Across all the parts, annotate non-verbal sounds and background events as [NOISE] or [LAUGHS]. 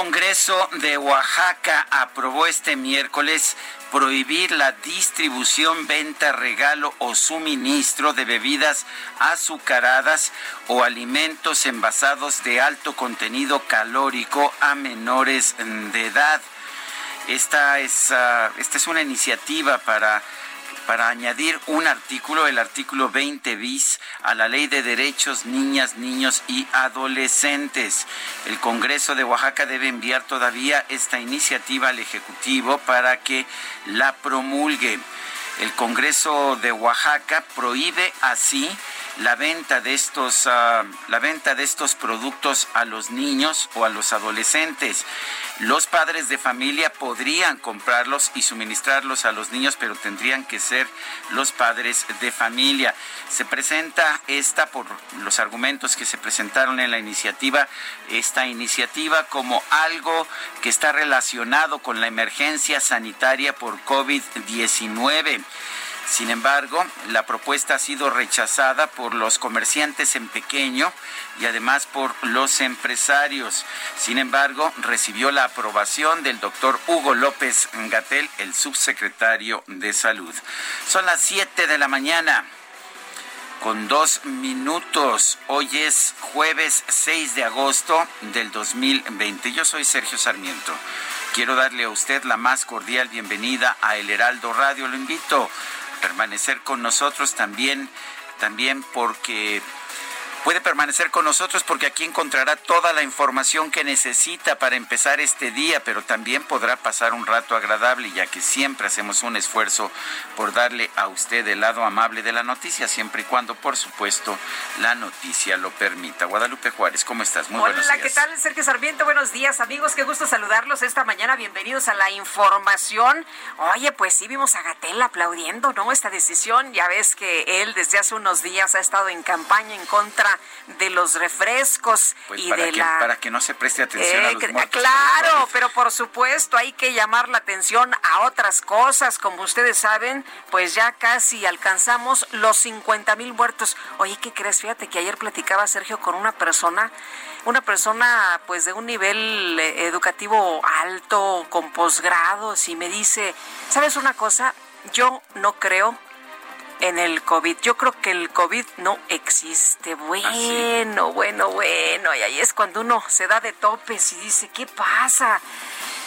Congreso de Oaxaca aprobó este miércoles prohibir la distribución, venta, regalo o suministro de bebidas azucaradas o alimentos envasados de alto contenido calórico a menores de edad. Esta es, ah, esta es una iniciativa para para añadir un artículo, el artículo 20 bis, a la Ley de Derechos Niñas, Niños y Adolescentes. El Congreso de Oaxaca debe enviar todavía esta iniciativa al Ejecutivo para que la promulgue. El Congreso de Oaxaca prohíbe así la venta de estos ah, la venta de estos productos a los niños o a los adolescentes. Los padres de familia podrían comprarlos y suministrarlos a los niños, pero tendrían que ser los padres de familia. Se presenta esta por los argumentos que se presentaron en la iniciativa, esta iniciativa como algo que está relacionado con la emergencia sanitaria por COVID-19. Sin embargo, la propuesta ha sido rechazada por los comerciantes en pequeño y además por los empresarios. Sin embargo, recibió la aprobación del doctor Hugo López Gatel, el subsecretario de Salud. Son las 7 de la mañana con dos minutos. Hoy es jueves 6 de agosto del 2020. Yo soy Sergio Sarmiento. Quiero darle a usted la más cordial bienvenida a El Heraldo Radio. Lo invito permanecer con nosotros también, también porque Puede permanecer con nosotros porque aquí encontrará toda la información que necesita para empezar este día, pero también podrá pasar un rato agradable, ya que siempre hacemos un esfuerzo por darle a usted el lado amable de la noticia, siempre y cuando, por supuesto, la noticia lo permita. Guadalupe Juárez, ¿cómo estás? Muy buenos días. Hola, ¿qué tal? Sergio Sarmiento, buenos días, amigos. Qué gusto saludarlos esta mañana. Bienvenidos a la información. Oye, pues sí vimos a Gatel aplaudiendo, ¿no? Esta decisión. Ya ves que él desde hace unos días ha estado en campaña en contra de los refrescos pues y para de que, la para que no se preste atención a Eh, los que- muertos por claro, COVID. pero por supuesto hay que llamar la atención a otras cosas. Como ustedes saben, pues ya casi alcanzamos los 50 mil muertos. Oye, ¿qué crees? Fíjate que ayer platicaba Sergio con una persona, una persona pues de un nivel eh, educativo alto, con posgrados, y me dice, ¿sabes una cosa? Yo no creo en el COVID. Yo creo que el COVID no existe. Bueno, bueno, bueno. Y ahí es cuando uno se da de topes y dice, ¿qué pasa?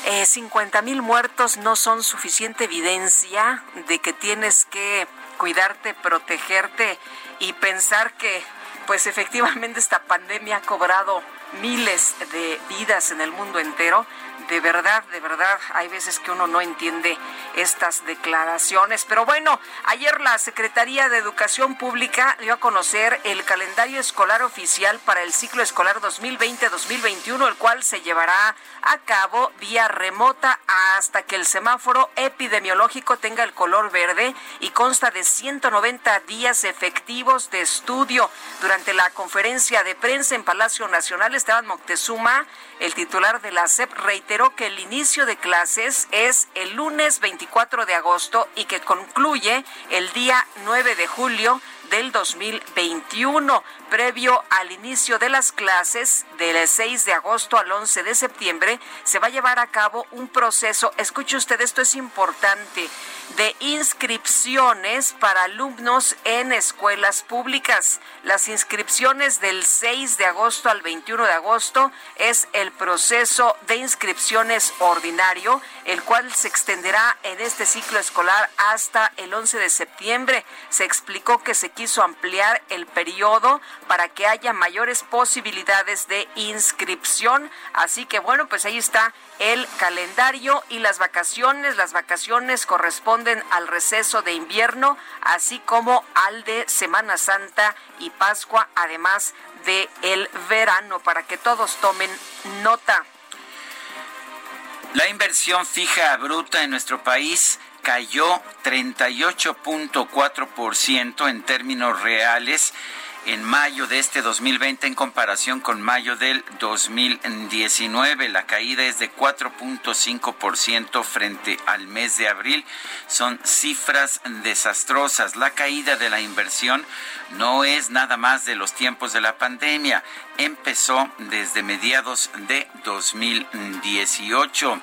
Eh, 50 mil muertos no son suficiente evidencia de que tienes que cuidarte, protegerte y pensar que, pues efectivamente esta pandemia ha cobrado miles de vidas en el mundo entero. De verdad, de verdad, hay veces que uno no entiende estas declaraciones. Pero bueno, ayer la Secretaría de Educación Pública dio a conocer el calendario escolar oficial para el ciclo escolar 2020-2021, el cual se llevará a cabo vía remota hasta que el semáforo epidemiológico tenga el color verde y consta de 190 días efectivos de estudio. Durante la conferencia de prensa en Palacio Nacional, Esteban Moctezuma, el titular de la SEP, reiteró que el inicio de clases es el lunes 24 de agosto y que concluye el día 9 de julio del 2021. Previo al inicio de las clases del 6 de agosto al 11 de septiembre, se va a llevar a cabo un proceso, escuche usted, esto es importante, de inscripciones para alumnos en escuelas públicas. Las inscripciones del 6 de agosto al 21 de agosto es el proceso de inscripciones ordinario, el cual se extenderá en este ciclo escolar hasta el 11 de septiembre. Se explicó que se quiso ampliar el periodo para que haya mayores posibilidades de inscripción. Así que bueno, pues ahí está el calendario y las vacaciones. Las vacaciones corresponden al receso de invierno, así como al de Semana Santa y Pascua, además de el verano, para que todos tomen nota. La inversión fija bruta en nuestro país cayó 38.4% en términos reales en mayo de este 2020 en comparación con mayo del 2019. La caída es de 4.5% frente al mes de abril. Son cifras desastrosas. La caída de la inversión no es nada más de los tiempos de la pandemia. Empezó desde mediados de 2018.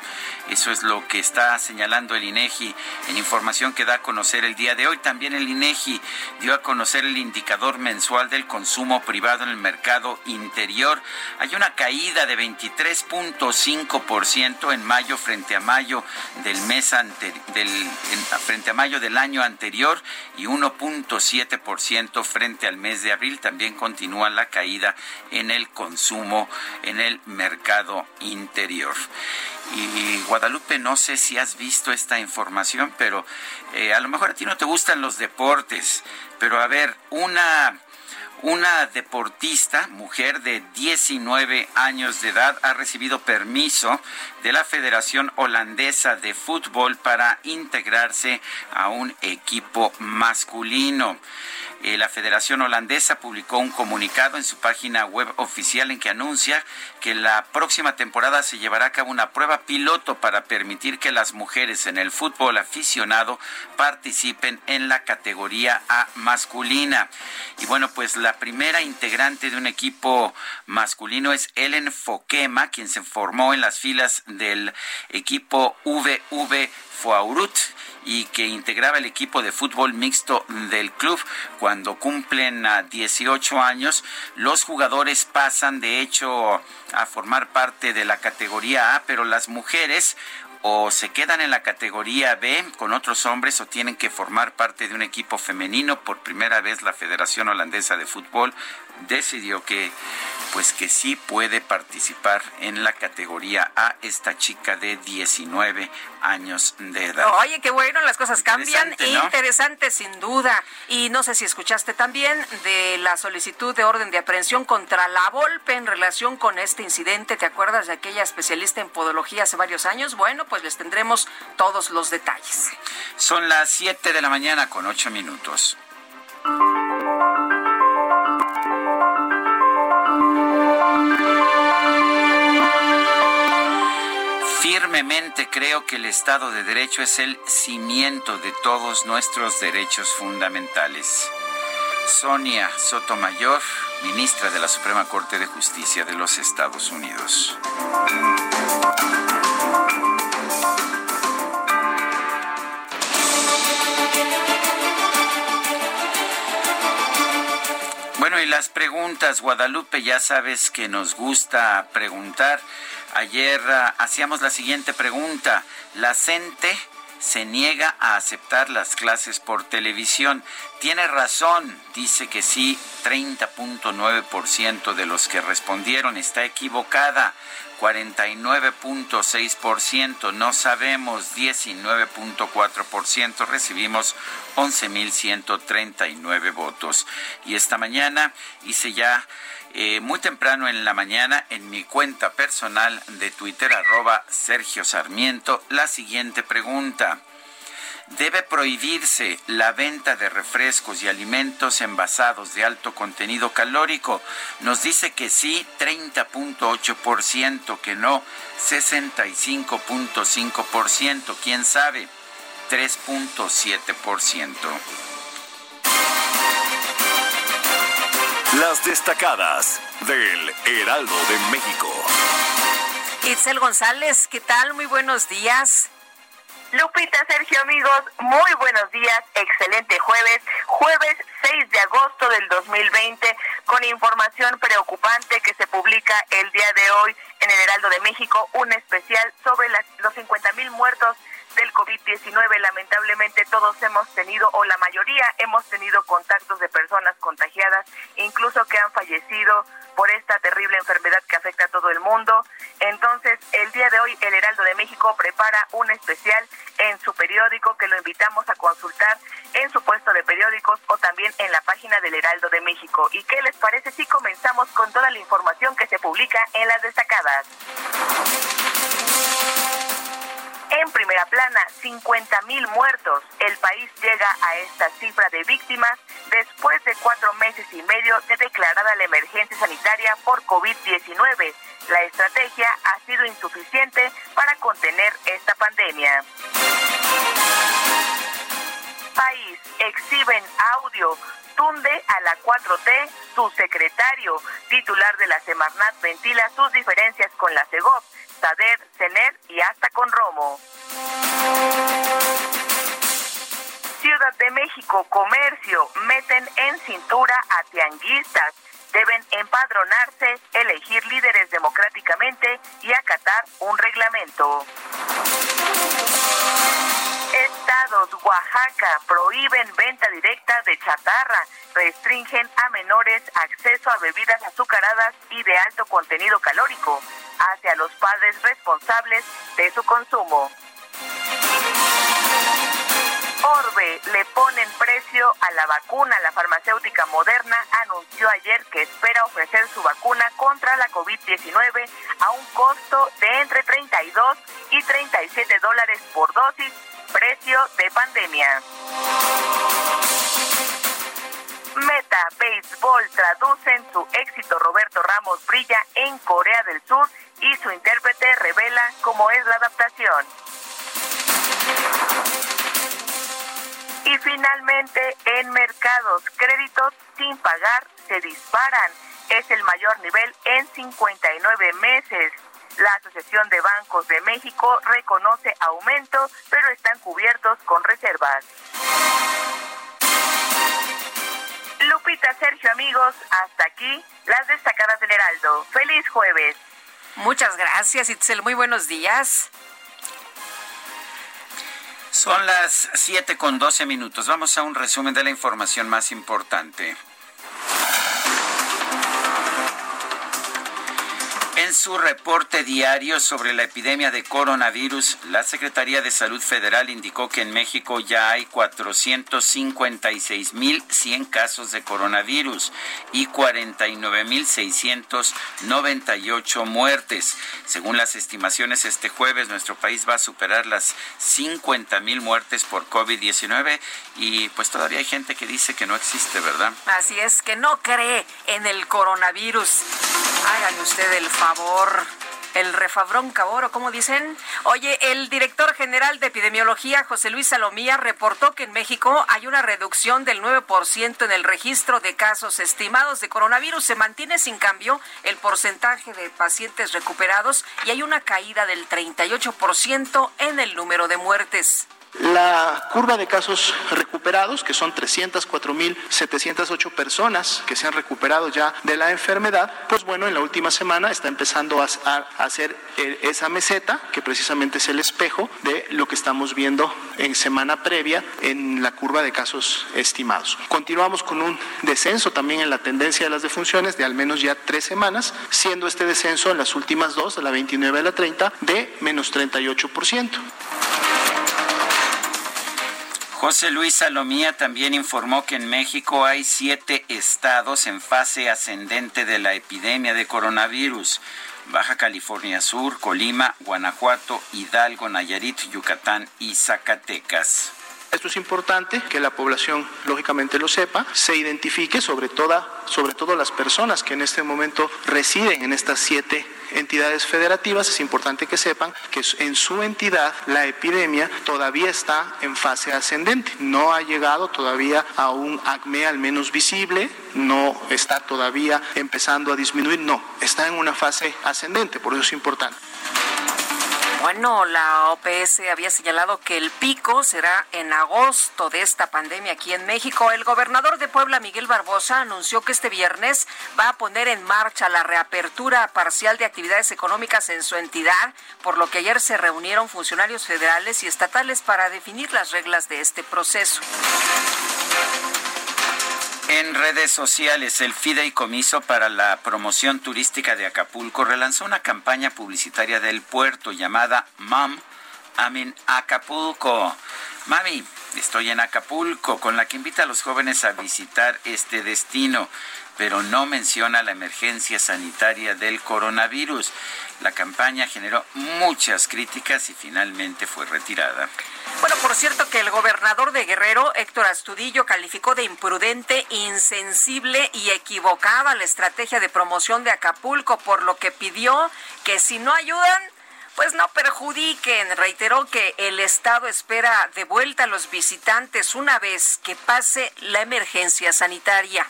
Eso es lo que está señalando el INEGI en información que da a conocer el día de hoy. También el INEGI dio a conocer el indicador mensual del consumo privado en el mercado interior. Hay una caída de 23.5% en mayo frente a mayo del mes del, frente a mayo del año anterior y 1.7% frente al mes de abril. También continúa la caída en el consumo en el mercado interior. Y Guadalupe, no sé si has visto esta información, pero eh, a lo mejor a ti no te gustan los deportes, pero a ver, una una deportista, mujer de 19 años de edad, ha recibido permiso de la Federación Holandesa de Fútbol para integrarse a un equipo masculino. Eh, la Federación Holandesa publicó un comunicado en su página web oficial en que anuncia que la próxima temporada se llevará a cabo una prueba piloto para permitir que las mujeres en el fútbol aficionado participen en la categoría A masculina. Y bueno, pues la primera integrante de un equipo masculino es Ellen Fokema, quien se formó en las filas del equipo VV Foaurut y que integraba el equipo de fútbol mixto del club. Cuando cumplen 18 años, los jugadores pasan de hecho a formar parte de la categoría A, pero las mujeres o se quedan en la categoría B con otros hombres o tienen que formar parte de un equipo femenino. Por primera vez la Federación Holandesa de Fútbol decidió que pues que sí puede participar en la categoría A esta chica de 19 años de edad. Oye, qué bueno, las cosas cambian. Interesante, sin duda. Y no sé si escuchaste también de la solicitud de orden de aprehensión contra la Volpe en relación con este incidente. ¿Te acuerdas de aquella especialista en podología hace varios años? Bueno, pues les tendremos todos los detalles. Son las 7 de la mañana con 8 minutos. Firmemente creo que el Estado de Derecho es el cimiento de todos nuestros derechos fundamentales. Sonia Sotomayor, ministra de la Suprema Corte de Justicia de los Estados Unidos. Bueno, y las preguntas, Guadalupe, ya sabes que nos gusta preguntar. Ayer ah, hacíamos la siguiente pregunta. ¿La CENTE se niega a aceptar las clases por televisión? Tiene razón, dice que sí, 30.9% de los que respondieron está equivocada. 49.6%, no sabemos 19.4%, recibimos 11.139 votos. Y esta mañana hice ya eh, muy temprano en la mañana en mi cuenta personal de Twitter, arroba Sergio Sarmiento, la siguiente pregunta. ¿Debe prohibirse la venta de refrescos y alimentos envasados de alto contenido calórico? Nos dice que sí, 30.8%, que no, 65.5%, quién sabe, 3.7%. Las destacadas del Heraldo de México. Itzel González, ¿qué tal? Muy buenos días. Lupita, Sergio, amigos, muy buenos días, excelente jueves, jueves 6 de agosto del 2020, con información preocupante que se publica el día de hoy en el Heraldo de México, un especial sobre los 50 mil muertos del COVID-19. Lamentablemente todos hemos tenido, o la mayoría hemos tenido contactos de personas contagiadas, incluso que han fallecido por esta terrible enfermedad que afecta a todo el mundo. Entonces, el día de hoy, el Heraldo de México prepara un especial en su periódico que lo invitamos a consultar en su puesto de periódicos o también en la página del Heraldo de México. ¿Y qué les parece si comenzamos con toda la información que se publica en las destacadas? En primera plana, 50 mil muertos. El país llega a esta cifra de víctimas después de cuatro meses y medio de declarada la emergencia sanitaria por COVID-19. La estrategia ha sido insuficiente para contener esta pandemia. País exhiben audio tunde a la 4T, su secretario, titular de la Semarnat, ventila sus diferencias con la CEGOP Sader, Cener y hasta con Romo. Ciudad de México, comercio, meten en cintura a tianguistas. Deben empadronarse, elegir líderes democráticamente y acatar un reglamento. Estados, Oaxaca, prohíben venta directa de chatarra, restringen a menores acceso a bebidas azucaradas y de alto contenido calórico hacia los padres responsables de su consumo. Orbe le ponen precio a la vacuna. La farmacéutica Moderna anunció ayer que espera ofrecer su vacuna contra la COVID-19 a un costo de entre 32 y 37 dólares por dosis, precio de pandemia. Meta Béisbol traducen su éxito Roberto Ramos brilla en Corea del Sur y su intérprete revela cómo es la adaptación. Y finalmente, en mercados, créditos sin pagar se disparan. Es el mayor nivel en 59 meses. La Asociación de Bancos de México reconoce aumento, pero están cubiertos con reservas. Lupita, Sergio, amigos, hasta aquí las destacadas del Heraldo. Feliz jueves. Muchas gracias, Itzel. Muy buenos días. Son las 7 con 12 minutos. Vamos a un resumen de la información más importante. En su reporte diario sobre la epidemia de coronavirus, la Secretaría de Salud Federal indicó que en México ya hay 456.100 casos de coronavirus y 49.698 muertes. Según las estimaciones, este jueves nuestro país va a superar las 50.000 muertes por COVID-19 y pues todavía hay gente que dice que no existe, ¿verdad? Así es, que no cree en el coronavirus. Háganme usted el favor El refabrón caboro, ¿cómo dicen? Oye, el director general de epidemiología, José Luis Salomía, reportó que en México hay una reducción del 9% en el registro de casos estimados de coronavirus. Se mantiene sin cambio el porcentaje de pacientes recuperados y hay una caída del 38% en el número de muertes. La curva de casos recuperados, que son 304.708 personas que se han recuperado ya de la enfermedad, pues bueno, en la última semana está empezando a, hacer eh, esa meseta, que precisamente es el espejo de lo que estamos viendo en semana previa en la curva de casos estimados. Continuamos con un descenso también en la tendencia de las defunciones de al menos ya tres semanas, siendo este descenso en las últimas dos, de la 29 a la 30, de menos 38%. José Luis Salomía también informó que en México hay siete estados en fase ascendente de la epidemia de coronavirus. Baja California Sur, Colima, Guanajuato, Hidalgo, Nayarit, Yucatán y Zacatecas. Esto es importante que la población lógicamente lo sepa, se identifique sobre, toda, sobre todo las personas que en este momento residen en estas siete entidades federativas, es importante que sepan que en su entidad la epidemia todavía está en fase ascendente. No ha llegado todavía a un acme al menos visible, no está todavía empezando a disminuir, no, está en una fase ascendente, por eso es importante. Bueno, la OPS había señalado que el pico será en agosto de esta pandemia aquí en México. El gobernador de Puebla, Miguel Barbosa, anunció que este viernes va a poner en marcha la reapertura parcial de actividades económicas en su entidad, por lo que ayer se reunieron funcionarios federales y estatales para definir las reglas de este proceso. En redes sociales, el Fideicomiso para la Promoción Turística de Acapulco relanzó una campaña publicitaria del puerto llamada Mom, I'm in Acapulco. Mami, estoy en Acapulco, con la que invita a los jóvenes a visitar este destino, pero no menciona la emergencia sanitaria del coronavirus. La campaña generó muchas críticas y finalmente fue retirada. Bueno, por cierto que el gobernador de Guerrero, Héctor Astudillo, calificó de imprudente, insensible y equivocada la estrategia de promoción de Acapulco, por lo que pidió que si no ayudan, pues no perjudiquen. Reiteró que el Estado espera de vuelta a los visitantes una vez que pase la emergencia sanitaria.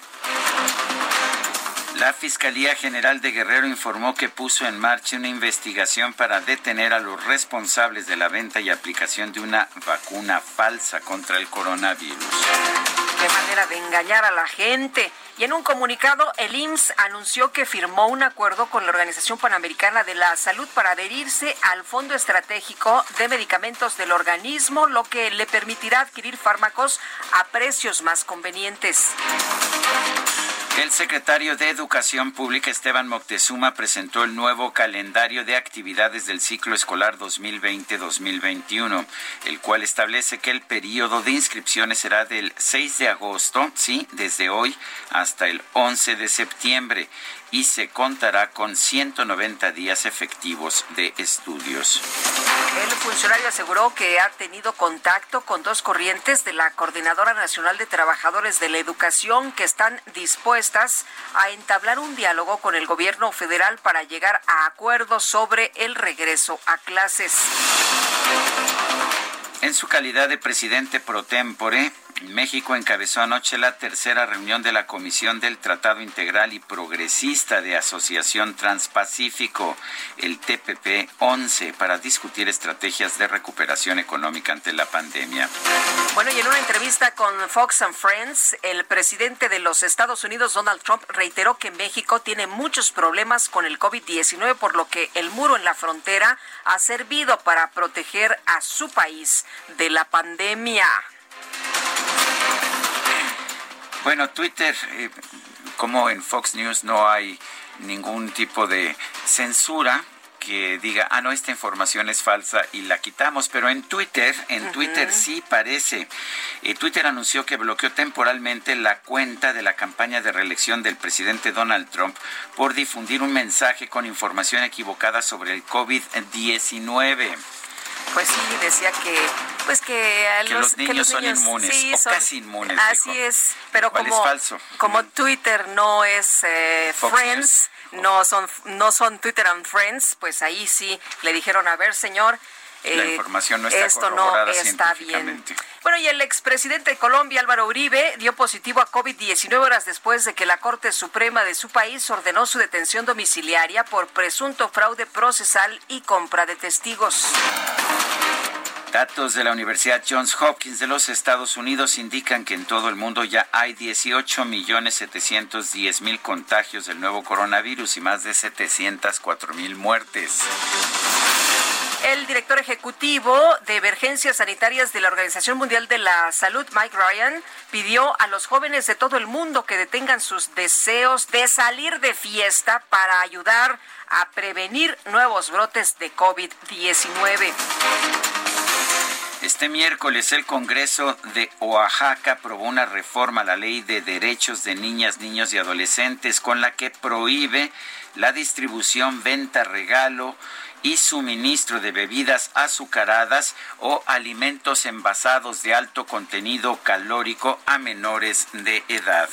La Fiscalía General de Guerrero informó que puso en marcha una investigación para detener a los responsables de la venta y aplicación de una vacuna falsa contra el coronavirus. Qué manera de engañar a la gente. Y en un comunicado, el IMSS anunció que firmó un acuerdo con la Organización Panamericana de la Salud para adherirse al Fondo Estratégico de Medicamentos del Organismo, lo que le permitirá adquirir fármacos a precios más convenientes. El secretario de Educación Pública Esteban Moctezuma presentó el nuevo calendario de actividades del ciclo escolar 2020-2021, el cual establece que el periodo de inscripciones será del 6 de agosto, sí, desde hoy hasta el 11 de septiembre y se contará con 190 días efectivos de estudios. El funcionario aseguró que ha tenido contacto con dos corrientes de la Coordinadora Nacional de Trabajadores de la Educación que están dispuestas a entablar un diálogo con el gobierno federal para llegar a acuerdos sobre el regreso a clases. En su calidad de presidente pro tempore, México encabezó anoche la tercera reunión de la Comisión del Tratado Integral y Progresista de Asociación Transpacífico, el TPP-11, para discutir estrategias de recuperación económica ante la pandemia. Bueno, y en una entrevista con Fox and Friends, el presidente de los Estados Unidos, Donald Trump, reiteró que México tiene muchos problemas con el COVID-19, por lo que el muro en la frontera ha servido para proteger a su país de la pandemia. Bueno, Twitter, eh, como en Fox News no hay ningún tipo de censura que diga, ah, no, esta información es falsa y la quitamos, pero en Twitter, en Twitter sí parece. Eh, Twitter anunció que bloqueó temporalmente la cuenta de la campaña de reelección del presidente Donald Trump por difundir un mensaje con información equivocada sobre el COVID-19 pues sí decía que pues que, los, niños son inmunes o casi inmunes así es pero como como Twitter no es eh, Friends no son no son Twitter and Friends pues ahí sí le dijeron a ver señor la eh, información no está esto no está bien. Bueno, y el expresidente de Colombia, Álvaro Uribe, dio positivo a COVID-19 horas después de que la Corte Suprema de su país ordenó su detención domiciliaria por presunto fraude procesal y compra de testigos. Datos de la Universidad Johns Hopkins de los Estados Unidos indican que en todo el mundo ya hay 18 millones 710 mil contagios del nuevo coronavirus y más de 704 mil muertes. El director ejecutivo de emergencias sanitarias de la Organización Mundial de la Salud, Mike Ryan, pidió a los jóvenes de todo el mundo que detengan sus deseos de salir de fiesta para ayudar a prevenir nuevos brotes de COVID-19. Este miércoles el Congreso de Oaxaca aprobó una reforma a la ley de derechos de niñas, niños y adolescentes con la que prohíbe la distribución, venta, regalo y suministro de bebidas azucaradas o alimentos envasados de alto contenido calórico a menores de edad.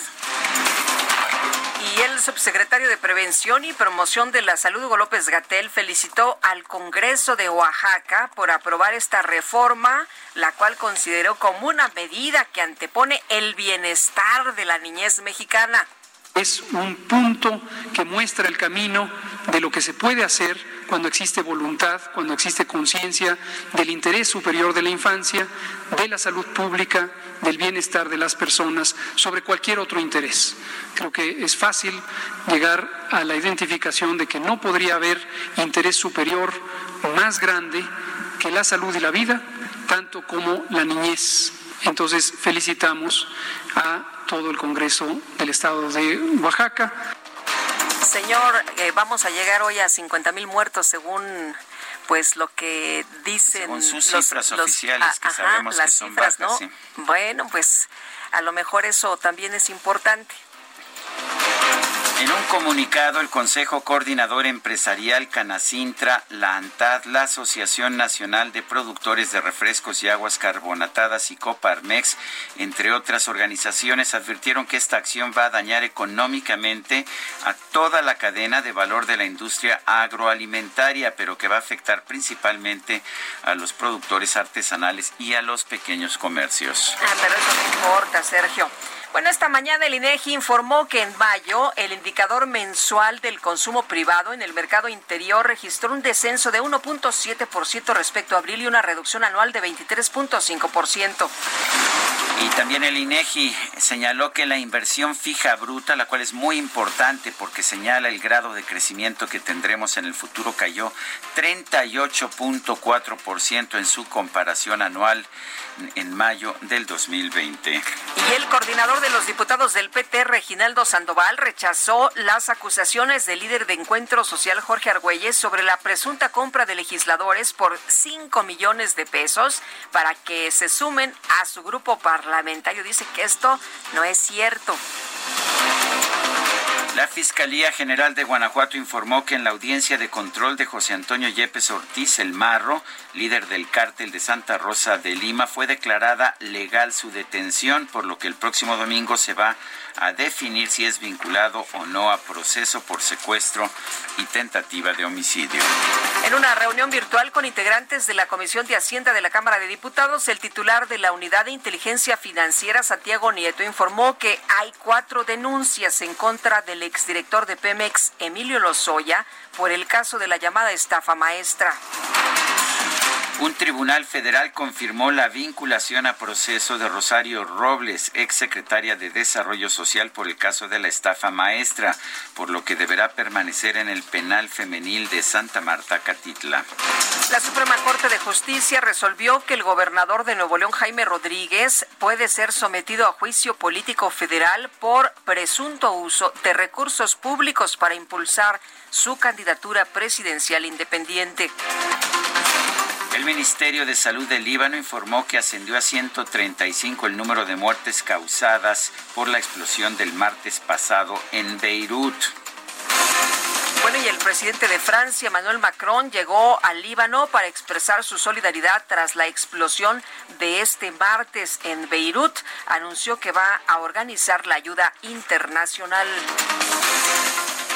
Y el subsecretario de Prevención y Promoción de la Salud, Hugo López Gatel, felicitó al Congreso de Oaxaca por aprobar esta reforma, la cual consideró como una medida que antepone el bienestar de la niñez mexicana. Es un punto que muestra el camino de lo que se puede hacer cuando existe voluntad, cuando existe conciencia del interés superior de la infancia, de la salud pública, del bienestar de las personas, sobre cualquier otro interés. Creo que es fácil llegar a la identificación de que no podría haber interés superior más grande que la salud y la vida, tanto como la niñez. Entonces felicitamos a todo el Congreso del Estado de Oaxaca. Señor, eh, vamos a llegar hoy a 50 mil muertos según pues lo que dicen según sus cifras oficiales que sabemos las que son cifras, bajas, ¿no? sí. Bueno, pues a lo mejor eso también es importante. En un comunicado, el Consejo Coordinador Empresarial Canacintra, la ANTAD, la Asociación Nacional de Productores de Refrescos y Aguas Carbonatadas y Coparmex, entre otras organizaciones, advirtieron que esta acción va a dañar económicamente a toda la cadena de valor de la industria agroalimentaria, pero que va a afectar principalmente a los productores artesanales y a los pequeños comercios. Ah, pero eso no importa, Sergio. Bueno, esta mañana el INEGI informó que en mayo el indicador mensual del consumo privado en el mercado interior registró un descenso de 1.7% respecto a abril y una reducción anual de 23.5%. Y también el INEGI señaló que la inversión fija bruta, la cual es muy importante porque señala el grado de crecimiento que tendremos en el futuro, cayó 38.4% en su comparación anual en mayo del 2020. Y el coordinador de los diputados del PT, Reginaldo Sandoval, rechazó las acusaciones del líder de Encuentro Social, Jorge Argüelles, sobre la presunta compra de legisladores por 5 millones de pesos para que se sumen a su grupo parlamentario. Dice que esto no es cierto. La Fiscalía General de Guanajuato informó que en la audiencia de control de José Antonio Yepes Ortiz El Marro, líder del cártel de Santa Rosa de Lima, fue declarada legal su detención, por lo que el próximo domingo se va a definir si es vinculado o no a proceso por secuestro y tentativa de homicidio. En una reunión virtual con integrantes de la Comisión de Hacienda de la Cámara de Diputados, el titular de la Unidad de Inteligencia Financiera, Santiago Nieto, informó que hay cuatro denuncias en contra del exdirector de Pemex, Emilio Lozoya, por el caso de la llamada estafa maestra. Un tribunal federal confirmó la vinculación a proceso de Rosario Robles, exsecretaria de Desarrollo Social por el caso de la estafa maestra, por lo que deberá permanecer en el penal femenil de Santa Marta, Catitla. La Suprema Corte de Justicia resolvió que el gobernador de Nuevo León, Jaime Rodríguez, puede ser sometido a juicio político federal por presunto uso de recursos públicos para impulsar su candidatura presidencial independiente. El Ministerio de Salud del Líbano informó que ascendió a 135 el número de muertes causadas por la explosión del martes pasado en Beirut. Bueno, y el presidente de Francia, Emmanuel Macron, llegó al Líbano para expresar su solidaridad tras la explosión de este martes en Beirut. Anunció que va a organizar la ayuda internacional.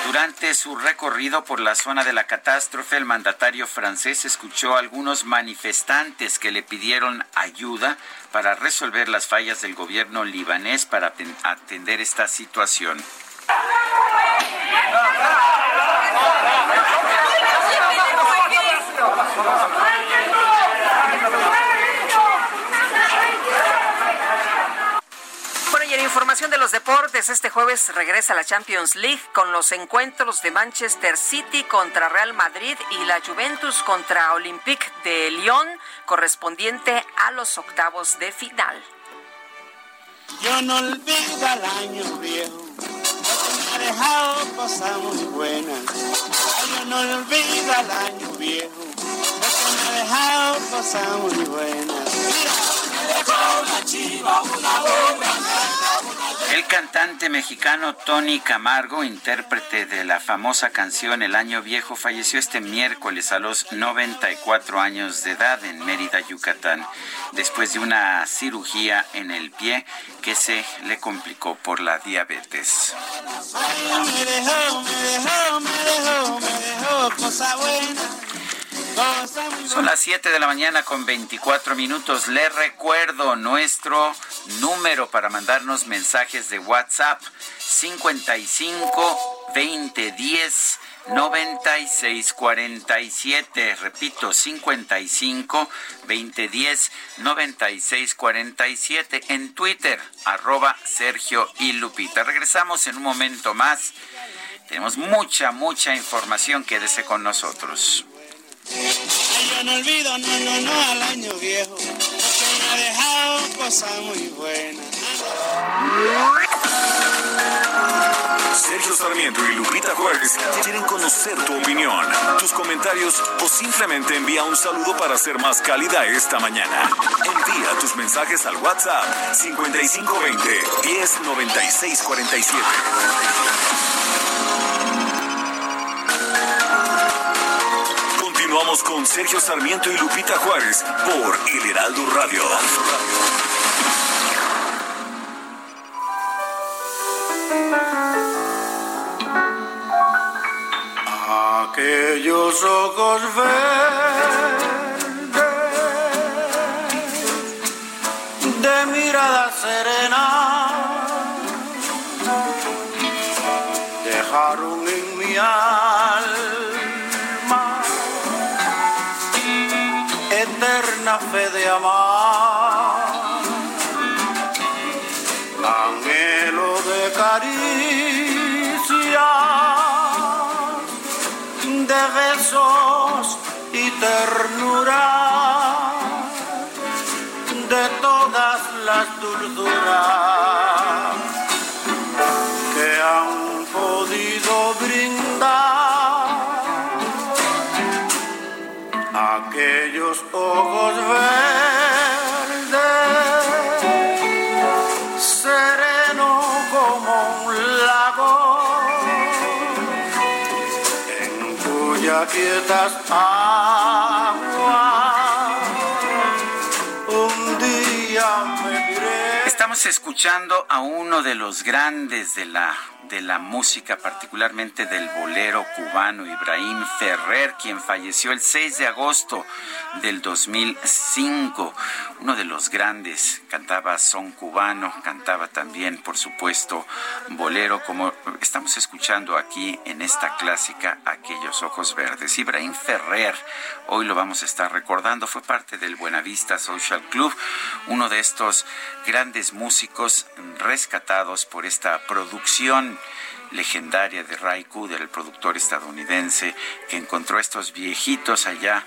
Durante su recorrido por la zona de la catástrofe, el mandatario francés escuchó a algunos manifestantes que le pidieron ayuda para resolver las fallas del gobierno libanés para atender esta situación. Bueno, y en información de los deportes, este jueves regresa la Champions League con los encuentros de Manchester City contra Real Madrid y la Juventus contra Olympique de Lyon, correspondiente a los octavos de final. Yo no olvido al año viejo, no te dejado muy buenas. Yo no olvido al año viejo, me ha dejado muy buenas. El cantante mexicano Tony Camargo, intérprete de la famosa canción El Año Viejo, falleció este miércoles a los 94 años de edad en Mérida, Yucatán, después de una cirugía en el pie que se le complicó por la diabetes. Son las 7 de la mañana con 24 minutos. Le recuerdo nuestro número para mandarnos mensajes de WhatsApp 55 20 10 96 47. Repito, 55 20 10 96 47. En Twitter, arroba Sergio y Lupita. Regresamos en un momento más. Tenemos mucha, mucha información. Quédese con nosotros. Ay, yo no olvido, no, no, no, al año viejo, porque me ha dejado cosas muy buenas. Sergio Sarmiento y Lupita Juárez quieren conocer tu opinión, tus comentarios o simplemente envía un saludo para ser más cálida esta mañana. Envía tus mensajes al WhatsApp 5520 109647. Continuamos con Sergio Sarmiento y Lupita Juárez por El Heraldo Radio. Aquellos ojos verdes de mirada serena amar, anhelo de caricia de besos y ternura de todas las dulzuras aquellos ojos verdes sereno como un lago en cuya quietas aguas un día me diré. Estamos escuchando a uno de los grandes de la de la música, particularmente del bolero cubano, Ibrahim Ferrer, quien falleció el 6 de agosto del 2005. Uno de los grandes, cantaba son cubano, cantaba también, por supuesto, bolero, como estamos escuchando aquí en esta clásica, Aquellos Ojos Verdes. Ibrahim Ferrer, hoy lo vamos a estar recordando, fue parte del Buenavista Social Club, uno de estos grandes músicos rescatados por esta producción legendaria de Ray Cooder, el productor estadounidense, que encontró a estos viejitos allá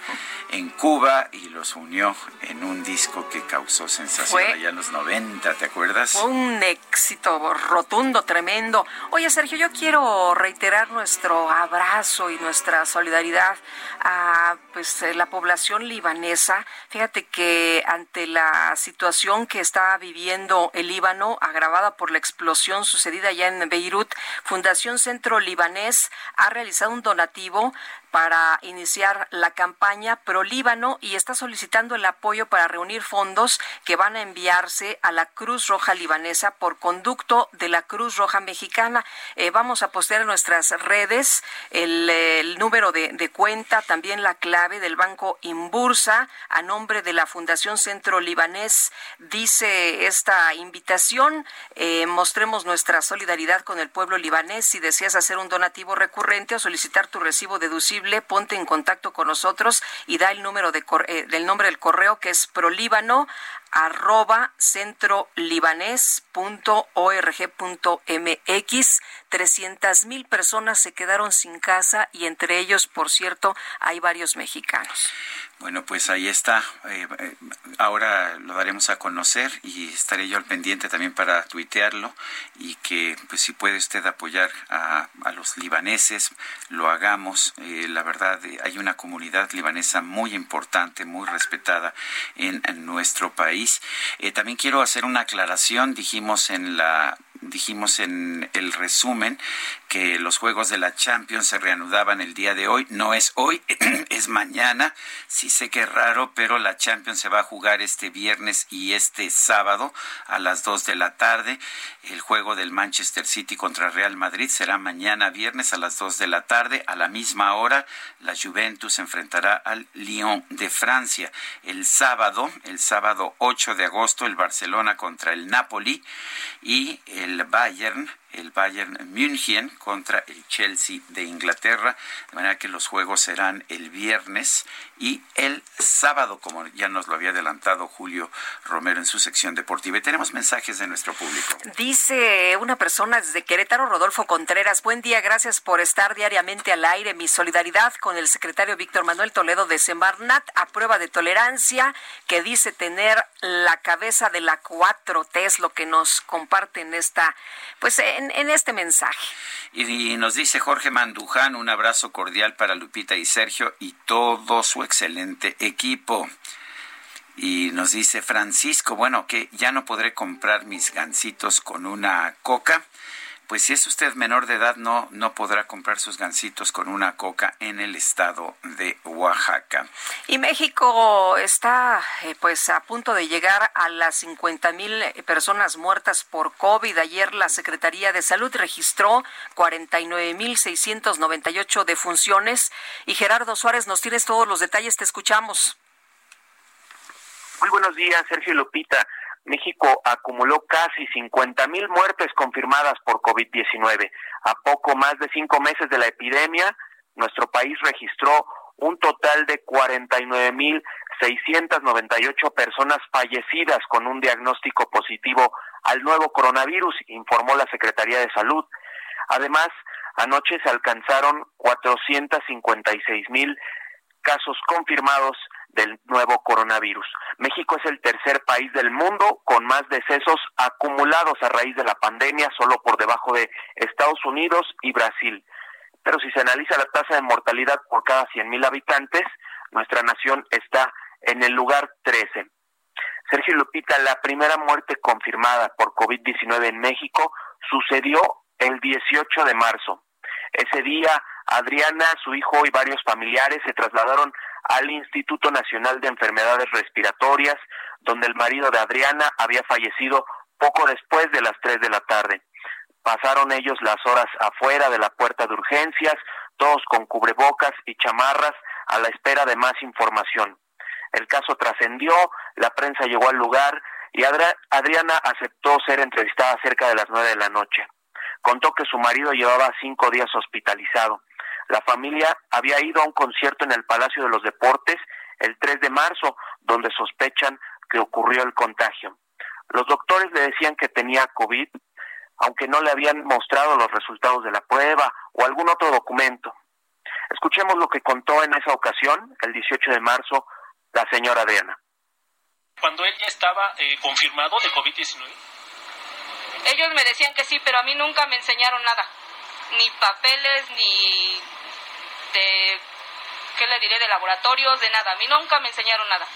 en Cuba y los unió en un disco que causó sensación Fue- allá en los 90, ¿te acuerdas? Fue un éxito rotundo, tremendo. Oye, Sergio, yo quiero reiterar nuestro abrazo y nuestra solidaridad a pues eh, la población libanesa. Fíjate que ante la situación que está viviendo el Líbano, agravada por la explosión sucedida allá en Beirut, Fundación Centro Libanés ha realizado un donativo para iniciar la campaña pro Líbano y está solicitando el apoyo para reunir fondos que van a enviarse a la Cruz Roja libanesa por conducto de la Cruz Roja mexicana. Eh, vamos a postear en nuestras redes el, número de, de cuenta, también la clave del Banco Imbursa a nombre de la Fundación Centro Libanés. Dice esta invitación, eh, mostremos nuestra solidaridad con el pueblo libanés. Si deseas hacer un donativo recurrente o solicitar tu recibo deducible, ponte en contacto con nosotros y da el número de eh, del nombre del correo que es prolíbano arroba centrolibanés.org.mx. 300 mil personas se quedaron sin casa y entre ellos, por cierto, hay varios mexicanos. Bueno, pues ahí está. Eh, eh, ahora lo daremos a conocer y estaré yo al pendiente también para tuitearlo y que, pues, si puede usted apoyar a, los libaneses, lo hagamos. Eh, la verdad, hay una comunidad libanesa muy importante, muy respetada en, en nuestro país. También quiero hacer una aclaración. Dijimos en la dijimos en el resumen que los juegos de la Champions se reanudaban el día de hoy. No es hoy, [CLEARS THROAT] es mañana. Sí sé que es raro, pero la Champions se va a jugar este viernes y este sábado a las 2 de la tarde. El juego del Manchester City contra Real Madrid será mañana viernes a las 2 de la tarde. A la misma hora, la Juventus enfrentará al Lyon de Francia. El sábado, el sábado 8 de agosto, el Barcelona contra el Napoli y el Bayern el Bayern München contra el Chelsea de Inglaterra, de manera que los juegos serán el viernes y el sábado, como ya nos lo había adelantado Julio Romero en su sección deportiva. Tenemos mensajes de nuestro público. Dice una persona desde Querétaro, Rodolfo Contreras, buen día, gracias por estar diariamente al aire. Mi solidaridad con el secretario Víctor Manuel Toledo de Semarnat a prueba de tolerancia, que dice tener la cabeza de la 4T, es lo que nos comparte en esta, pues en, este mensaje. Y, nos dice Jorge Manduján, un abrazo cordial para Lupita y Sergio y todo su excelente equipo. Y nos dice Francisco, bueno, que ya no podré comprar mis gancitos con una coca pues si es usted menor de edad no no podrá comprar sus gancitos con una coca en el estado de Oaxaca. Y México está eh, pues a punto de llegar a las 50 mil eh, personas muertas por COVID. Ayer la Secretaría de Salud registró 49 mil 698 defunciones. Y Gerardo Suárez, nos tienes todos los detalles, te escuchamos. Muy buenos días, Sergio Lupita. México acumuló casi 50 mil muertes confirmadas por COVID-19. A poco más de cinco meses de la epidemia, nuestro país registró un total de 49 mil 698 personas fallecidas con un diagnóstico positivo al nuevo coronavirus, informó la Secretaría de Salud. Además, anoche se alcanzaron 456 mil casos confirmados del nuevo coronavirus. México es el tercer país del mundo con más decesos acumulados a raíz de la pandemia, solo por debajo de Estados Unidos y Brasil. Pero si se analiza la tasa de mortalidad por cada 100.000 habitantes, nuestra nación está en el lugar 13. Sergio Lupita, la primera muerte confirmada por COVID-19 en México sucedió el 18 de marzo. Ese día, Adriana, su hijo y varios familiares se trasladaron al Instituto Nacional de Enfermedades Respiratorias, donde el marido de Adriana había fallecido poco después de las tres de la tarde. Pasaron ellos las horas afuera de la puerta de urgencias, todos con cubrebocas y chamarras, a la espera de más información. El caso trascendió, la prensa llegó al lugar y Adriana aceptó ser entrevistada cerca de las nueve de la noche. Contó que su marido llevaba cinco días hospitalizado. La familia había ido a un concierto en el Palacio de los Deportes el 3 de marzo, donde sospechan que ocurrió el contagio. Los doctores le decían que tenía COVID, aunque no le habían mostrado los resultados de la prueba o algún otro documento. Escuchemos lo que contó en esa ocasión, el 18 de marzo, la señora Diana. Cuando él ya estaba eh, confirmado de COVID-19. Ellos me decían que sí, pero a mí nunca me enseñaron nada. Ni papeles, ni de, ¿qué le diré?, de laboratorios, de nada. A mí nunca me enseñaron nada.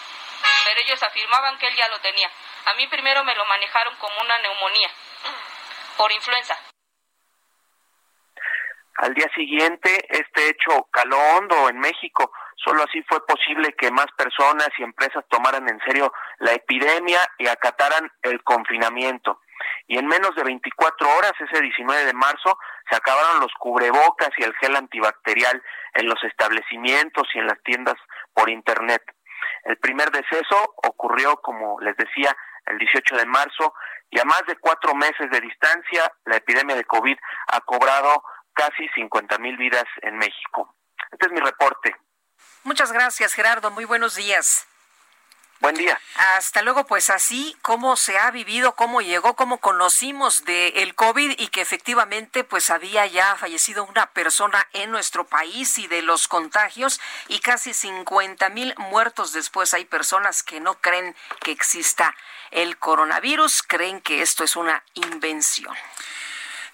Pero ellos afirmaban que él ya lo tenía. A mí primero me lo manejaron como una neumonía, por influenza. Al día siguiente, este hecho caló hondo en México. Solo así fue posible que más personas y empresas tomaran en serio la epidemia y acataran el confinamiento y en menos de 24 horas, ese 19 de marzo, se acabaron los cubrebocas y el gel antibacterial en los establecimientos y en las tiendas por Internet. El primer deceso ocurrió, como les decía, el 18 de marzo y a más de cuatro meses de distancia, la epidemia de COVID ha cobrado casi 50 mil vidas en México. Este es mi reporte. Muchas gracias, Gerardo. Muy buenos días. Buen día. Hasta luego, pues así como se ha vivido, cómo llegó, cómo conocimos del el COVID y que efectivamente pues había ya fallecido una persona en nuestro país y de los contagios y casi 50 mil muertos después. Hay personas que no creen que exista el coronavirus, creen que esto es una invención.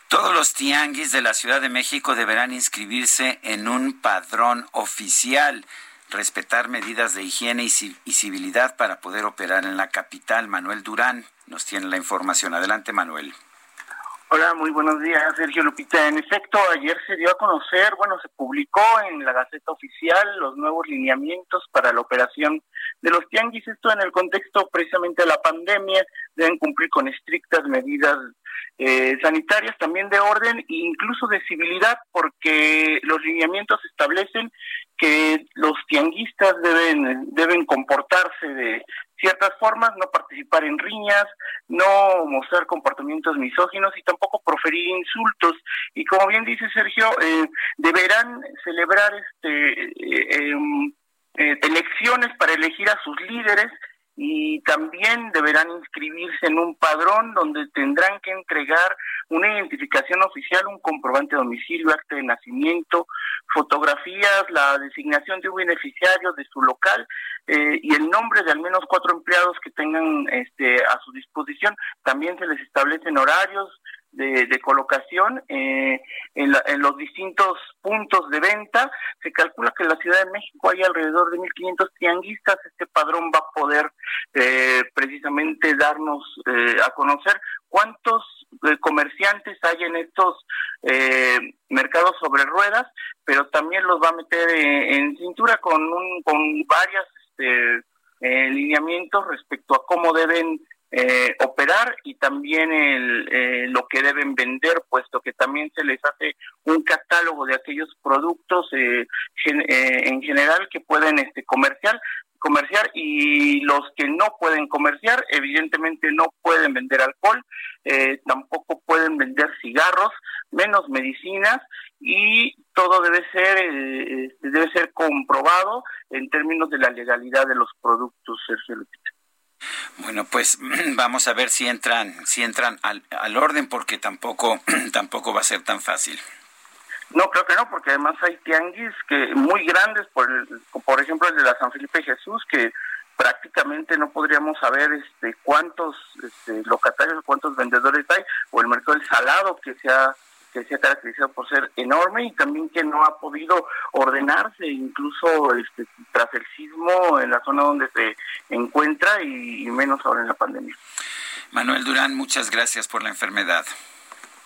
Todos los tianguis de la Ciudad de México deberán inscribirse en un padrón oficial respetar medidas de higiene y civilidad para poder operar en la capital. Manuel Durán nos tiene la información. Adelante, Manuel. Hola, muy buenos días, Sergio Lupita. En efecto, ayer se dio a conocer, bueno, se publicó en la Gaceta Oficial los nuevos lineamientos para la operación de los tianguis. Esto en el contexto precisamente de la pandemia. Deben cumplir con estrictas medidas eh, sanitarias, también de orden e incluso de civilidad, porque los lineamientos establecen que los tianguistas deben, deben comportarse de ciertas formas, no participar en riñas, no mostrar comportamientos misóginos y tampoco proferir insultos. Y como bien dice Sergio, eh, deberán celebrar este eh, em, elecciones para elegir a sus líderes y también deberán inscribirse en un padrón donde tendrán que entregar una identificación oficial, un comprobante de domicilio, acta de nacimiento, fotografías, la designación de un beneficiario de su local eh, y el nombre de al menos cuatro empleados que tengan este, a su disposición. También se les establecen horarios, de, colocación eh, en, los distintos puntos de venta. Se calcula que en la Ciudad de México hay alrededor de 1.500 tianguistas. Este padrón va a poder eh, precisamente darnos eh, a conocer cuántos comerciantes hay en estos mercados sobre ruedas, pero también los va a meter en, cintura con, un, con varias este, lineamientos respecto a cómo deben eh, operar y también el, eh, lo que deben vender, puesto que también se les hace un catálogo de aquellos productos eh, en general que pueden este, comercial comerciar y los que no pueden comerciar evidentemente no pueden vender alcohol tampoco pueden vender cigarros menos medicinas y todo debe ser este, debe ser comprobado en términos de la legalidad de los productos bueno, pues [CLEARS THROAT] vamos a ver si entran, si entran al, al orden, porque tampoco, [CLEARS THROAT] tampoco va a ser tan fácil. No, creo que no, porque además hay tianguis que muy grandes, por, por ejemplo el de la San Felipe Jesús, que prácticamente no podríamos saber este, cuántos este, locatarios, cuántos vendedores hay, o el mercado del salado que se ha que se ha caracterizado por ser enorme y también que no ha podido ordenarse, incluso este, tras el sismo en la zona donde se encuentra y menos ahora en la pandemia. Manuel Durán, muchas gracias por la enfermedad.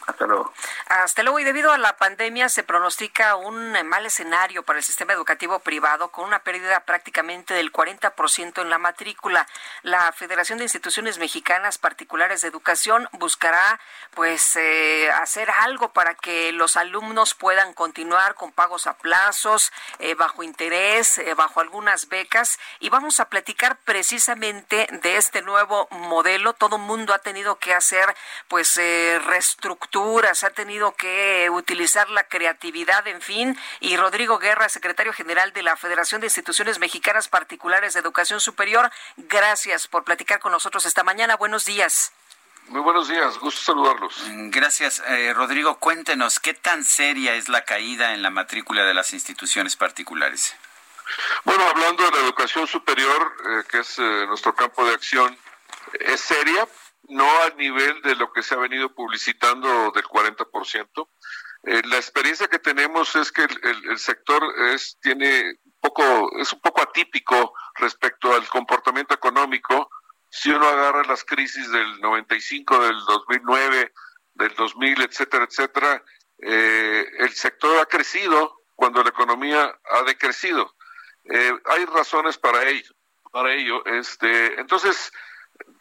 Hasta luego. Hasta luego. Y debido a la pandemia se pronostica un mal escenario para el sistema educativo privado con una pérdida prácticamente del 40% en la matrícula. La Federación de Instituciones Mexicanas Particulares de Educación buscará pues eh, hacer algo para que los alumnos puedan continuar con pagos a plazos, eh, bajo interés, eh, bajo algunas becas. Y vamos a platicar precisamente de este nuevo modelo. Todo mundo ha tenido que hacer pues ha tenido que utilizar la creatividad, en fin. Y Rodrigo Guerra, secretario general de la Federación de Instituciones Mexicanas Particulares de Educación Superior, gracias por platicar con nosotros esta mañana. Buenos días. Muy buenos días, gusto saludarlos. Gracias, eh, Rodrigo. Cuéntenos, ¿qué tan seria es la caída en la matrícula de las instituciones particulares? Bueno, hablando de la educación superior, eh, que es eh, nuestro campo de acción, es seria, no al nivel de lo que se ha venido publicitando del 40%. Eh, la experiencia que tenemos es que el, sector es tiene poco es un poco atípico respecto al comportamiento económico. Si uno agarra las crisis del 95, del 2009, del 2000, etcétera, etcétera, eh, el sector ha crecido cuando la economía ha decrecido. Eh, hay razones para ello. Para ello, este, entonces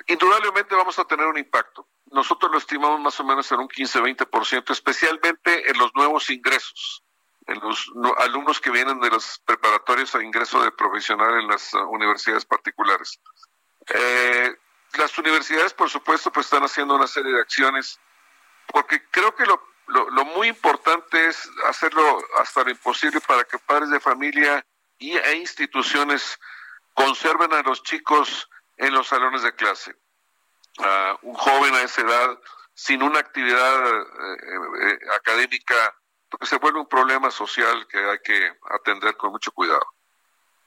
indudablemente vamos a tener un impacto. Nosotros lo estimamos más o menos en un 15-20%, especialmente en los nuevos ingresos, en los alumnos que vienen de los preparatorios a ingreso de profesional en las uh, universidades particulares. Eh, las universidades, por supuesto, pues están haciendo una serie de acciones, porque creo que lo, lo muy importante es hacerlo hasta lo imposible para que padres de familia y, e instituciones conserven a los chicos en los salones de clase. un joven a esa edad sin una actividad eh, eh, académica, pues se vuelve un problema social que hay que atender con mucho cuidado.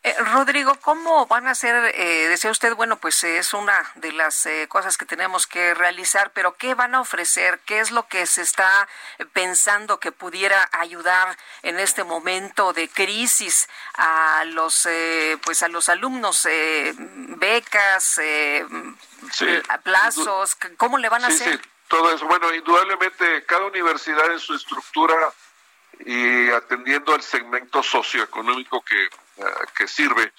Eh, Rodrigo, ¿cómo van a ser, eh, decía usted, bueno, pues es una de las eh, cosas que tenemos que realizar, pero ¿qué van a ofrecer? ¿Qué es lo que se está pensando que pudiera ayudar en este momento de crisis a los, pues a los alumnos? ¿Becas, plazos? ¿Cómo le van a hacer? Sí, todo eso. Bueno, indudablemente cada universidad en su estructura y atendiendo al segmento socioeconómico que eh, que sirve,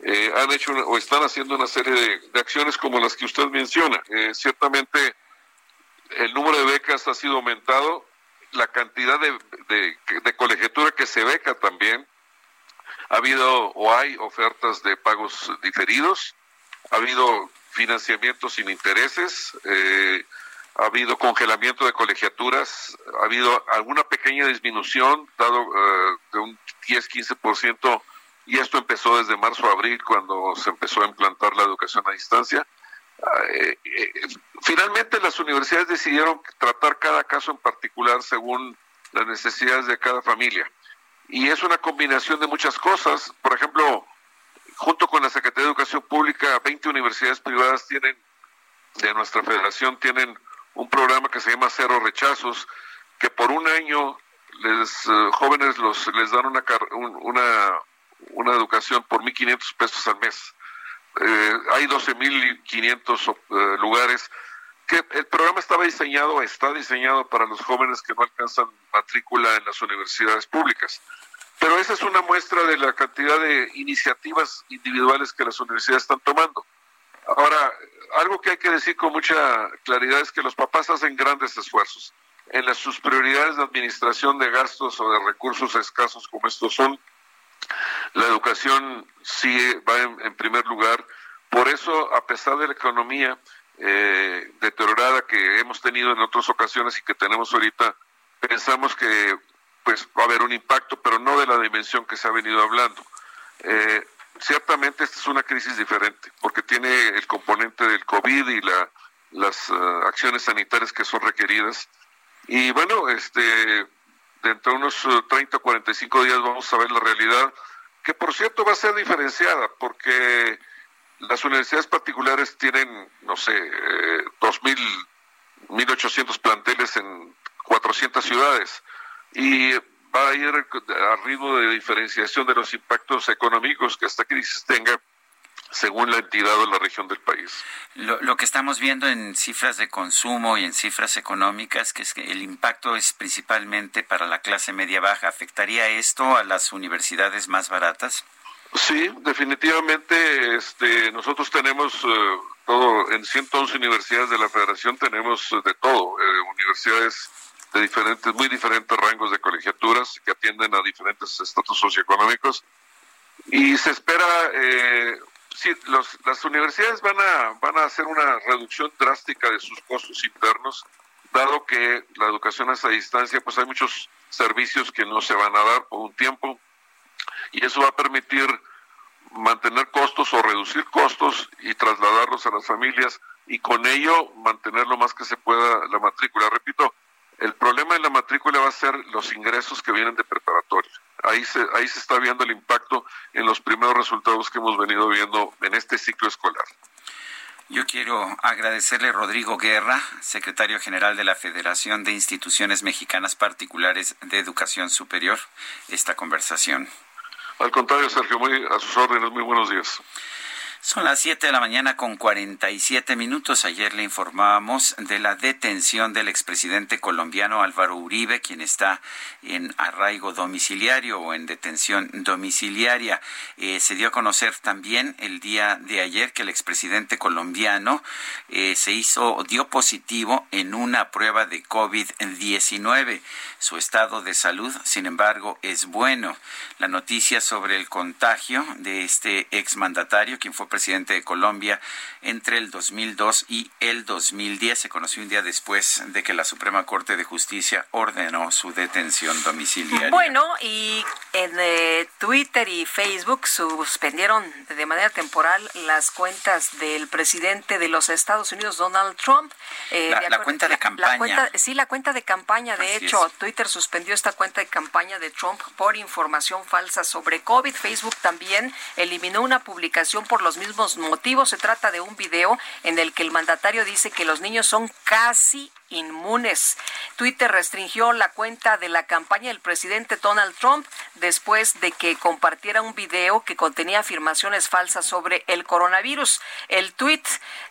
eh, han hecho o están haciendo una serie de, acciones como las que usted menciona. Eh, ciertamente el número de becas ha sido aumentado, la cantidad de, de, colegiatura que se beca también. Ha habido o hay ofertas de pagos diferidos, ha habido financiamiento sin intereses, ha habido congelamiento de colegiaturas, ha habido alguna pequeña disminución, dado de un 10-15% y esto empezó desde marzo a abril cuando se empezó a implantar la educación a distancia. Eh, eh, finalmente las universidades decidieron tratar cada caso en particular según las necesidades de cada familia. Y es una combinación de muchas cosas. Por ejemplo, junto con la Secretaría de Educación Pública, 20 universidades privadas tienen, de nuestra federación, tienen un programa que se llama Cero Rechazos, que por un año les eh, jóvenes los les dan una, una una educación por 1.500 pesos al mes. Eh, hay 12.500 eh, lugares que el programa estaba diseñado, está diseñado para los jóvenes que no alcanzan matrícula en las universidades públicas. Pero esa es una muestra de la cantidad de iniciativas individuales que las universidades están tomando. Ahora, algo que hay que decir con mucha claridad es que los papás hacen grandes esfuerzos. En las, sus prioridades de administración de gastos o de recursos escasos como estos son, la educación sí va en, primer lugar. Por eso, a pesar de la economía eh, deteriorada que hemos tenido en otras ocasiones y que tenemos ahorita, pensamos que pues va a haber un impacto, pero no de la dimensión que se ha venido hablando. Eh, ciertamente esta es una crisis diferente, porque tiene el componente del COVID y la, las uh, acciones sanitarias que son requeridas. Y bueno, este dentro de unos 30 o 45 días vamos a ver la realidad, que por cierto va a ser diferenciada, porque las universidades particulares tienen, no sé, eh, 2.000, 1.800 planteles en 400 ciudades y va a ir a ritmo de diferenciación de los impactos económicos que esta crisis tenga según la entidad o la región del país. Lo, que estamos viendo en cifras de consumo y en cifras económicas, que es que el impacto es principalmente para la clase media baja. ¿Afectaría esto a las universidades más baratas? Sí, definitivamente. Este, nosotros tenemos eh, todo en 111 universidades de la Federación tenemos de todo, eh, universidades de diferentes, muy diferentes rangos de colegiaturas que atienden a diferentes estatus socioeconómicos y se espera eh, sí, las universidades van a, van a hacer una reducción drástica de sus costos internos, dado que la educación a esa distancia, pues hay muchos servicios que no se van a dar por un tiempo, y eso va a permitir mantener costos o reducir costos y trasladarlos a las familias y con ello mantener lo más que se pueda la matrícula. Repito, el problema de la matrícula va a ser los ingresos que vienen de preparatoria ahí se, ahí se está viendo el impacto en los primeros resultados que hemos venido viendo en este ciclo escolar. Yo quiero agradecerle a Rodrigo Guerra, secretario general de la Federación de Instituciones Mexicanas Particulares de Educación Superior, esta conversación. Al contrario, Sergio, muy a sus órdenes, muy buenos días. Son las 7 de la mañana con 47 minutos. Ayer le informábamos de la detención del expresidente colombiano Álvaro Uribe, quien está en arraigo domiciliario o en detención domiciliaria. Eh, se dio a conocer también el día de ayer que el expresidente colombiano eh, se hizo, dio positivo en una prueba de COVID-19. Su estado de salud, sin embargo, es bueno. La noticia sobre el contagio de este exmandatario, quien presidente de Colombia entre el 2002 y el 2010. Se conoció un día después de que la Suprema Corte de Justicia ordenó su detención domiciliaria. Bueno, y en eh, Twitter y Facebook suspendieron de manera temporal las cuentas del presidente de los Estados Unidos, Donald Trump. Eh, la, cuenta de campaña. sí, la cuenta de campaña. De hecho, Twitter suspendió esta cuenta de campaña de Trump por información falsa sobre COVID. Facebook también eliminó una publicación por los mismos motivos. Se trata de un video en el que el mandatario dice que los niños son casi inmunes. Twitter restringió la cuenta de la campaña del presidente Donald Trump después de que compartiera un video que contenía afirmaciones falsas sobre el coronavirus. El tweet,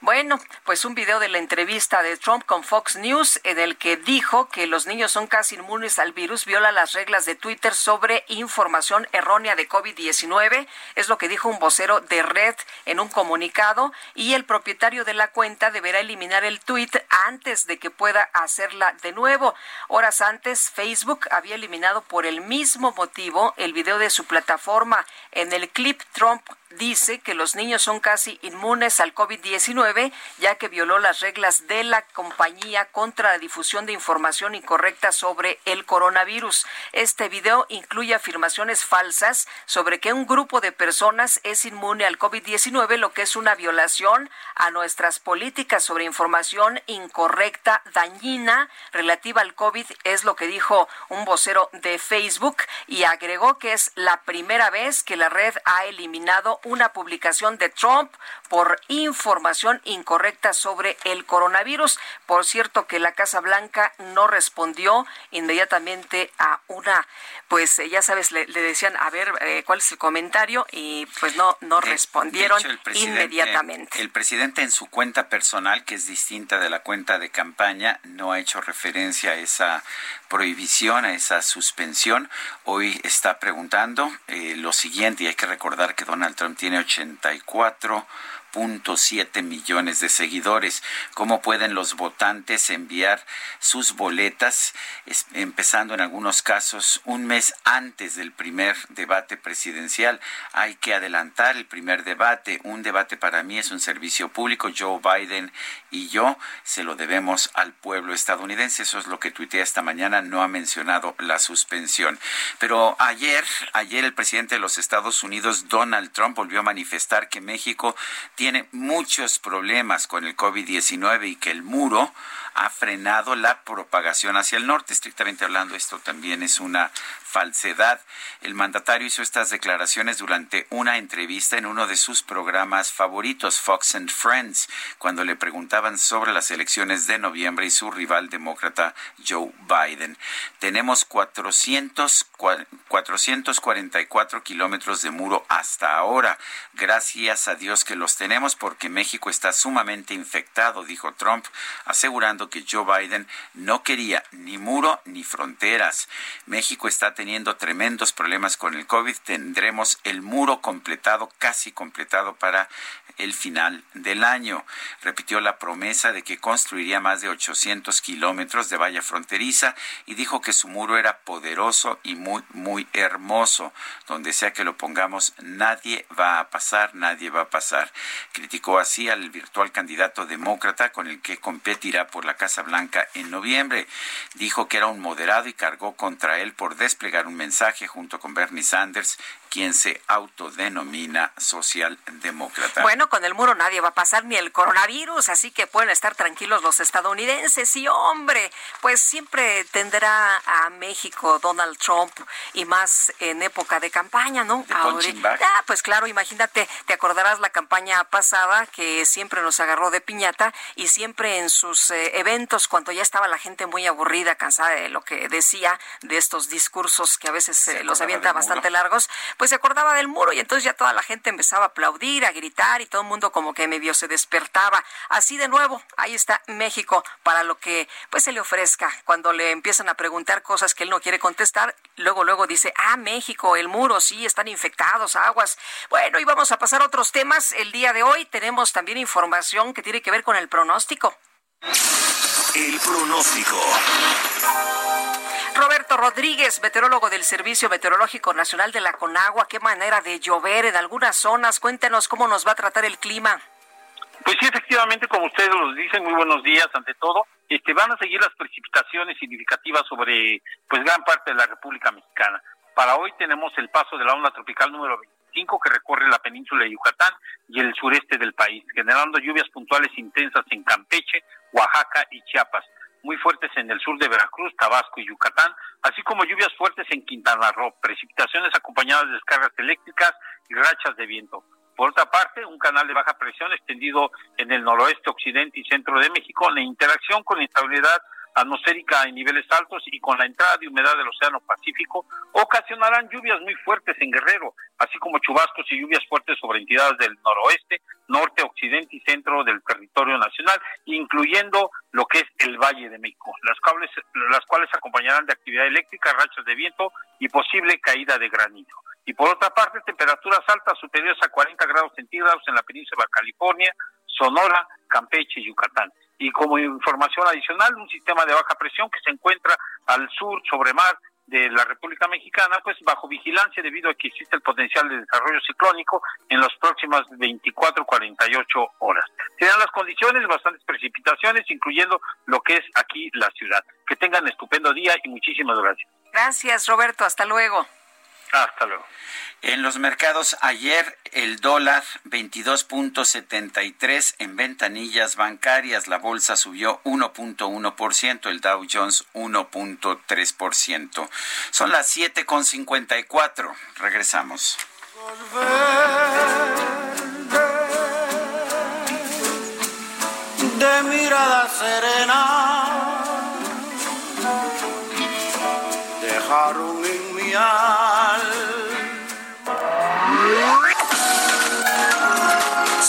bueno, pues un video de la entrevista de Trump con Fox News en el que dijo que los niños son casi inmunes al virus, viola las reglas de Twitter sobre información errónea de COVID-19. Es lo que dijo un vocero de Red en un comunicado y el propietario de la cuenta deberá eliminar el tweet antes de que pueda pueda hacerla de nuevo. Horas antes, Facebook había eliminado por el mismo motivo el video de su plataforma. En el clip, Trump dice que los niños son casi inmunes al COVID-19, ya que violó las reglas de la compañía contra la difusión de información incorrecta sobre el coronavirus. Este video incluye afirmaciones falsas sobre que un grupo de personas es inmune al COVID-19, lo que es una violación a nuestras políticas sobre información incorrecta, dañina, relativa al COVID, es lo que dijo un vocero de Facebook y agregó que es la primera vez que la red ha eliminado una publicación de Trump por información incorrecta sobre el coronavirus. Por cierto, que la Casa Blanca no respondió inmediatamente a una, pues eh, ya sabes, le, decían, a ver, eh, ¿cuál es el comentario? Y pues no, no respondieron inmediatamente. El presidente en su cuenta personal, que es distinta de la cuenta de campaña, no ha hecho referencia a esa prohibición, a esa suspensión. Hoy está preguntando eh, lo siguiente, y hay que recordar que Donald Trump tiene 84 siete millones de seguidores. ¿Cómo pueden los votantes enviar sus boletas, empezando en algunos casos un mes antes del primer debate presidencial? Hay que adelantar el primer debate. Un debate para mí es un servicio público. Joe Biden y yo se lo debemos al pueblo estadounidense. Eso es lo que tuiteé esta mañana. No ha mencionado la suspensión. Pero ayer, ayer el presidente de los Estados Unidos, Donald Trump, volvió a manifestar que México tiene muchos problemas con el COVID-19 y que el muro ha frenado la propagación hacia el norte. Estrictamente hablando, esto también es una falsedad. El mandatario hizo estas declaraciones durante una entrevista en uno de sus programas favoritos, Fox and Friends, cuando le preguntaban sobre las elecciones de noviembre y su rival demócrata Joe Biden. Tenemos 400, 444 kilómetros de muro hasta ahora. Gracias a Dios que los tenemos porque México está sumamente infectado, dijo Trump, asegurando que Joe Biden no quería ni muro ni fronteras. México está teniendo tremendos problemas con el COVID. Tendremos el muro completado, casi completado para el final del año. Repitió la promesa de que construiría más de 800 kilómetros de valla fronteriza y dijo que su muro era poderoso y muy, muy hermoso. Donde sea que lo pongamos, nadie va a pasar, nadie va a pasar. Criticó así al virtual candidato demócrata con el que competirá por la Casa Blanca en noviembre. Dijo que era un moderado y cargó contra él por desplegar un mensaje junto con Bernie Sanders quien se autodenomina socialdemócrata. Bueno, con el muro nadie va a pasar ni el coronavirus, así que pueden estar tranquilos los estadounidenses. Y hombre, pues siempre tendrá a México Donald Trump y más en época de campaña, ¿no? ah, pues claro, imagínate, te acordarás la campaña pasada que siempre nos agarró de piñata y siempre en sus eh, eventos, cuando ya estaba la gente muy aburrida, cansada de lo que decía, de estos discursos que a veces eh, los avienta bastante largos, pues se acordaba del muro y entonces ya toda la gente empezaba a aplaudir, a gritar y todo el mundo como que medio se despertaba. Así de nuevo, ahí está México para lo que pues se le ofrezca. Cuando le empiezan a preguntar cosas que él no quiere contestar, luego luego dice, "Ah, México, el muro, sí, están infectados, aguas." Bueno, y vamos a pasar a otros temas. El día de hoy tenemos también información que tiene que ver con el pronóstico. El pronóstico. Roberto Rodríguez, meteorólogo del Servicio Meteorológico Nacional de la Conagua, qué manera de llover en algunas zonas. Cuéntenos cómo nos va a tratar el clima. Pues sí, efectivamente, como ustedes lo dicen, muy buenos días ante todo. Este, van a seguir las precipitaciones significativas sobre pues gran parte de la República Mexicana. Para hoy tenemos el paso de la onda tropical número 25 que recorre la península de Yucatán y el sureste del país, generando lluvias puntuales intensas en Campeche, Oaxaca y Chiapas muy fuertes en el sur de Veracruz, Tabasco y Yucatán, así como lluvias fuertes en Quintana Roo, precipitaciones acompañadas de descargas eléctricas y rachas de viento. Por otra parte, un canal de baja presión extendido en el noroeste, occidente y centro de México, en interacción con inestabilidad atmosférica en niveles altos y con la entrada de humedad del Océano Pacífico ocasionarán lluvias muy fuertes en Guerrero, así como chubascos y lluvias fuertes sobre entidades del noroeste, norte, occidente y centro del territorio nacional, incluyendo lo que es el Valle de México, las, cuales, las cuales acompañarán de actividad eléctrica, rachas de viento y posible caída de granito. Y por otra parte, temperaturas altas superiores a 40 grados centígrados en la península de California, Sonora, Campeche y Yucatán y como información adicional, un sistema de baja presión que se encuentra al sur sobre mar de la República Mexicana, pues bajo vigilancia debido a que existe el potencial de desarrollo ciclónico en las próximas 24-48 horas. Serán las condiciones, bastantes precipitaciones, incluyendo lo que es aquí la ciudad. Que tengan estupendo día y muchísimas gracias. Gracias, Roberto. Hasta luego. Hasta luego. En los mercados ayer el dólar 22.73 en ventanillas bancarias, la bolsa subió 1.1%, el Dow Jones 1.3%. Son las 7.54. Regresamos. De mirada serena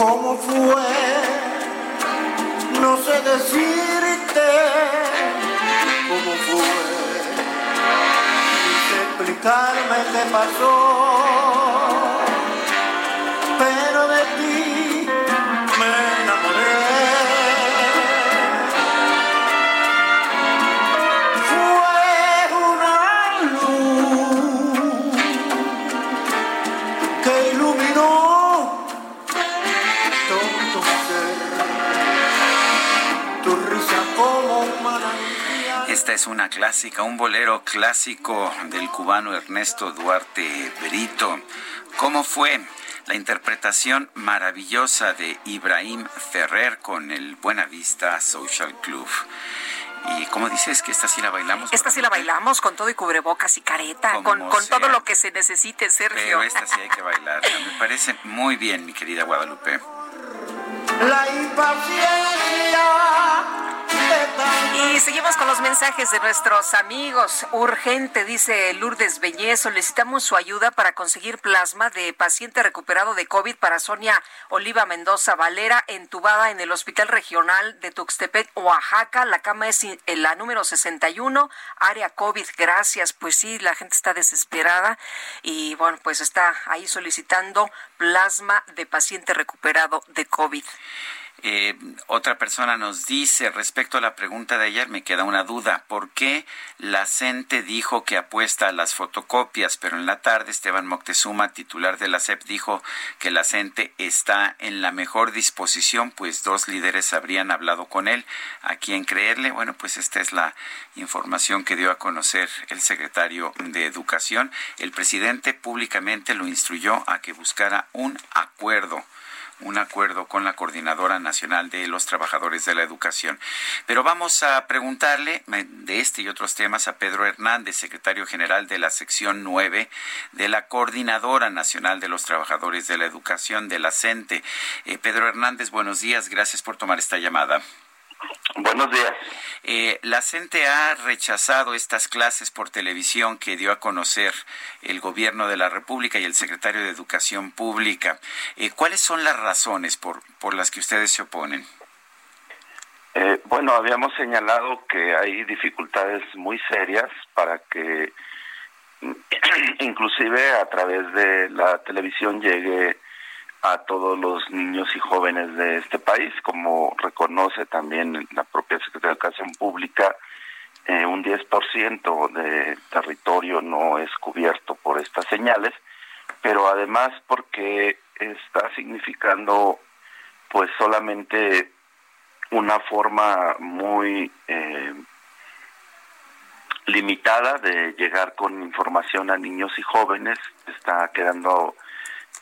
¿Cómo fue? No sé decirte cómo fue. Ni explicarme qué pasó. Pero de ti Esta es una clásica, un bolero clásico del cubano Ernesto Duarte Berito. ¿Cómo fue? La interpretación maravillosa de Ibrahim Ferrer con el Buenavista Social Club. Y como dices que esta sí la bailamos. Esta sí la bailamos con todo y cubrebocas y careta, con, con todo lo que se necesite, Sergio. Pero esta sí hay que bailarla. Me parece muy bien, mi querida Guadalupe. La impaciencia Y seguimos con los mensajes de nuestros amigos. Urgente, dice Lourdes Beñé, solicitamos su ayuda para conseguir plasma de paciente recuperado de COVID para Sonia Oliva Mendoza Valera, entubada en el Hospital Regional de Tuxtepec, Oaxaca. La cama es la número 61, área COVID. Gracias. Pues sí, la gente está desesperada y bueno, pues está ahí solicitando plasma de paciente recuperado de COVID. Eh, otra persona nos dice, respecto a la pregunta de ayer, me queda una duda. ¿Por qué la CENTE dijo que apuesta a las fotocopias, pero en la tarde Esteban Moctezuma, titular de la CEP, dijo que la CENTE está en la mejor disposición, pues dos líderes habrían hablado con él. ¿A quién creerle? Bueno, pues esta es la información que dio a conocer el secretario de Educación. El presidente públicamente lo instruyó a que buscara un acuerdo un acuerdo con la Coordinadora Nacional de los Trabajadores de la Educación. Pero vamos a preguntarle de este y otros temas a Pedro Hernández, secretario general de la sección 9 de la Coordinadora Nacional de los Trabajadores de la Educación de la CENTE. Eh, Pedro Hernández, buenos días, gracias por tomar esta llamada. Buenos días. Eh, la CENTE ha rechazado estas clases por televisión que dio a conocer el gobierno de la República y el secretario de Educación Pública. Eh, ¿Cuáles son las razones por, por las que ustedes se oponen? Eh, bueno, habíamos señalado que hay dificultades muy serias para que [CLEARS THROAT] inclusive a través de la televisión llegue a todos los niños y jóvenes de este país, como reconoce también la propia Secretaría de Educación Pública, eh, un 10% de territorio no es cubierto por estas señales, pero además porque está significando pues solamente una forma muy eh, limitada de llegar con información a niños y jóvenes, está quedando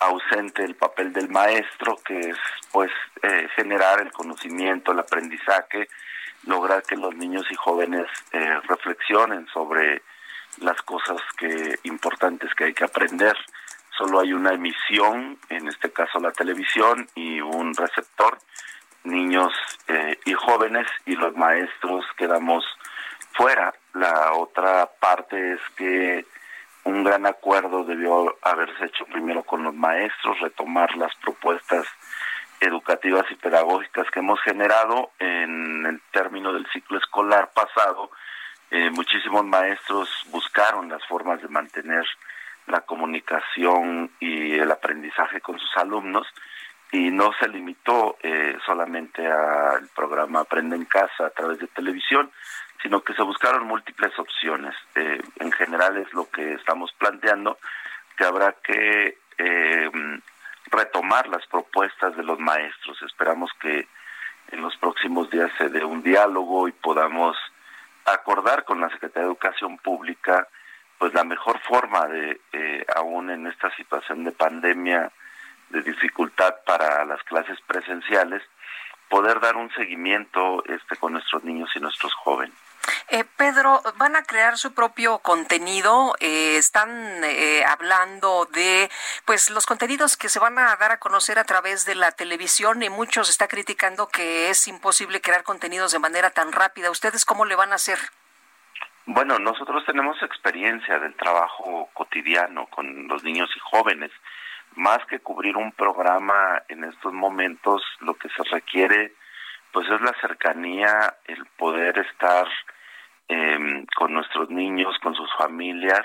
ausente el papel del maestro, que es pues eh, generar el conocimiento, el aprendizaje, lograr que los niños y jóvenes eh, reflexionen sobre las cosas que importantes que hay que aprender. Solo hay una emisión, en este caso la televisión, y un receptor, niños eh, y jóvenes, y los maestros quedamos fuera. La otra parte es que un gran acuerdo debió haberse hecho primero con los maestros, retomar las propuestas educativas y pedagógicas que hemos generado en el término del ciclo escolar pasado. Eh, muchísimos maestros buscaron las formas de mantener la comunicación y el aprendizaje con sus alumnos y no se limitó eh, solamente al programa Aprende en Casa a través de televisión, sino que se buscaron múltiples opciones. Eh, en general es lo que estamos planteando, que habrá que eh, retomar las propuestas de los maestros. Esperamos que en los próximos días se dé un diálogo y podamos acordar con la Secretaría de Educación Pública pues la mejor forma de, eh, aún en esta situación de pandemia, de dificultad para las clases presenciales, poder dar un seguimiento este con nuestros niños y nuestros jóvenes. Eh, Pedro, van a crear su propio contenido. Eh, están eh, hablando de, pues, los contenidos que se van a dar a conocer a través de la televisión y muchos están criticando que es imposible crear contenidos de manera tan rápida. ¿Ustedes cómo le van a hacer? Bueno, nosotros tenemos experiencia del trabajo cotidiano con los niños y jóvenes. Más que cubrir un programa en estos momentos, lo que se requiere, pues, es la cercanía, el poder estar eh, con nuestros niños, con sus familias.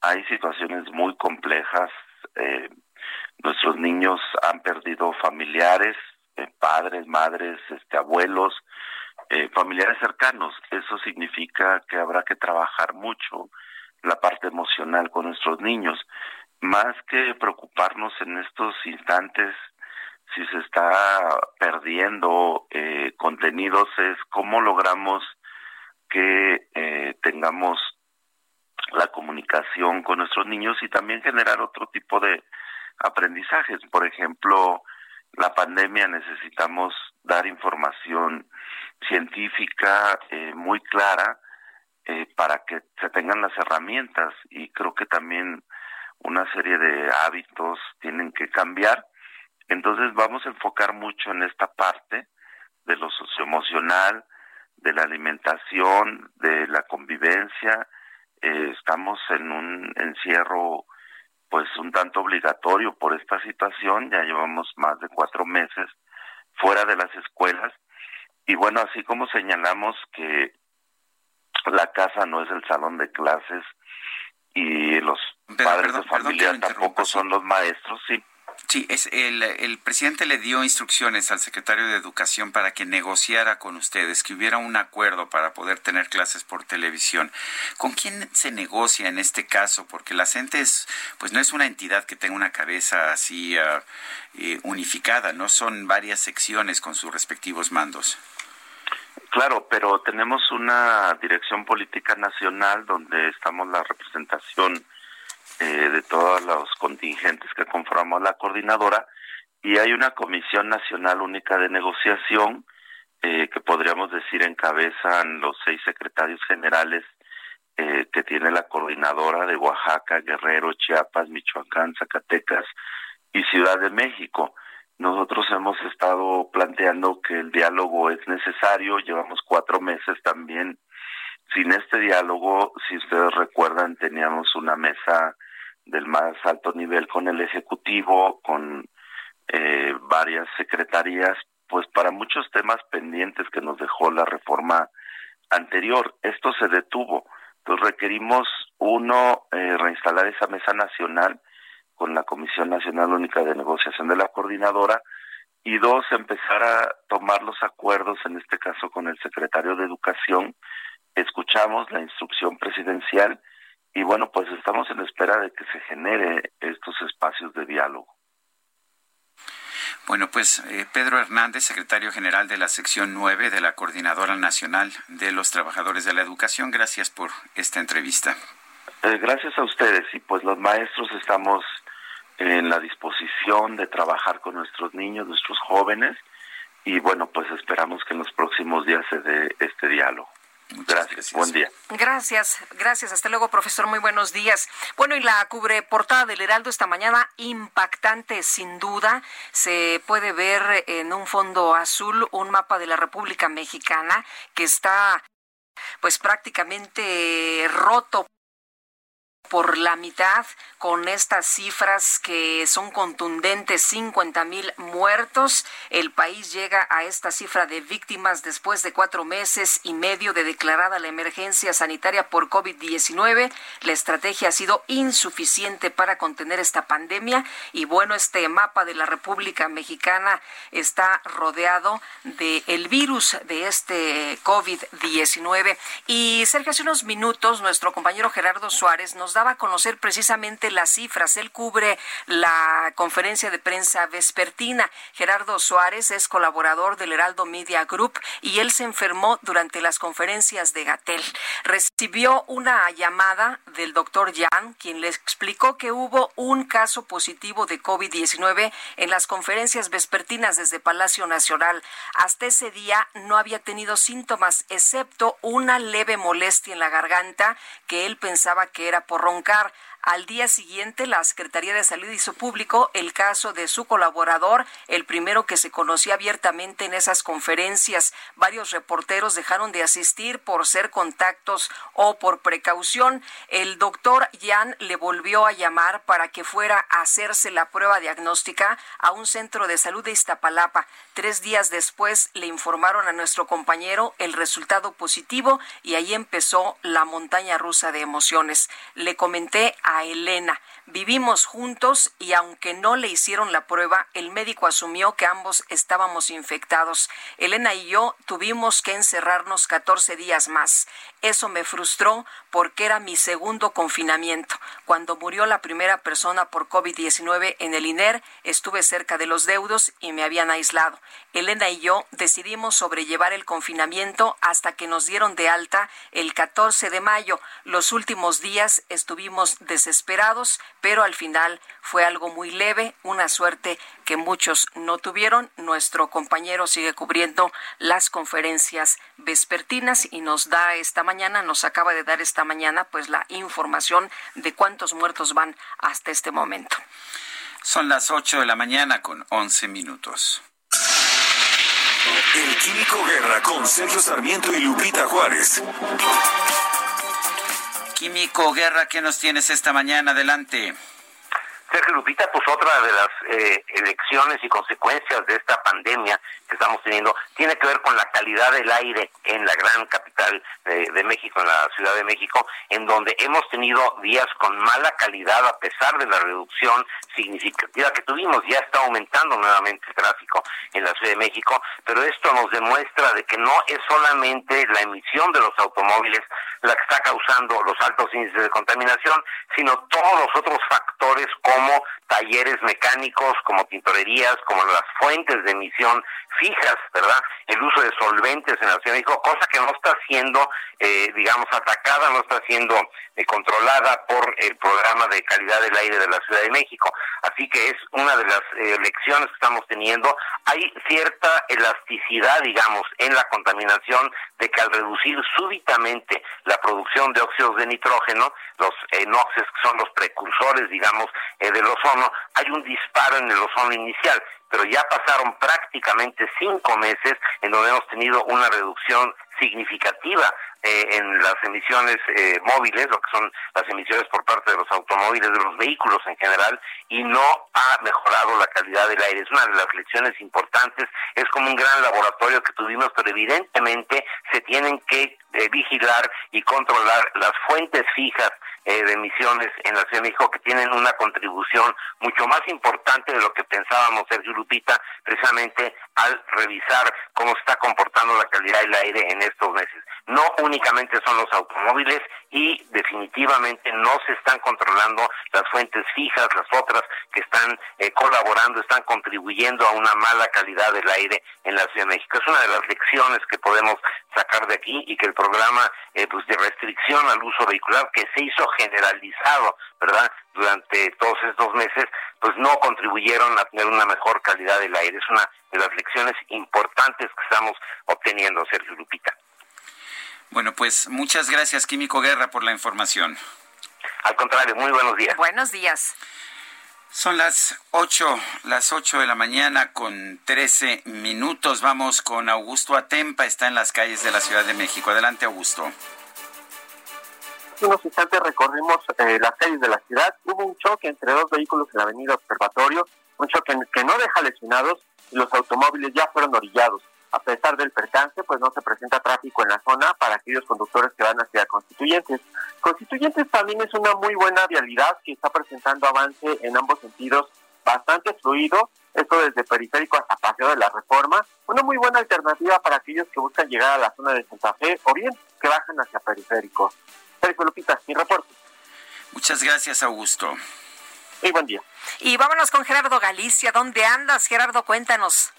Hay situaciones muy complejas. Eh, nuestros niños han perdido familiares, eh, padres, madres, este, abuelos, eh, familiares cercanos. Eso significa que habrá que trabajar mucho la parte emocional con nuestros niños. Más que preocuparnos en estos instantes si se está perdiendo eh, contenidos, es cómo logramos que eh, tengamos la comunicación con nuestros niños y también generar otro tipo de aprendizajes. Por ejemplo, la pandemia necesitamos dar información científica eh, muy clara eh, para que se tengan las herramientas y creo que también una serie de hábitos tienen que cambiar. Entonces vamos a enfocar mucho en esta parte de lo socioemocional, de la alimentación, de la convivencia. Eh, estamos en un encierro pues un tanto obligatorio por esta situación, ya llevamos más de cuatro meses fuera de las escuelas y bueno, así como señalamos que la casa no es el salón de clases y los padres de familia tampoco son los maestros, sí. Sí, es el, el, presidente le dio instrucciones al secretario de Educación para que negociara con ustedes, que hubiera un acuerdo para poder tener clases por televisión. ¿Con quién se negocia en este caso? Porque la CENTE es, pues no es una entidad que tenga una cabeza así uh, eh, unificada, no son varias secciones con sus respectivos mandos. Claro, pero tenemos una dirección política nacional donde estamos la representación eh, de todos los contingentes que conformamos la coordinadora y hay una Comisión Nacional Única de Negociación eh, que podríamos decir encabezan los seis secretarios generales eh, que tiene la coordinadora de Oaxaca, Guerrero, Chiapas, Michoacán, Zacatecas y Ciudad de México. Nosotros hemos estado planteando que el diálogo es necesario, llevamos cuatro meses también sin este diálogo, si ustedes recuerdan, teníamos una mesa del más alto nivel con el Ejecutivo, con eh, varias secretarías, pues para muchos temas pendientes que nos dejó la reforma anterior. Esto se detuvo. Entonces requerimos, uno, eh, reinstalar esa mesa nacional con la Comisión Nacional Única de Negociación de la Coordinadora, y dos, empezar a tomar los acuerdos, en este caso con el secretario de Educación, escuchamos la instrucción presidencial y bueno, pues estamos en espera de que se genere estos espacios de diálogo. Bueno, pues eh, Pedro Hernández, secretario general de la sección 9 de la Coordinadora Nacional de los Trabajadores de la Educación, gracias por esta entrevista. Eh, gracias a ustedes y pues los maestros estamos en la disposición de trabajar con nuestros niños, nuestros jóvenes y bueno, pues esperamos que en los próximos días se dé este diálogo gracias. Buen día. Gracias, gracias. Hasta luego, profesor. Muy buenos días. Bueno, y la cubre portada del Heraldo esta mañana, impactante sin duda. Se puede ver en un fondo azul un mapa de la República Mexicana que está pues prácticamente roto por la mitad con estas cifras que son contundentes, 50 mil muertos. El país llega a esta cifra de víctimas después de cuatro meses y medio de declarada la emergencia sanitaria por COVID-19. La estrategia ha sido insuficiente para contener esta pandemia y bueno, este mapa de la República Mexicana está rodeado del el virus de este COVID-19. Y Sergio, hace unos minutos nuestro compañero Gerardo Suárez nos daba a conocer precisamente las cifras. Él cubre la conferencia de prensa vespertina. Gerardo Suárez es colaborador del Heraldo Media Group y él se enfermó durante las conferencias de Gatel. Recibió una llamada del doctor Jan, quien le explicó que hubo un caso positivo de COVID-19 en las conferencias vespertinas desde Palacio Nacional. Hasta ese día no había tenido síntomas, excepto una leve molestia en la garganta que él pensaba que era por roncar. Al día siguiente, la Secretaría de Salud hizo público el caso de su colaborador, el primero que se conocía abiertamente en esas conferencias. Varios reporteros dejaron de asistir por ser contactos o por precaución. El doctor Jan le volvió a llamar para que fuera a hacerse la prueba diagnóstica a un centro de salud de Iztapalapa. Tres días después le informaron a nuestro compañero el resultado positivo y ahí empezó la montaña rusa de emociones. Le comenté a a Elena. Vivimos juntos y aunque no le hicieron la prueba, el médico asumió que ambos estábamos infectados. Elena y yo tuvimos que encerrarnos 14 días más. Eso me frustró porque era mi segundo confinamiento. Cuando murió la primera persona por COVID-19 en el INER, estuve cerca de los deudos y me habían aislado. Elena y yo decidimos sobrellevar el confinamiento hasta que nos dieron de alta el 14 de mayo. Los últimos días estuvimos desesperados, pero al final fue algo muy leve, una suerte que muchos no tuvieron. Nuestro compañero sigue cubriendo las conferencias vespertinas y nos da esta mañana, nos acaba de dar esta mañana pues la información de cuántos muertos van hasta este momento. Son las 8 de la mañana con 11 minutos. El Químico Guerra con Sergio Sarmiento y Lupita Juárez. Químico Guerra, ¿qué nos tienes esta mañana? Adelante. Sergio Lupita, pues otra de las eh, elecciones y consecuencias de esta pandemia que estamos teniendo tiene que ver con la calidad del aire en la gran capital de, México, en la Ciudad de México, en donde hemos tenido días con mala calidad a pesar de la reducción significativa que tuvimos. Ya está aumentando nuevamente el tráfico en la Ciudad de México, pero esto nos demuestra de que no es solamente la emisión de los automóviles la que está causando los altos índices de contaminación, sino todos los otros factores como como talleres mecánicos, como tintorerías, como las fuentes de emisión fijas, ¿verdad? El uso de solventes en la Ciudad de México, cosa que no está siendo, eh, digamos, atacada, no está siendo eh, controlada por el programa de calidad del aire de la Ciudad de México. Así que es una de las eh, lecciones que estamos teniendo. Hay cierta elasticidad, digamos, en la contaminación de que al reducir súbitamente la producción de óxidos de nitrógeno, los NOxes, que son los precursores, digamos, del ozono, hay un disparo en el ozono inicial pero ya pasaron prácticamente cinco meses en donde hemos tenido una reducción significativa eh, en las emisiones eh, móviles, lo que son las emisiones por parte de los automóviles, de los vehículos en general, y no ha mejorado la calidad del aire. Es una de las lecciones importantes, es como un gran laboratorio que tuvimos, pero evidentemente se tienen que eh, vigilar y controlar las fuentes fijas eh, de emisiones en la Ciudad de México que tienen una contribución mucho más importante de lo que pensábamos, Sergio Lupita, precisamente al revisar cómo se está comportando la calidad del aire en estos meses. No únicamente son los automóviles y definitivamente no se están controlando las fuentes fijas, las otras que están eh, colaborando, están contribuyendo a una mala calidad del aire en la Ciudad de México. Es una de las lecciones que podemos sacar de aquí y que el programa eh, pues de restricción al uso vehicular que se hizo generalizado, ¿verdad? Durante todos estos meses, pues no contribuyeron a tener una mejor calidad del aire. Es una de las lecciones importantes que estamos obteniendo, Sergio Lupita. Bueno, pues muchas gracias, Químico Guerra, por la información. Al contrario, muy buenos días. Buenos días. Son las 8, las 8 de la mañana con 13 minutos. Vamos con Augusto Atempa, está en las calles de la Ciudad de México. Adelante, Augusto. Hace unos instantes recorrimos eh, las calles de la ciudad. Hubo un choque entre dos vehículos en la avenida Observatorio, un choque que no deja lesionados y los automóviles ya fueron orillados. A pesar del percance, pues no se presenta tráfico en la zona para aquellos conductores que van hacia Constituyentes. Constituyentes también es una muy buena vialidad que está presentando avance en ambos sentidos bastante fluido, esto desde periférico hasta Paseo de la Reforma, una muy buena alternativa para aquellos que buscan llegar a la zona de Santa Fe o bien que bajan hacia periférico. Sergio Lupita, mi reporte. Muchas gracias, Augusto. Y buen día. Y vámonos con Gerardo Galicia. ¿Dónde andas, Gerardo? Cuéntanos.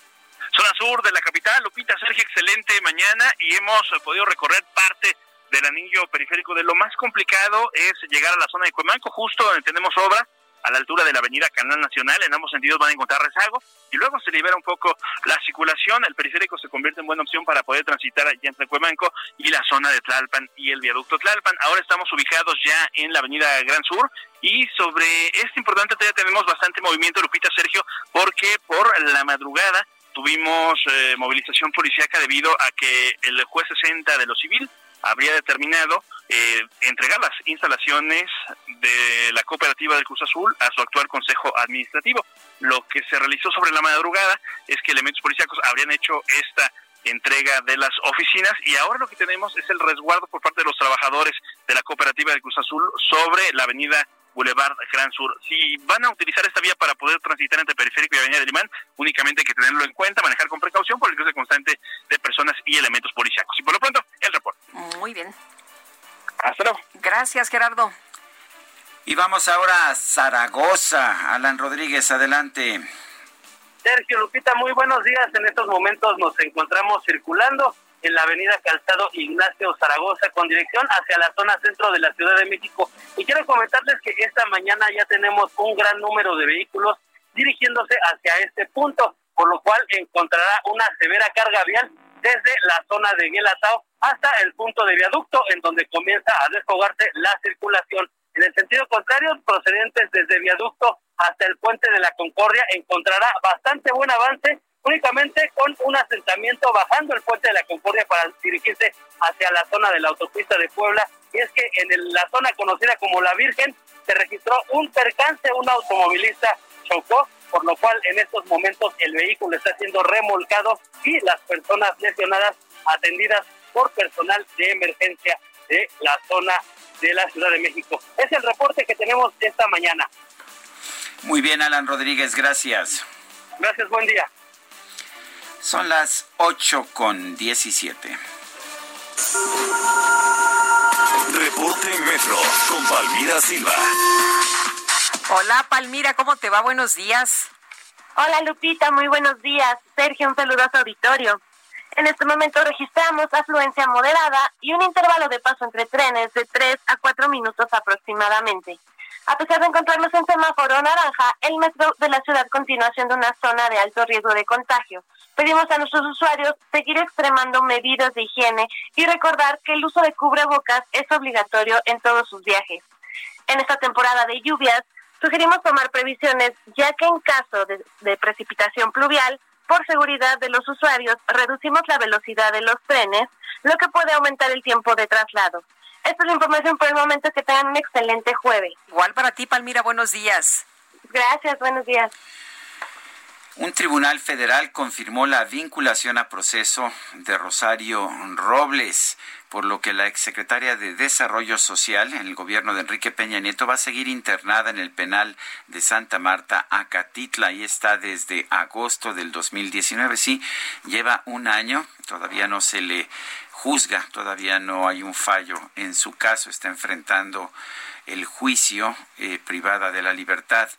Zona sur de la capital, Lupita, Sergio, excelente mañana y hemos podido recorrer parte del anillo periférico. De lo más complicado es llegar a la zona de Cuemanco, justo donde tenemos obra, a la altura de la avenida Canal Nacional. En ambos sentidos van a encontrar rezago y luego se libera un poco la circulación. El periférico se convierte en buena opción para poder transitar allá entre Cuemanco y la zona de Tlalpan y el viaducto Tlalpan. Ahora estamos ubicados ya en la avenida Gran Sur y sobre este importante tema tenemos bastante movimiento, Lupita Sergio, porque por la madrugada tuvimos eh, movilización policíaca debido a que el juez 60 de lo civil habría determinado eh, entregar las instalaciones de la cooperativa del Cruz Azul a su actual consejo administrativo. Lo que se realizó sobre la madrugada es que elementos policíacos habrían hecho esta entrega de las oficinas y ahora lo que tenemos es el resguardo por parte de los trabajadores de la cooperativa del Cruz Azul sobre la avenida Boulevard Gran Sur. Si van a utilizar esta vía para poder transitar entre Periférico y Avenida de Limán, únicamente hay que tenerlo en cuenta, manejar con precaución por el cruce constante de personas y elementos policiacos. Y por lo pronto, el reporte. Muy bien. Hasta luego. Gracias, Gerardo. Y vamos ahora a Zaragoza. Alan Rodríguez, adelante. Sergio Lupita, muy buenos días. En estos momentos nos encontramos circulando en la avenida Calzado Ignacio Zaragoza con dirección hacia la zona centro de la Ciudad de México. Y quiero comentarles que esta mañana ya tenemos un gran número de vehículos dirigiéndose hacia este punto, por lo cual encontrará una severa carga vial desde la zona de Guelatao hasta el punto de viaducto en donde comienza a desfogarse la circulación. En el sentido contrario, procedentes desde viaducto hasta el puente de la Concordia encontrará bastante buen avance únicamente con un asentamiento bajando el puente de la Concordia para dirigirse hacia la zona de la autopista de Puebla. Y es que en la zona conocida como La Virgen se registró un percance, un automovilista chocó, por lo cual en estos momentos el vehículo está siendo remolcado y las personas lesionadas atendidas por personal de emergencia de la zona de la Ciudad de México. Es el reporte que tenemos esta mañana. Muy bien, Alan Rodríguez, gracias. Gracias, buen día. Son las 8 con 17. Reporte Metro con Palmira Silva. Hola, Palmira, ¿cómo te va? Buenos días. Hola, Lupita, muy buenos días. Sergio, un saludo a su auditorio. En este momento registramos afluencia moderada y un intervalo de paso entre trenes de 3 a 4 minutos aproximadamente. A pesar de encontrarnos en semáforo naranja, el metro de la ciudad continúa siendo una zona de alto riesgo de contagio. Pedimos a nuestros usuarios seguir extremando medidas de higiene y recordar que el uso de cubrebocas es obligatorio en todos sus viajes. En esta temporada de lluvias, sugerimos tomar previsiones ya que en caso de, de precipitación pluvial, por seguridad de los usuarios, reducimos la velocidad de los trenes, lo que puede aumentar el tiempo de traslado. Esta es la información por el momento. Que tengan un excelente jueves. Igual para ti, Palmira. Buenos días. Gracias. Buenos días. Un tribunal federal confirmó la vinculación a proceso de Rosario Robles, por lo que la exsecretaria de Desarrollo Social en el gobierno de Enrique Peña Nieto va a seguir internada en el penal de Santa Marta, Acatitla. Ahí está desde agosto del 2019. Sí, lleva un año, todavía no se le juzga, todavía no hay un fallo en su caso, está enfrentando el juicio eh, privada de la libertad.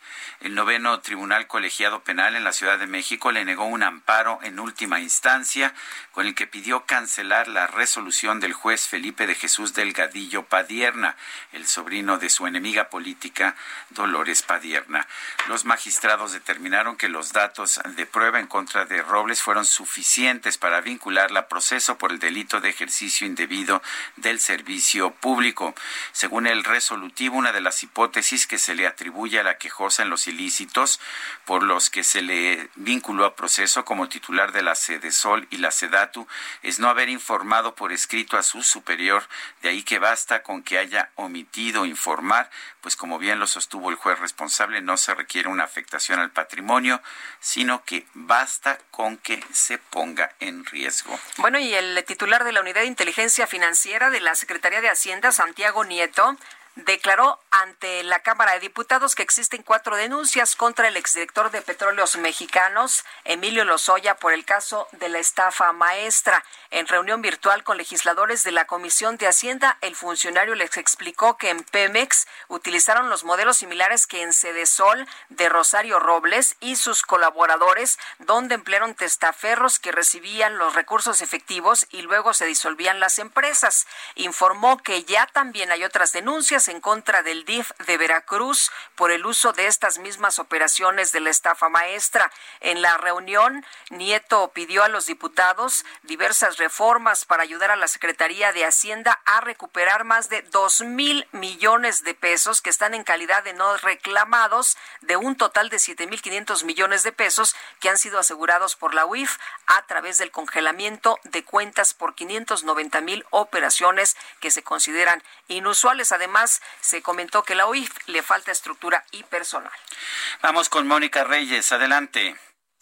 El noveno Tribunal Colegiado Penal en la Ciudad de México le negó un amparo en última instancia con el que pidió cancelar la resolución del juez Felipe de Jesús Delgadillo Padierna, el sobrino de su enemiga política Dolores Padierna. Los magistrados determinaron que los datos de prueba en contra de Robles fueron suficientes para vincularla a proceso por el delito de ejercicio indebido del servicio público. Según el resolutivo, una de las hipótesis que se le atribuye a la quejosa en los ilícitos por los que se le vinculó a proceso como titular de la Sede Sol y la SEDATU es no haber informado por escrito a su superior, de ahí que basta con que haya omitido informar, pues como bien lo sostuvo el juez responsable, no se requiere una afectación al patrimonio, sino que basta con que se ponga en riesgo. Bueno, y el titular de la Unidad de Inteligencia Financiera de la Secretaría de Hacienda, Santiago Nieto, declaró ante la Cámara de Diputados que existen cuatro denuncias contra el exdirector de Petróleos Mexicanos, Emilio Lozoya, por el caso de la estafa maestra. En reunión virtual con legisladores de la Comisión de Hacienda, el funcionario les explicó que en Pemex utilizaron los modelos similares que en Cedesol de Rosario Robles y sus colaboradores, donde emplearon testaferros que recibían los recursos efectivos y luego se disolvían las empresas. Informó que ya también hay otras denuncias en contra del DIF de Veracruz por el uso de estas mismas operaciones de la estafa maestra. En la reunión, Nieto pidió a los diputados diversas reformas para ayudar a la Secretaría de Hacienda a recuperar más de dos mil millones de pesos que están en calidad de no reclamados de un total de siete mil quinientos millones de pesos que han sido asegurados por la UIF a través del congelamiento de cuentas por 590 mil operaciones que se consideran inusuales. Además, se comentó que la UIF le falta estructura y personal. Vamos con Mónica Reyes. Adelante.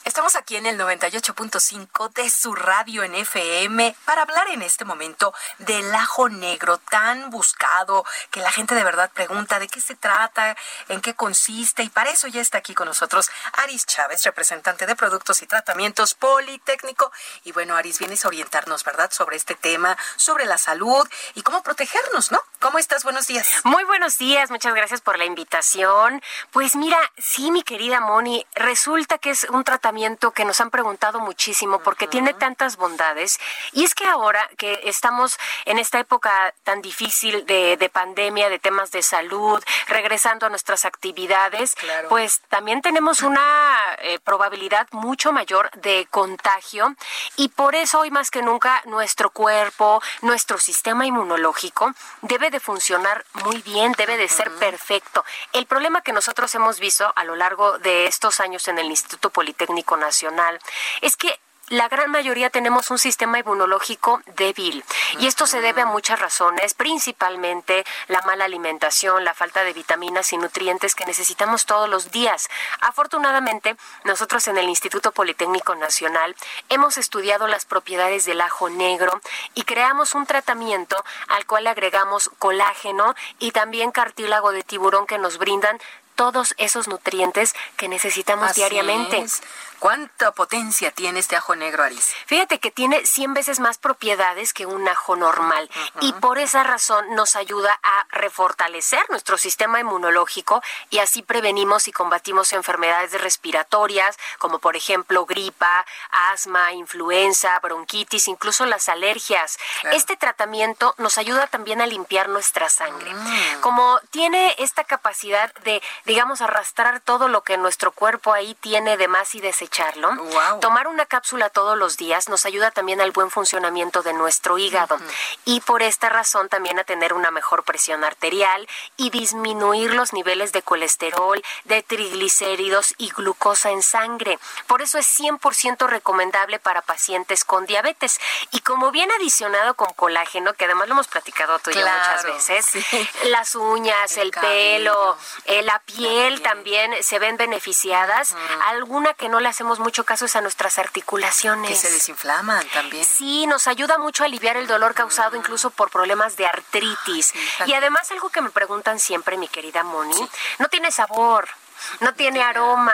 Estamos aquí en el 98.5 de su radio en FM para hablar en este momento del ajo negro tan buscado que la gente de verdad pregunta de qué se trata, en qué consiste y para eso ya está aquí con nosotros Aris Chávez, representante de Productos y Tratamientos Politécnico. Y bueno, Aris, vienes a orientarnos, ¿verdad?, sobre este tema, sobre la salud y cómo protegernos, ¿no? ¿Cómo estás? Buenos días. Muy buenos días, muchas gracias por la invitación. Pues mira, sí, mi querida Moni, resulta que es un tratamiento que nos han preguntado muchísimo porque tiene tantas bondades. Y es que ahora que estamos en esta época tan difícil de, pandemia, de temas de salud, regresando a nuestras actividades, pues también tenemos una eh, probabilidad mucho mayor de contagio y por eso hoy más que nunca nuestro cuerpo, nuestro sistema inmunológico debe de funcionar muy bien, debe de ser perfecto. El problema que nosotros hemos visto a lo largo de estos años en el Instituto Politécnico Nacional, es que la gran mayoría tenemos un sistema inmunológico débil y esto se debe a muchas razones, principalmente la mala alimentación, la falta de vitaminas y nutrientes que necesitamos todos los días. Afortunadamente, nosotros en el Instituto Politécnico Nacional hemos estudiado las propiedades del ajo negro y creamos un tratamiento al cual agregamos colágeno y también cartílago de tiburón que nos brindan todos esos nutrientes que necesitamos Así diariamente. es. ¿Cuánta potencia tiene este ajo negro, Aris? Fíjate que tiene 100 veces más propiedades que un ajo normal y por esa razón nos ayuda a refortalecer nuestro sistema inmunológico y así prevenimos y combatimos enfermedades respiratorias como por ejemplo gripa, asma, influenza, bronquitis, incluso las alergias. Claro. Este tratamiento nos ayuda también a limpiar nuestra sangre. Como tiene esta capacidad de, digamos, arrastrar todo lo que nuestro cuerpo ahí tiene de más y desecharlo, tomar una cápsula todos los días nos ayuda también al buen funcionamiento de nuestro hígado y por esta razón también a tener una mejor presión arterial y disminuir los niveles de colesterol, de triglicéridos y glucosa en sangre. Por eso es 100% recomendable para pacientes con diabetes. Y como viene adicionado con colágeno, que además lo hemos platicado tú y yo muchas veces, sí. las uñas, el, pelo, eh, la piel también se ven beneficiadas. Alguna que no le hacemos mucho caso es a nuestras articulaciones. Que se desinflaman también. Sí, nos ayuda mucho a aliviar el dolor causado incluso por problemas de artritis. Y además algo que me preguntan siempre, mi querida Moni, no tiene sabor. No tiene aroma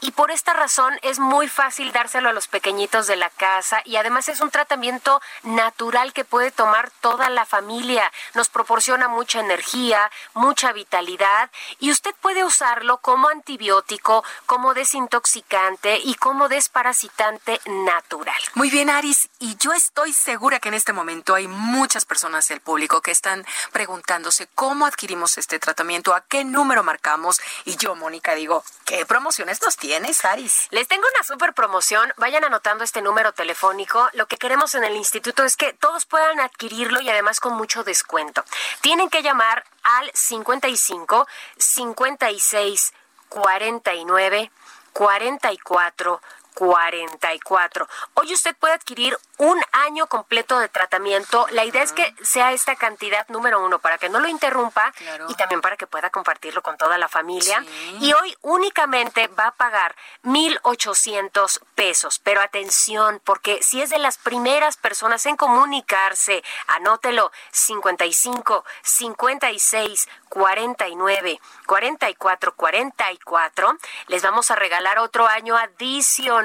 y por esta razón es muy fácil dárselo a los pequeñitos de la casa y además es un tratamiento natural que puede tomar toda la familia. Nos proporciona mucha energía, mucha vitalidad y usted puede usarlo como antibiótico, como desintoxicante y como desparasitante natural. Muy bien, Aris, y yo estoy segura que en este momento hay muchas personas del público que están preguntándose cómo adquirimos este tratamiento, a qué número marcamos, y yo, Mónica, digo, ¿qué promociones nos tienes, Aris? Les tengo una super promoción. Vayan anotando este número telefónico. Lo que queremos en el instituto es que todos puedan adquirirlo y además con mucho descuento. Tienen que llamar al 55 56 49 44 44. Hoy usted puede adquirir un año completo de tratamiento. La idea es que sea esta cantidad número uno para que no lo interrumpa y también para que pueda compartirlo con toda la familia. Y hoy únicamente va a pagar 1,800 pesos. Pero atención, porque si es de las primeras personas en comunicarse, anótelo 55 56 49 44 44. Les vamos a regalar otro año adicional.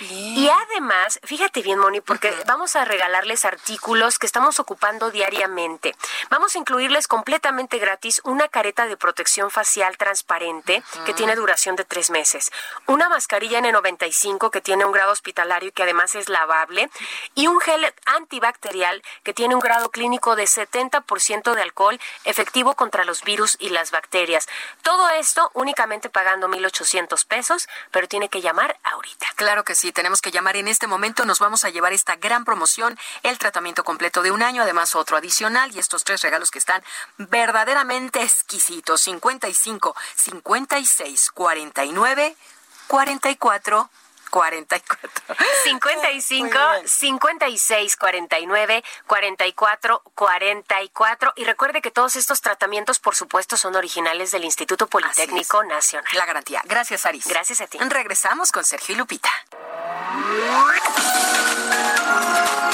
Y además, fíjate bien, Moni, porque vamos a regalarles artículos que estamos ocupando diariamente. Vamos a incluirles completamente gratis una careta de protección facial transparente que tiene duración de tres meses, una mascarilla N95 que tiene un grado hospitalario y que además es lavable, y un gel antibacterial que tiene un grado clínico de 70% de alcohol efectivo contra los virus y las bacterias. Todo esto únicamente pagando 1,800 pesos, pero tiene que llamar Claro que sí, tenemos que llamar en este momento. Nos vamos a llevar esta gran promoción, el tratamiento completo de un año, además otro adicional y estos tres regalos que están verdaderamente exquisitos. 55, 56, 49, 44. 44. 55 56 49 44 44 y recuerde que todos estos tratamientos por supuesto son originales del Instituto Politécnico Nacional. La garantía. Gracias, Aris. Gracias a ti. Regresamos con Sergio y Lupita.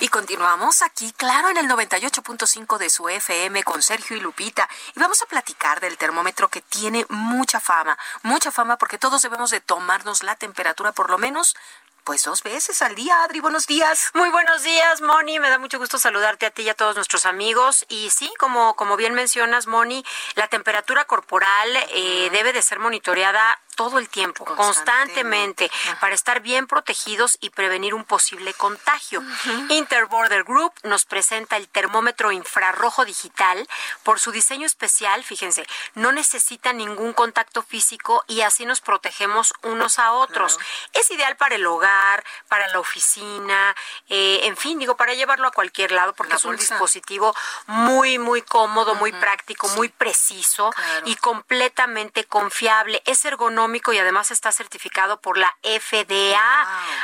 Y continuamos aquí, claro, en el 98.5 de su FM con Sergio y Lupita. Y vamos a platicar del termómetro que tiene mucha fama, mucha fama porque todos debemos de tomarnos la temperatura por lo menos pues dos veces al día. Adri, buenos días. Muy buenos días, Moni. Me da mucho gusto saludarte a ti y a todos nuestros amigos. Y sí, como, como bien mencionas, Moni, la temperatura corporal eh, debe de ser monitoreada todo el tiempo, constantemente, para estar bien protegidos y prevenir un posible contagio. Interborder Group nos presenta el termómetro infrarrojo digital. Por su diseño especial, fíjense, no necesita ningún contacto físico y así nos protegemos unos a otros. Es ideal para el hogar, para la oficina, eh, en fin, digo, para llevarlo a cualquier lado porque es un dispositivo muy, muy cómodo, muy práctico, muy preciso y completamente confiable. Es ergonómico y además está certificado por la FDA.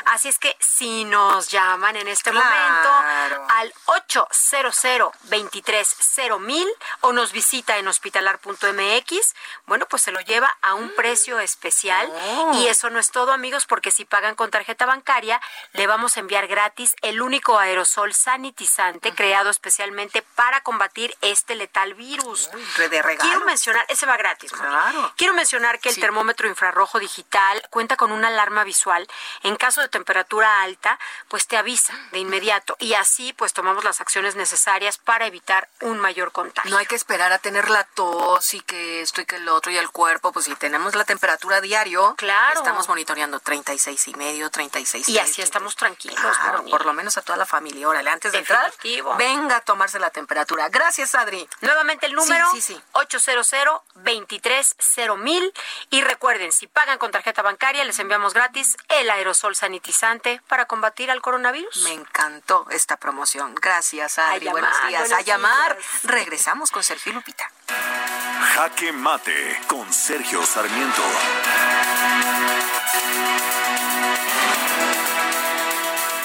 Así es que si nos llaman en este momento al 800 230 o nos visita en hospitalar.mx, bueno, pues se lo lleva a un precio especial. Y eso no es todo, amigos, porque si pagan con tarjeta bancaria, le vamos a enviar gratis el único aerosol sanitizante creado especialmente para combatir este letal virus. de regalo. Quiero mencionar, ese va gratis. Claro. Quiero mencionar que el termómetro infrarrojo digital cuenta con una alarma visual. En caso de temperatura alta, pues te avisa de inmediato y así pues tomamos las acciones necesarias para evitar un mayor contagio. No hay que esperar a tener la tos y que esto y que el otro y el cuerpo, pues si tenemos la temperatura diario, claro. estamos monitoreando 36 y medio, 36 y así estamos tranquilos, claro, por lo menos a toda la familia. Órale, antes de entrar, venga a tomarse la temperatura. Gracias, Adri. Nuevamente el número sí, sí, sí. 800 230 y recuerden, si pagan con tarjeta bancaria, les enviamos gratis el aerosol sanitizante para combatir al coronavirus. Me encantó esta promoción. Gracias, Adri. Buenos días. a llamar. Regresamos con Sergio Lupita. Jaque Mate con Sergio Sarmiento.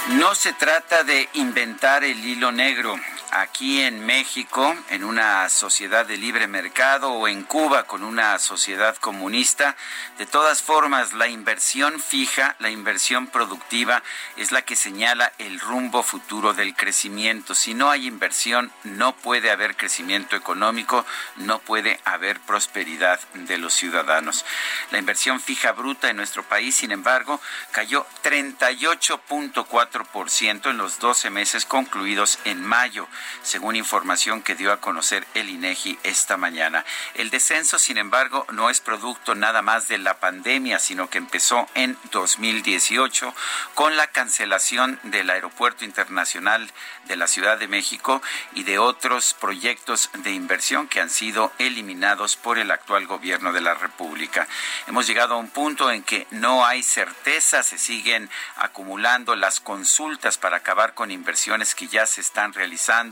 No se trata de inventar el hilo negro aquí en México, en una sociedad de libre mercado, o en Cuba, con una sociedad comunista. De todas formas, la inversión fija, la inversión productiva, es la que señala el rumbo futuro del crecimiento. Si no hay inversión, no puede haber crecimiento económico, no puede haber prosperidad de los ciudadanos. La inversión fija bruta en nuestro país, sin embargo, cayó 38.4% en los 12 meses concluidos en mayo según información que dio a conocer el INEGI esta mañana. El descenso, sin embargo, no es producto nada más de la pandemia, sino que empezó en 2018 con la cancelación del Aeropuerto Internacional de la Ciudad de México y de otros proyectos de inversión que han sido eliminados por el actual gobierno de la República. Hemos llegado a un punto en que no hay certeza, se siguen acumulando las consultas para acabar con inversiones que ya se están realizando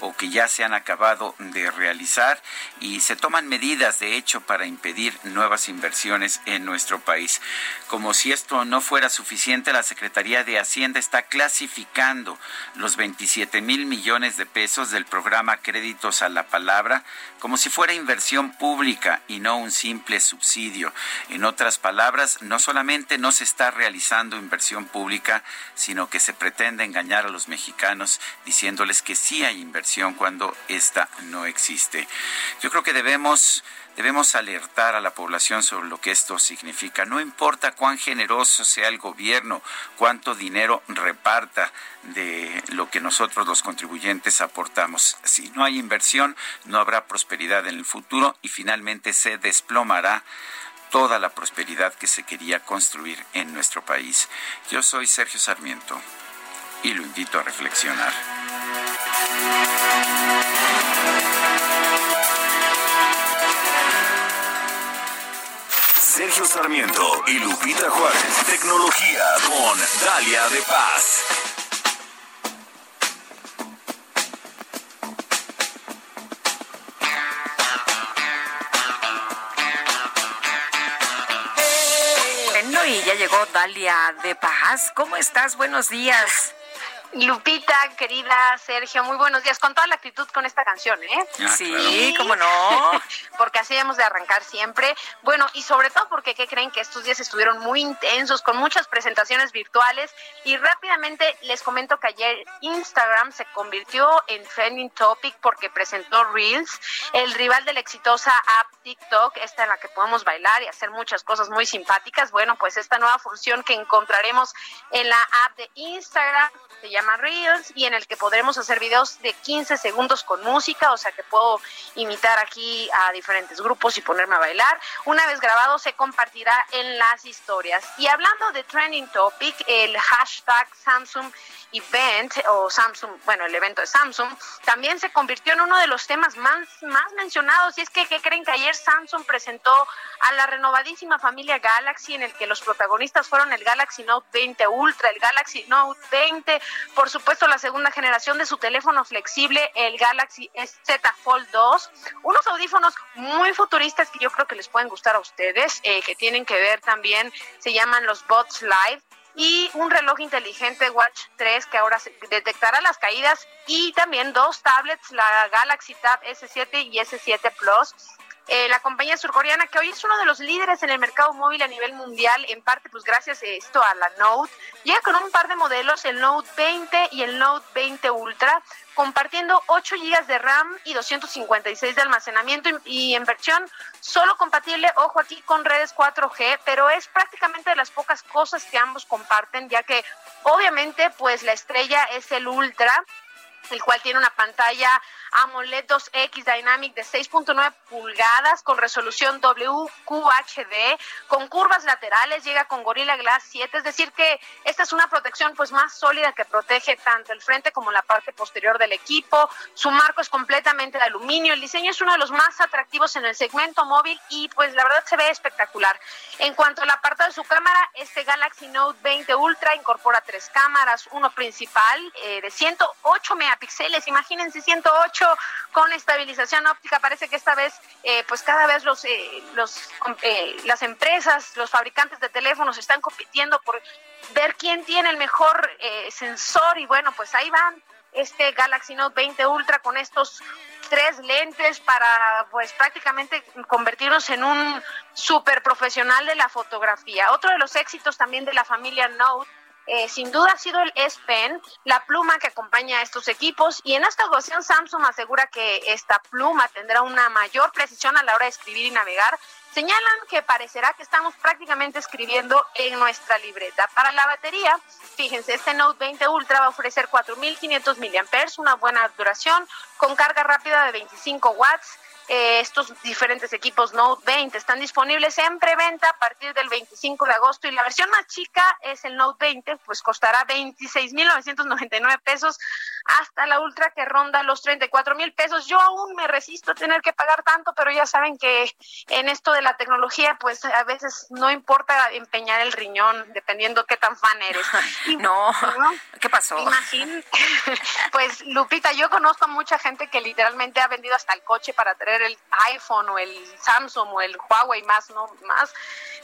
o que ya se han acabado de realizar y se toman medidas, de hecho, para impedir nuevas inversiones en nuestro país. Como si esto no fuera suficiente, la Secretaría de Hacienda está clasificando los 27 mil millones de pesos del programa Créditos a la Palabra como si fuera inversión pública y no un simple subsidio. En otras palabras, no solamente no se está realizando inversión pública, sino que se pretende engañar a los mexicanos diciéndoles que sí hay inversión cuando esta no existe. Yo creo que debemos debemos alertar a la población sobre lo que esto significa. No importa cuán generoso sea el gobierno, cuánto dinero reparta de lo que nosotros los contribuyentes aportamos. Si no hay inversión, no habrá prosperidad en el futuro y finalmente se desplomará toda la prosperidad que se quería construir en nuestro país. Yo soy Sergio Sarmiento y lo invito a reflexionar. Sergio Sarmiento y Lupita Juárez. Tecnología con Dalia de Paz. Bueno, y ya llegó Dalia de Paz. ¿Cómo estás? Buenos días. Lupita, querida Sergio, muy buenos días. Con toda la actitud con esta canción, ¿eh? Ah, sí, cómo no. [LAUGHS] porque así hemos de arrancar siempre. Bueno, y sobre todo porque, ¿qué creen? Que estos días estuvieron muy intensos, con muchas presentaciones virtuales. Y rápidamente les comento que ayer Instagram se convirtió en trending topic porque presentó Reels, el rival de la exitosa app TikTok, esta en la que podemos bailar y hacer muchas cosas muy simpáticas. Bueno, pues esta nueva función que encontraremos en la app de Instagram se llama llama Reels y en el que podremos hacer videos de 15 segundos con música, o sea que puedo imitar aquí a diferentes grupos y ponerme a bailar. Una vez grabado se compartirá en las historias. Y hablando de trending topic, el hashtag Samsung Event o Samsung, bueno, el evento de Samsung, también se convirtió en uno de los temas más, más mencionados. Y es que, ¿qué creen que ayer Samsung presentó a la renovadísima familia Galaxy en el que los protagonistas fueron el Galaxy Note 20 Ultra, el Galaxy Note 20, por supuesto la segunda generación de su teléfono flexible, el Galaxy Z Fold 2, unos audífonos muy futuristas que yo creo que les pueden gustar a ustedes, eh, que tienen que ver también, se llaman los Bots Live y un reloj inteligente Watch 3 que ahora detectará las caídas y también dos tablets, la Galaxy Tab S7 y S7 Plus. Eh, la compañía surcoreana que hoy es uno de los líderes en el mercado móvil a nivel mundial, en parte pues gracias a esto a la Note, llega con un par de modelos, el Note 20 y el Note 20 Ultra, compartiendo 8 GB de RAM y 256 de almacenamiento y, en versión solo compatible, ojo aquí, con redes 4G, pero es prácticamente de las pocas cosas que ambos comparten, ya que obviamente pues la estrella es el Ultra, el cual tiene una pantalla AMOLED 2X Dynamic de 6.9 pulgadas con resolución WQHD, con curvas laterales, llega con Gorilla Glass 7, es decir que esta es una protección pues más sólida que protege tanto el frente como la parte posterior del equipo. Su marco es completamente de aluminio, el diseño es uno de los más atractivos en el segmento móvil y pues la verdad se ve espectacular. En cuanto a la parte de su cámara, este Galaxy Note 20 Ultra incorpora tres cámaras, uno principal eh, de 108 megapíxeles, imagínense 108 con estabilización óptica. Parece que esta vez, eh, pues cada vez los, eh, los, eh, las empresas, los fabricantes de teléfonos están compitiendo por ver quién tiene el mejor sensor y bueno, pues ahí van este Galaxy Note 20 Ultra con estos tres lentes para pues prácticamente convertirnos en un super profesional de la fotografía. Otro de los éxitos también de la familia Note eh, sin duda ha sido el S Pen, la pluma que acompaña a estos equipos y en esta ocasión Samsung asegura que esta pluma tendrá una mayor precisión a la hora de escribir y navegar. Señalan que parecerá que estamos prácticamente escribiendo en nuestra libreta. Para la batería, fíjense, este Note 20 Ultra va a ofrecer 4.500 mAh, una buena duración, con carga rápida de 25 watts eh, estos diferentes equipos Note 20 están disponibles en preventa a partir del 25 de agosto y la versión más chica es el Note 20, pues costará 26.999 pesos hasta la Ultra que ronda los 34 mil pesos. Yo aún me resisto a tener que pagar tanto, pero ya saben que en esto de la tecnología, pues a veces no importa empeñar el riñón, dependiendo qué tan fan eres. [LAUGHS] no, ¿qué pasó? Imagín, [LAUGHS] pues Lupita, yo conozco a mucha gente que literalmente ha vendido hasta el coche para traer el iPhone o el Samsung o el Huawei más, no, más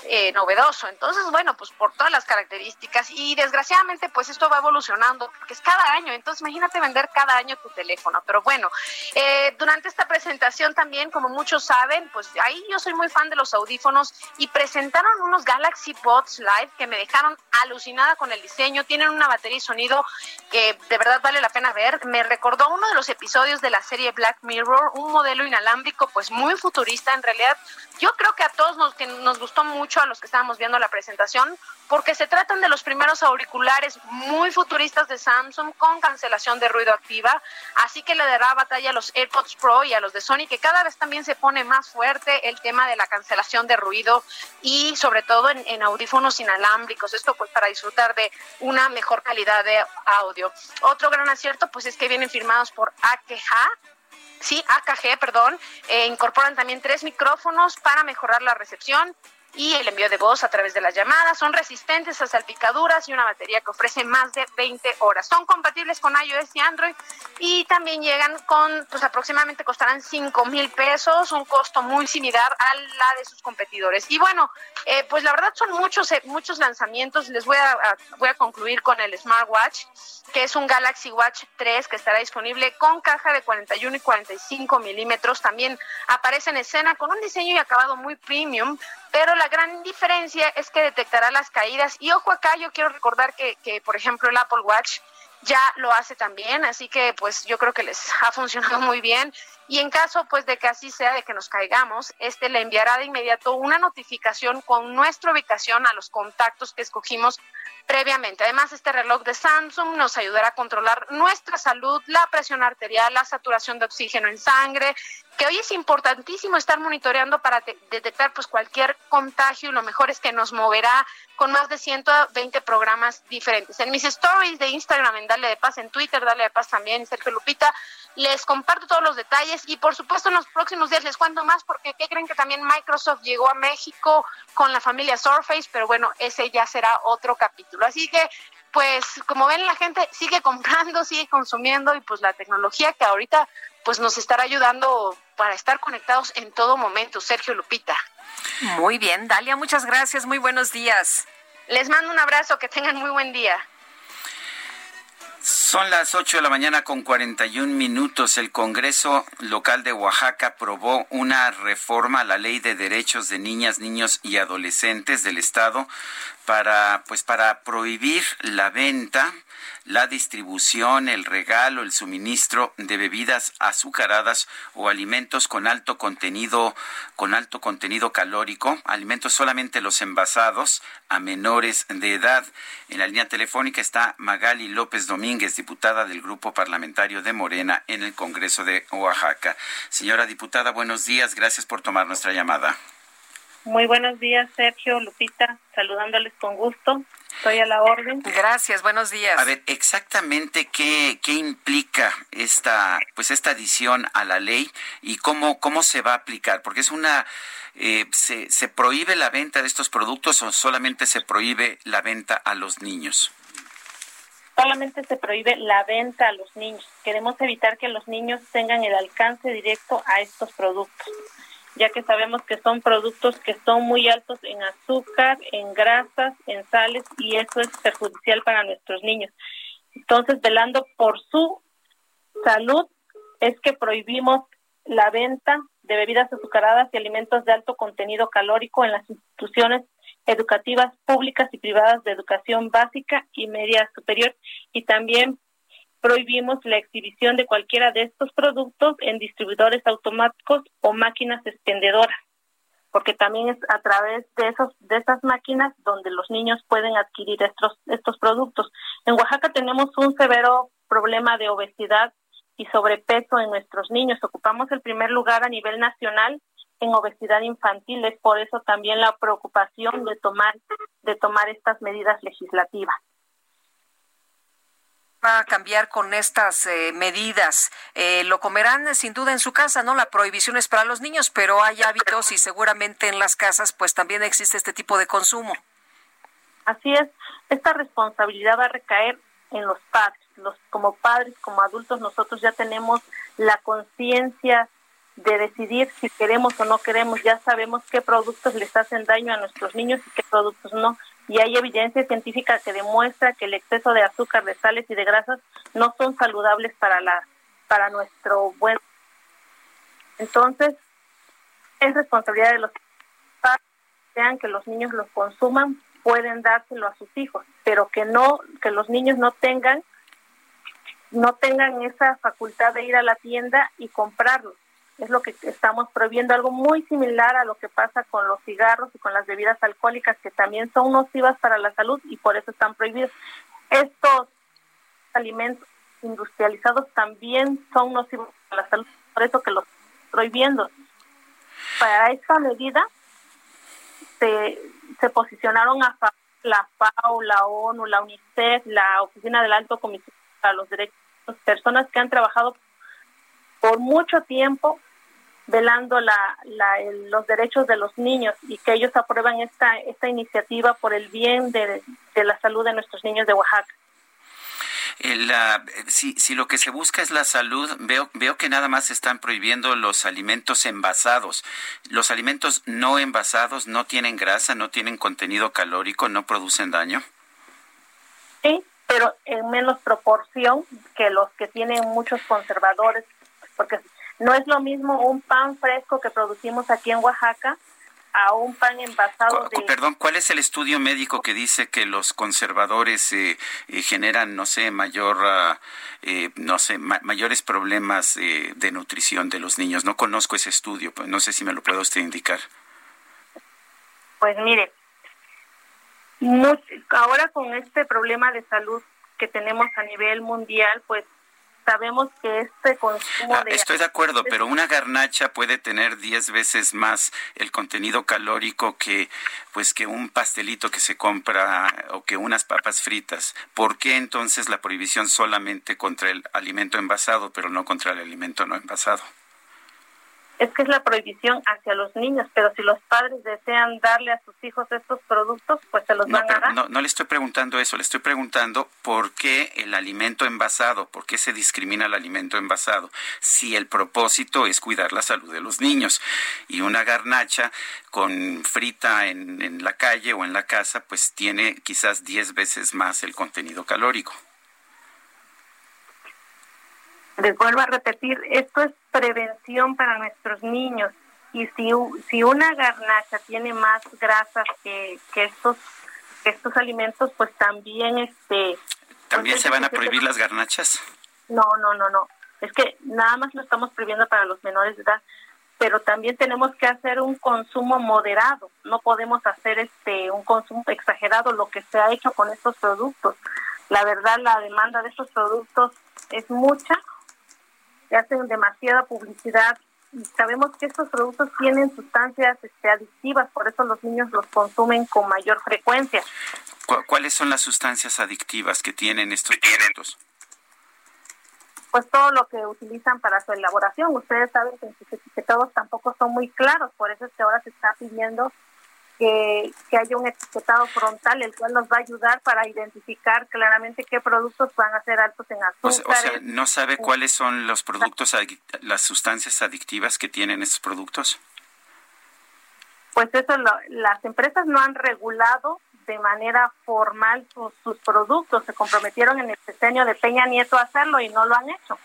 eh, novedoso. Entonces, bueno, pues por todas las características y desgraciadamente pues esto va evolucionando porque es cada año. Entonces, imagínate vender cada año tu teléfono. Pero bueno, eh, durante esta presentación también, como muchos saben, pues ahí yo soy muy fan de los audífonos y presentaron unos Galaxy Buds Live que me dejaron alucinada con el diseño. Tienen una batería y sonido que de verdad vale la pena ver. Me recordó uno de los episodios de la serie Black Mirror, un modelo inalámbrico pues muy futurista. En realidad, yo creo que a todos nos, que nos gustó mucho, a los que estábamos viendo la presentación, porque se tratan de los primeros auriculares muy futuristas de Samsung con cancelación de ruido activa. Así que le dará batalla a los AirPods Pro y a los de Sony, que cada vez también se pone más fuerte el tema de la cancelación de ruido y sobre todo en, audífonos inalámbricos. Esto pues para disfrutar de una mejor calidad de audio. Otro gran acierto pues es que vienen firmados por AKH sí, AKG, perdón, eh, incorporan también tres micrófonos para mejorar la recepción y el envío de voz a través de las llamadas. Son resistentes a salpicaduras y una batería que ofrece más de 20 horas. Son compatibles con iOS y Android y también llegan con, pues aproximadamente costarán 5 mil pesos, un costo muy similar a la de sus competidores. Y bueno, eh, pues la verdad son muchos, eh, muchos lanzamientos. Les voy a, voy a concluir con el Smartwatch, que es un Galaxy Watch 3 que estará disponible con caja de 41 y 45 milímetros. También aparece en escena con un diseño y acabado muy premium pero la gran diferencia es que detectará las caídas. Y ojo acá, yo quiero recordar que, que, por ejemplo, el Apple Watch ya lo hace también, así que pues yo creo que les ha funcionado muy bien. Y en caso pues de que así sea, de que nos caigamos, este le enviará de inmediato una notificación con nuestra ubicación a los contactos que escogimos previamente. Además, este reloj de Samsung nos ayudará a controlar nuestra salud, la presión arterial, la saturación de oxígeno en sangre, que hoy es importantísimo estar monitoreando para detectar pues cualquier contagio y lo mejor es que nos moverá con más de 120 programas diferentes. En mis stories de Instagram, en Dale de Paz, en Twitter, Dale de Paz también, Sergio Lupita, les comparto todos los detalles y por supuesto en los próximos días les cuento más porque ¿qué creen que también Microsoft llegó a México con la familia Surface? Pero bueno, ese ya será otro capítulo. Así que pues como ven la gente sigue [LAUGHS] comprando, sigue consumiendo y pues la tecnología que ahorita pues nos estará ayudando para estar conectados en todo momento. Sergio Lupita. Muy bien, Dalia, muchas gracias, muy buenos días. Les mando un abrazo, que tengan muy buen día. Son las 8 de la mañana con 41 minutos. El Congreso local de Oaxaca aprobó una reforma a la Ley de Derechos de Niñas, Niños y Adolescentes del Estado para pues para prohibir la venta la distribución, el regalo, el suministro de bebidas azucaradas o alimentos con alto contenido con alto contenido calórico, alimentos solamente los envasados a menores de edad. En la línea telefónica está Magali López Domínguez, diputada del Grupo Parlamentario de Morena en el Congreso de Oaxaca. Señora diputada, buenos días, gracias por tomar nuestra llamada. Muy buenos días, Sergio, Lupita, saludándoles con gusto. Estoy a la orden. Gracias, buenos días. A ver, exactamente qué, qué implica esta, pues esta adición a la ley y cómo, cómo se va a aplicar, porque es una, eh, se, se prohíbe la venta de estos productos o solamente se prohíbe la venta a los niños. Solamente se prohíbe la venta a los niños. Queremos evitar que los niños tengan el alcance directo a estos productos ya que sabemos que son productos que son muy altos en azúcar, en grasas, en sales y eso es perjudicial para nuestros niños. Entonces, velando por su salud, es que prohibimos la venta de bebidas azucaradas y alimentos de alto contenido calórico en las instituciones educativas públicas y privadas de educación básica y media superior y también prohibimos la exhibición de cualquiera de estos productos en distribuidores automáticos o máquinas expendedoras, porque también es a través de esos de esas máquinas donde los niños pueden adquirir estos estos productos. En Oaxaca tenemos un severo problema de obesidad y sobrepeso en nuestros niños. Ocupamos el primer lugar a nivel nacional en obesidad infantil. Es por eso también la preocupación de tomar de tomar estas medidas legislativas va a cambiar con estas eh, medidas? Eh, lo comerán eh, sin duda en su casa, ¿no? La prohibición es para los niños, pero hay hábitos y seguramente en las casas pues también existe este tipo de consumo. Así es, esta responsabilidad va a recaer en los padres. Los, como padres, como adultos, nosotros ya tenemos la conciencia de decidir si queremos o no queremos. Ya sabemos qué productos les hacen daño a nuestros niños y qué productos no y hay evidencia científica que demuestra que el exceso de azúcar, de sales y de grasas no son saludables para la para nuestro buen. Entonces, es responsabilidad de los padres sean que los niños los consuman, pueden dárselo a sus hijos, pero que no que los niños no tengan no tengan esa facultad de ir a la tienda y comprarlos es lo que estamos prohibiendo, algo muy similar a lo que pasa con los cigarros y con las bebidas alcohólicas, que también son nocivas para la salud y por eso están prohibidos. Estos alimentos industrializados también son nocivos para la salud, por eso que los prohibiendo. Para esta medida se, se posicionaron a la FAO, la ONU, la UNICEF, la Oficina del Alto Comisión para los Derechos, personas que han trabajado por mucho tiempo velando la, los derechos de los niños y que ellos aprueban esta, esta iniciativa por el bien de, la salud de nuestros niños de Oaxaca. si, si lo que se busca es la salud, veo, veo que nada más están prohibiendo los alimentos envasados. Los alimentos no envasados no tienen grasa, no tienen contenido calórico, no producen daño. Sí, pero en menos proporción que los que tienen muchos conservadores, porque no es lo mismo un pan fresco que producimos aquí en Oaxaca a un pan envasado de... Perdón, ¿cuál es el estudio médico que dice que los conservadores eh, eh, generan, no sé, mayor, ah, eh, no sé, mayores problemas de nutrición de los niños? No conozco ese estudio, pues no sé si me lo puede usted indicar. Pues mire, ahora con este problema de salud que tenemos a nivel mundial, pues sabemos que este consumo ah, de... Estoy de acuerdo, pero una garnacha puede tener 10 veces más el contenido calórico que pues que un pastelito que se compra o que unas papas fritas. ¿Por qué entonces la prohibición solamente contra el alimento envasado, pero no contra el alimento no envasado? Es que es la prohibición hacia los niños, pero si los padres desean darle a sus hijos estos productos, pues se los van a dar. No, no le estoy preguntando eso, le estoy preguntando por qué el alimento envasado, por qué se discrimina el alimento envasado, si el propósito es cuidar la salud de los niños. Y una garnacha con frita en, en la calle o en la casa, pues tiene quizás 10 veces más el contenido calórico. Les vuelvo a repetir, esto es prevención para nuestros niños. Y si, si una garnacha tiene más grasas que, que estos estos alimentos, pues también este... ¿También pues, se van a prohibir las garnachas? No, no, no, no. Es que nada más lo estamos prohibiendo para los menores de edad, pero también tenemos que hacer un consumo moderado. No podemos hacer este un consumo exagerado, lo que se ha hecho con estos productos. La verdad, la demanda de estos productos es mucha se hacen demasiada publicidad y sabemos que estos productos tienen sustancias este, adictivas, por eso los niños los consumen con mayor frecuencia. ¿Cuáles son las sustancias adictivas que tienen estos productos? Pues todo lo que utilizan para su elaboración. Ustedes saben que sus etiquetados tampoco son muy claros, por eso es que ahora se está pidiendo que, haya un etiquetado frontal, el cual nos va a ayudar para identificar claramente qué productos van a ser altos en azúcar. O sea, ¿no sabe cuáles son los productos, las sustancias adictivas que tienen estos productos? Pues eso, las empresas no han regulado de manera formal sus, sus productos, se comprometieron en el diseño de Peña Nieto a hacerlo y no lo han hecho.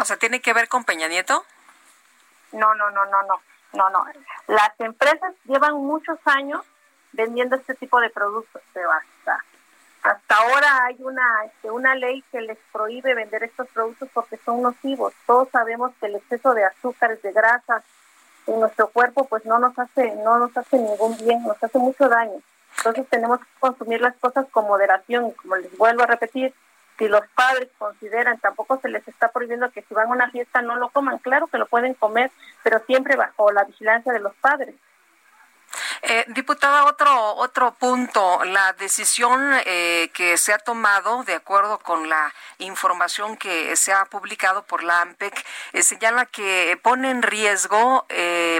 O sea, ¿tiene que ver con Peña Nieto? No, no, no, no, no. No, no. Las empresas llevan muchos años vendiendo este tipo de productos, pero hasta hasta ahora hay una este, una ley que les prohíbe vender estos productos porque son nocivos. Todos sabemos que el exceso de azúcares, de grasas en nuestro cuerpo, pues no nos hace no nos hace ningún bien, nos hace mucho daño. Entonces tenemos que consumir las cosas con moderación como les vuelvo a repetir, si los padres consideran, tampoco se les está prohibiendo que si van a una fiesta no lo coman, claro que lo pueden comer, pero siempre bajo la vigilancia de los padres. Eh, diputada, otro otro punto, la decisión eh, que se ha tomado, de acuerdo con la información que se ha publicado por la AMPEC, eh, señala que pone en riesgo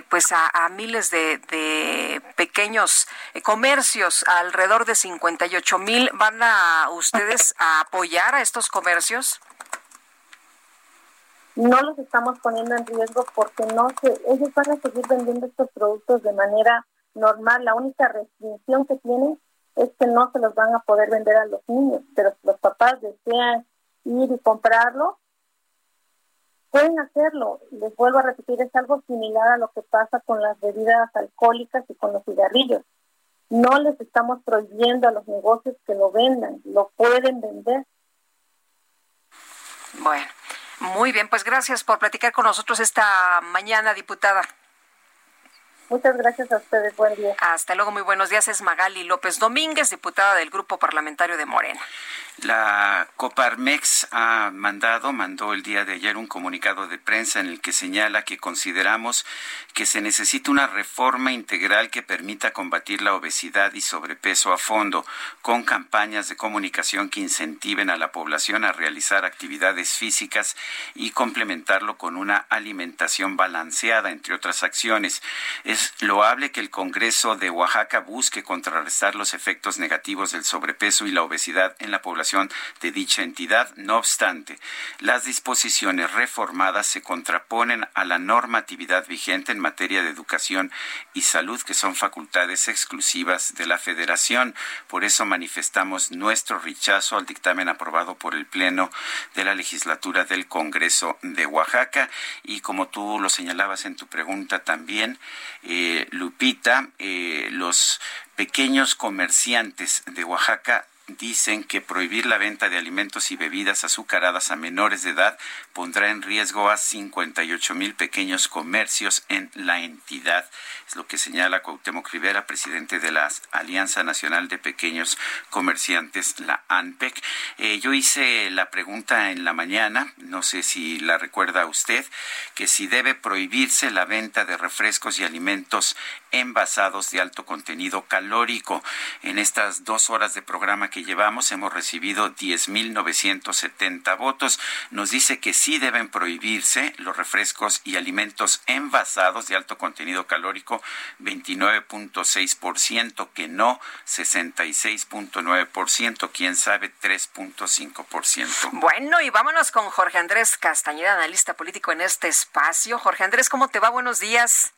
pues a, miles de, pequeños comercios, alrededor de 58 mil. ¿Van a ustedes a apoyar a estos comercios? No los estamos poniendo en riesgo porque no se, ellos van a seguir vendiendo estos productos de manera normal, la única restricción que tienen es que no se los van a poder vender a los niños, pero si los papás desean ir y comprarlo, pueden hacerlo. Les vuelvo a repetir, es algo similar a lo que pasa con las bebidas alcohólicas y con los cigarrillos. No les estamos prohibiendo a los negocios que lo vendan, lo pueden vender. Bueno, muy bien, pues gracias por platicar con nosotros esta mañana, diputada. Muchas gracias a ustedes. Buen día. Hasta luego. Muy buenos días. Es Magali López Domínguez, diputada del Grupo Parlamentario de Morena. La Coparmex ha mandado, mandó el día de ayer un comunicado de prensa en el que señala que consideramos que se necesita una reforma integral que permita combatir la obesidad y sobrepeso a fondo, con campañas de comunicación que incentiven a la población a realizar actividades físicas y complementarlo con una alimentación balanceada, entre otras acciones. Es loable que el Congreso de Oaxaca busque contrarrestar los efectos negativos del sobrepeso y la obesidad en la población de dicha entidad. No obstante, las disposiciones reformadas se contraponen a la normatividad vigente en materia de educación y salud, que son facultades exclusivas de la Federación. Por eso manifestamos nuestro rechazo al dictamen aprobado por el Pleno de la legislatura del Congreso de Oaxaca. Y como tú lo señalabas en tu pregunta también, eh, Lupita, eh, los pequeños comerciantes de Oaxaca dicen que prohibir la venta de alimentos y bebidas azucaradas a menores de edad pondrá en riesgo a 58 mil pequeños comercios en la entidad. Lo que señala Cuauhtémoc Rivera, presidente de la Alianza Nacional de Pequeños Comerciantes, la ANPEC. Eh, yo hice la pregunta en la mañana, no sé si la recuerda usted, que si debe prohibirse la venta de refrescos y alimentos envasados de alto contenido calórico. En estas dos horas de programa que llevamos hemos recibido 10.970 votos. Nos dice que sí deben prohibirse los refrescos y alimentos envasados de alto contenido calórico, 29.6%, que no 66.9%, quién sabe 3.5%. Bueno, y vámonos con Jorge Andrés Castañeda, analista político en este espacio. Jorge Andrés, ¿cómo te va? Buenos días.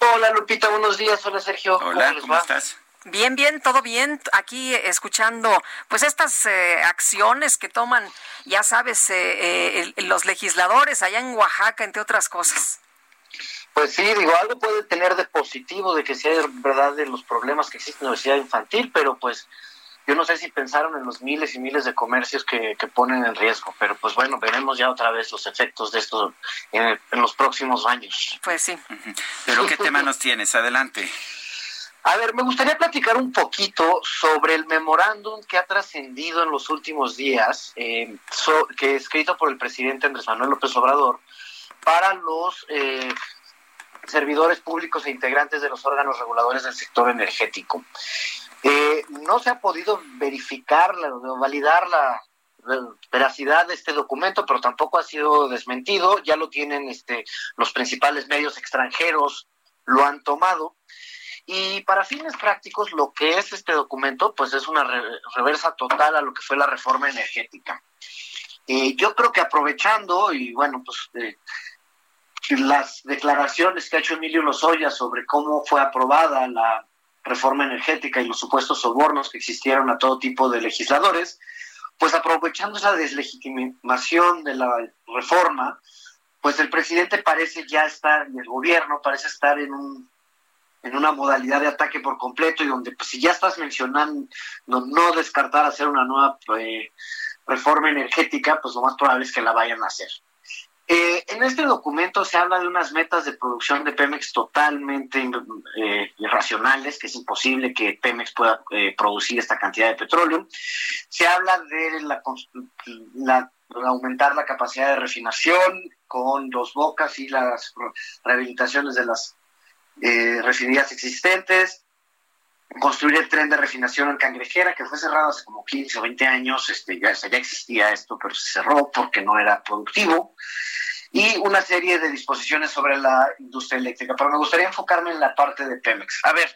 Hola Lupita, buenos días. Hola Sergio. Hola, ¿cómo, estás? Bien, bien, todo bien. Aquí escuchando, pues estas eh, acciones que toman, ya sabes, eh, eh, los legisladores allá en Oaxaca, entre otras cosas. Pues sí, digo, algo puede tener de positivo de que sea verdad de los problemas que existen en la obesidad infantil, pero pues yo no sé si pensaron en los miles y miles de comercios que, que ponen en riesgo, pero pues bueno, veremos ya otra vez los efectos de esto en, en los próximos años. Pues sí. Pero ¿qué tema nos tienes? Adelante. A ver, me gustaría platicar un poquito sobre el memorándum que ha trascendido en los últimos días, eh, so, que es escrito por el presidente Andrés Manuel López Obrador, para los eh, servidores públicos e integrantes de los órganos reguladores del sector energético. Eh, no se ha podido verificar, validar la, veracidad de este documento, pero tampoco ha sido desmentido. Ya lo tienen este, los principales medios extranjeros, lo han tomado. Y para fines prácticos, lo que es este documento, pues es una re reversa total a lo que fue la reforma energética. Eh, yo creo que aprovechando, y bueno, pues eh, las declaraciones que ha hecho Emilio Lozoya sobre cómo fue aprobada la reforma energética y los supuestos sobornos que existieron a todo tipo de legisladores, pues aprovechando esa deslegitimación de la reforma, pues el presidente parece ya estar, y el gobierno parece estar en un en una modalidad de ataque por completo y donde pues, si ya estás mencionando no, descartar hacer una nueva eh, reforma energética, pues lo más probable es que la vayan a hacer. Eh, en este documento se habla de unas metas de producción de Pemex totalmente eh, irracionales, que es imposible que Pemex pueda eh, producir esta cantidad de petróleo. Se habla de la, la, aumentar la capacidad de refinación con dos bocas y las rehabilitaciones de las refinerías existentes, construir el tren de refinación en Cangrejera, que fue cerrado hace como 15 o 20 años, este, ya, ya existía esto, pero se cerró porque no era productivo, y una serie de disposiciones sobre la industria eléctrica. Pero me gustaría enfocarme en la parte de Pemex. A ver,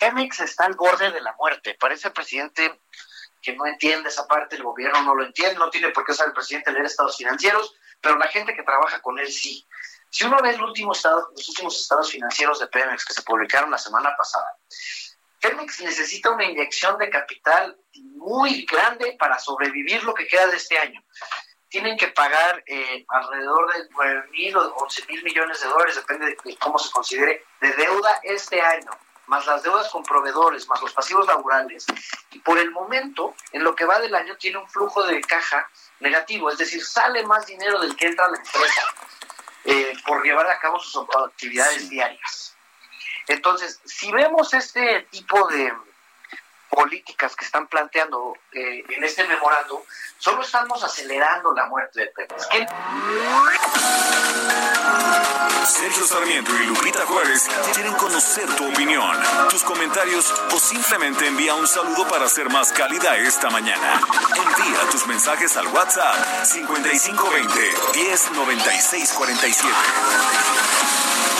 Pemex está al borde de la muerte. Parece el presidente que no entiende esa parte, el gobierno no lo entiende, no tiene por qué saber el presidente leer estados financieros, pero la gente que trabaja con él sí. Si uno ve el último estado, los últimos estados financieros de Pemex que se publicaron la semana pasada, Pemex necesita una inyección de capital muy grande para sobrevivir lo que queda de este año. Tienen que pagar eh, alrededor de 9 mil o 11 mil millones de dólares, depende de, de cómo se considere, de deuda este año, más las deudas con proveedores, más los pasivos laborales. Y por el momento, en lo que va del año, tiene un flujo de caja negativo, es decir, sale más dinero del que entra a la empresa eh, por llevar a cabo sus actividades diarias. Entonces, si vemos este tipo de políticas que están planteando eh, en este memorando, solo estamos acelerando la muerte de Pemex. ¿Qué? Sergio Sarmiento y Lupita Juárez quieren conocer tu opinión, tus comentarios o simplemente envía un saludo para ser más cálida esta mañana. Envía tus mensajes al WhatsApp 5520 109647.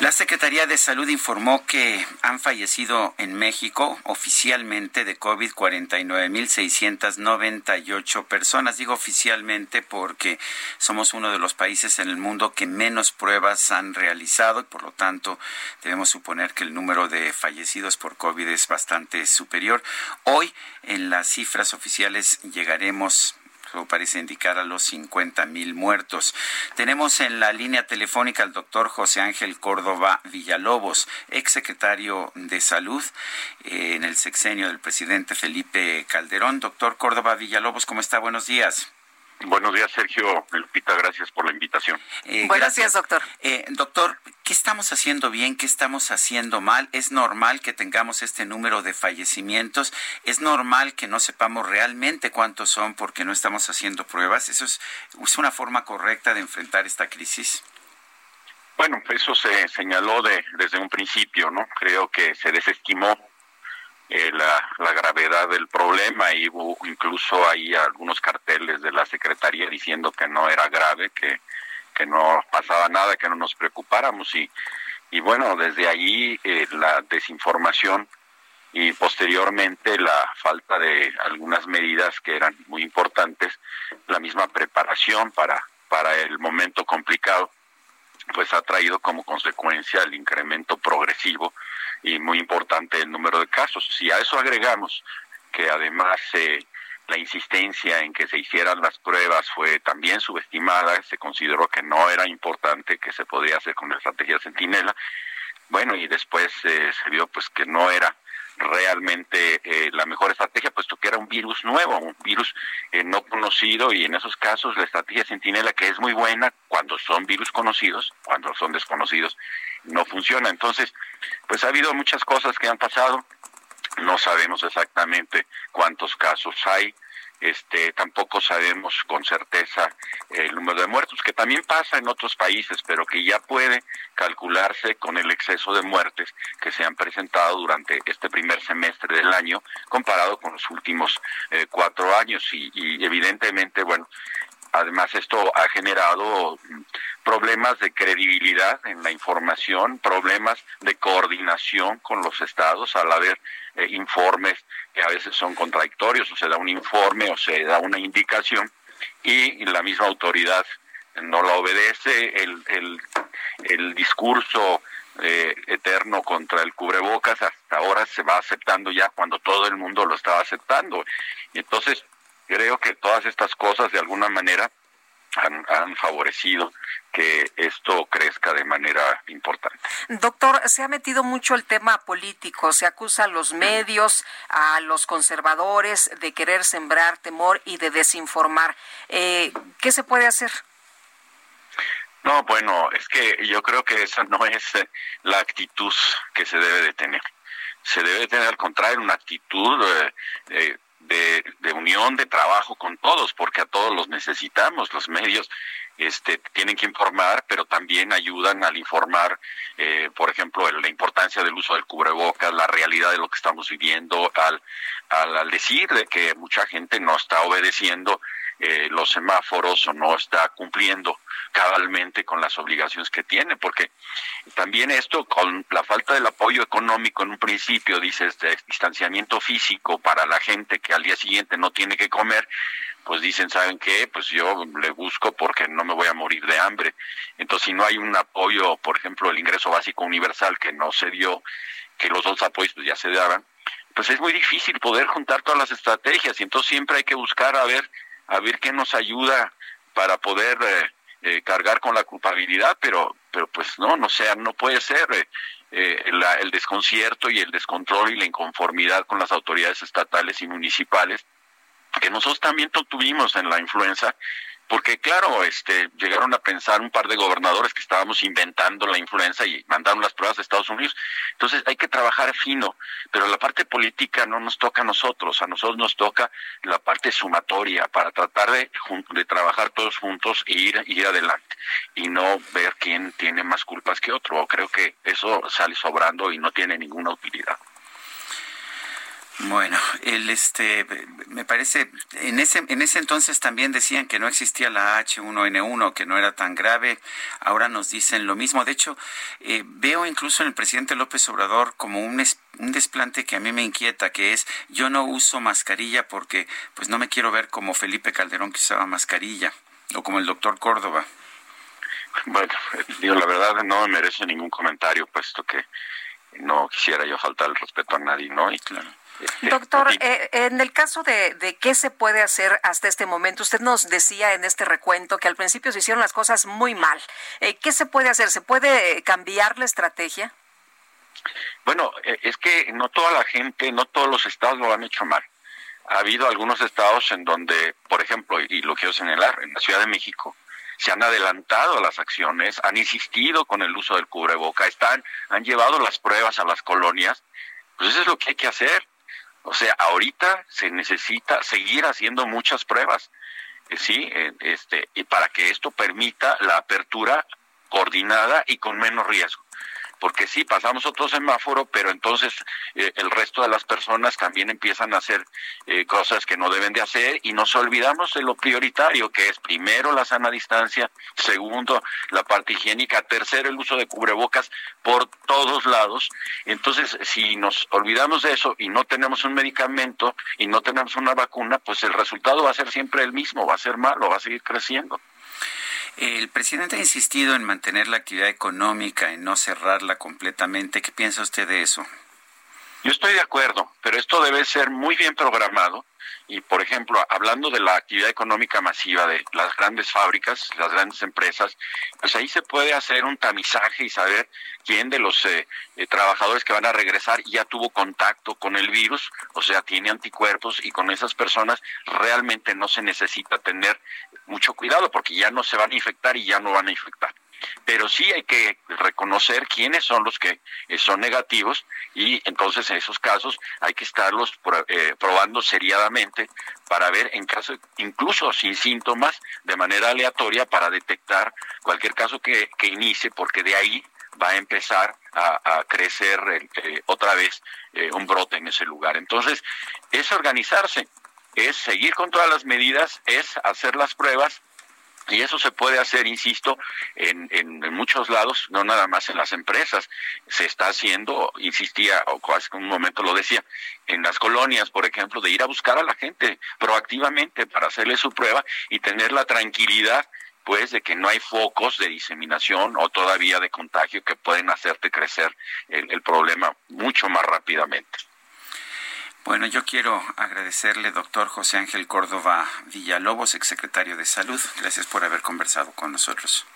La Secretaría de Salud informó que han fallecido en México oficialmente de COVID 49.698 personas. Digo oficialmente porque somos uno de los países en el mundo que menos pruebas han realizado y por lo tanto debemos suponer que el número de fallecidos por COVID es bastante superior. Hoy en las cifras oficiales llegaremos parece indicar a los 50 mil muertos. Tenemos en la línea telefónica al doctor José Ángel Córdoba Villalobos, exsecretario de Salud eh, en el sexenio del presidente Felipe Calderón. Doctor Córdoba Villalobos, ¿cómo está? Buenos días. Buenos días, Sergio. Lupita, gracias por la invitación. Eh, Buenos días, doctor. Eh, doctor, ¿qué estamos haciendo bien? ¿Qué estamos haciendo mal? ¿Es normal que tengamos este número de fallecimientos? ¿Es normal que no sepamos realmente cuántos son porque no estamos haciendo pruebas? ¿Eso es, es una forma correcta de enfrentar esta crisis? Bueno, eso se señaló de, desde un principio, ¿no? Creo que se desestimó eh, la, gravedad del problema. Y hubo incluso ahí algunos carteles de la Secretaría diciendo que no era grave, que, que no pasaba nada, que no nos preocupáramos. Y, y bueno, desde allí eh, la desinformación y posteriormente la falta de algunas medidas que eran muy importantes, la misma preparación para, para el momento complicado, pues ha traído como consecuencia el incremento progresivo y muy importante el número de casos. Si a eso agregamos que además eh, la insistencia en que se hicieran las pruebas fue también subestimada, se consideró que no era importante, que se podía hacer con la estrategia Centinela, bueno, y después eh, se vio pues que no era realmente eh, la mejor estrategia, puesto que era un virus nuevo, un virus no conocido y en esos casos la estrategia Centinela, que es muy buena cuando son virus conocidos, cuando son desconocidos, no funciona. Entonces, pues ha habido muchas cosas que han pasado. No sabemos exactamente cuántos casos hay. Este, tampoco sabemos con certeza el número de muertos, que también pasa en otros países, pero que ya puede calcularse con el exceso de muertes que se han presentado durante este primer semestre del año comparado con los últimos eh, cuatro años. Y, y evidentemente, bueno, Además, esto ha generado problemas de credibilidad en la información, problemas de coordinación con los estados al haber eh, informes que a veces son contradictorios, o se da un informe o se da una indicación y la misma autoridad no la obedece, el, el, discurso eh, eterno contra el cubrebocas hasta ahora se va aceptando ya cuando todo el mundo lo estaba aceptando. Entonces creo que todas estas cosas de alguna manera han, favorecido que esto crezca de manera importante. Doctor, se ha metido mucho el tema político, se acusa a los medios, a los conservadores de querer sembrar temor y de desinformar. Eh, ¿Qué se puede hacer? No, bueno, es que yo creo que esa no es la actitud que se debe de tener. Se debe de tener al contrario una actitud eh, eh de, de, unión, de trabajo con todos, porque a todos los necesitamos. Los medios este, tienen que informar, pero también ayudan al informar, eh, por ejemplo, la importancia del uso del cubrebocas, la realidad de lo que estamos viviendo, al, al, al decir de que mucha gente no está obedeciendo eh, los semáforos o no está cumpliendo cabalmente con las obligaciones que tiene, porque también esto con la falta del apoyo económico en un principio, dice este distanciamiento físico para la gente que al día siguiente no tiene que comer, pues dicen, ¿saben qué? Pues yo le busco porque no me voy a morir de hambre. Entonces, si no hay un apoyo, por ejemplo, el ingreso básico universal que no se dio, que los dos apoyos pues, ya se daban, pues es muy difícil poder juntar todas las estrategias y entonces siempre hay que buscar a ver a ver qué nos ayuda para poder eh, eh, cargar con la culpabilidad, pero, pero pues no, no sea, no puede ser eh, el desconcierto y el descontrol y la inconformidad con las autoridades estatales y municipales que nosotros también tuvimos en la influenza porque claro, este, llegaron a pensar un par de gobernadores que estábamos inventando la influenza y mandaron las pruebas a Estados Unidos. Entonces hay que trabajar fino, pero la parte política no nos toca a nosotros, a nosotros nos toca la parte sumatoria para tratar de, de trabajar todos juntos e ir, ir adelante y no ver quién tiene más culpas que otro. Creo que eso sale sobrando y no tiene ninguna utilidad. Bueno, el este me parece en ese en ese entonces también decían que no existía la H1N1, que no era tan grave. Ahora nos dicen lo mismo. De hecho, eh, veo incluso en el presidente López Obrador como un un desplante que a mí me inquieta, que es yo no uso mascarilla porque pues no me quiero ver como Felipe Calderón que usaba mascarilla o como el doctor Córdoba. Bueno, digo, la verdad no me merece ningún comentario, puesto que no quisiera yo faltar el respeto a nadie, ¿no? Y claro. [LAUGHS] Doctor, eh, en el caso de, de, qué se puede hacer hasta este momento, usted nos decía en este recuento que al principio se hicieron las cosas muy mal. Eh, ¿Qué se puede hacer? ¿Se puede cambiar la estrategia? Bueno, eh, es que no toda la gente, no todos los estados lo han hecho mal. Ha habido algunos estados en donde, por ejemplo, y lo quiero señalar, en la Ciudad de México, se han adelantado las acciones, han insistido con el uso del cubreboca, están, han llevado las pruebas a las colonias, pues eso es lo que hay que hacer. O sea, ahorita se necesita seguir haciendo muchas pruebas, eh, sí, eh, este, y para que esto permita la apertura coordinada y con menos riesgo porque sí, pasamos otro semáforo, pero entonces eh, el resto de las personas también empiezan a hacer eh, cosas que no deben de hacer y nos olvidamos de lo prioritario, que es primero la sana distancia, segundo la parte higiénica, tercero el uso de cubrebocas por todos lados. Entonces, si nos olvidamos de eso y no tenemos un medicamento y no tenemos una vacuna, pues el resultado va a ser siempre el mismo, va a ser malo, va a seguir creciendo. El presidente ha insistido en mantener la actividad económica, en no cerrarla completamente. ¿Qué piensa usted de eso? Yo estoy de acuerdo, pero esto debe ser muy bien programado. Y, por ejemplo, hablando de la actividad económica masiva de las grandes fábricas, las grandes empresas, pues ahí se puede hacer un tamizaje y saber quién de los eh, eh, trabajadores que van a regresar ya tuvo contacto con el virus, o sea, tiene anticuerpos y con esas personas realmente no se necesita tener mucho cuidado porque ya no se van a infectar y ya no van a infectar. Pero sí hay que reconocer quiénes son los que eh, son negativos y entonces en esos casos hay que estarlos eh, probando seriadamente para ver en caso, incluso sin síntomas, de manera aleatoria para detectar cualquier caso que, que inicie, porque de ahí va a empezar a, crecer eh, otra vez un brote en ese lugar. Entonces, es organizarse es seguir con todas las medidas, es hacer las pruebas y eso se puede hacer, insisto, en, en, muchos lados, no nada más en las empresas. Se está haciendo, insistía, o hace un momento lo decía, en las colonias, por ejemplo, de ir a buscar a la gente proactivamente para hacerle su prueba y tener la tranquilidad pues de que no hay focos de diseminación o todavía de contagio que pueden hacerte crecer el problema mucho más rápidamente. Bueno, yo quiero agradecerle, doctor José Ángel Córdoba Villalobos, exsecretario de Salud. Gracias por haber conversado con nosotros.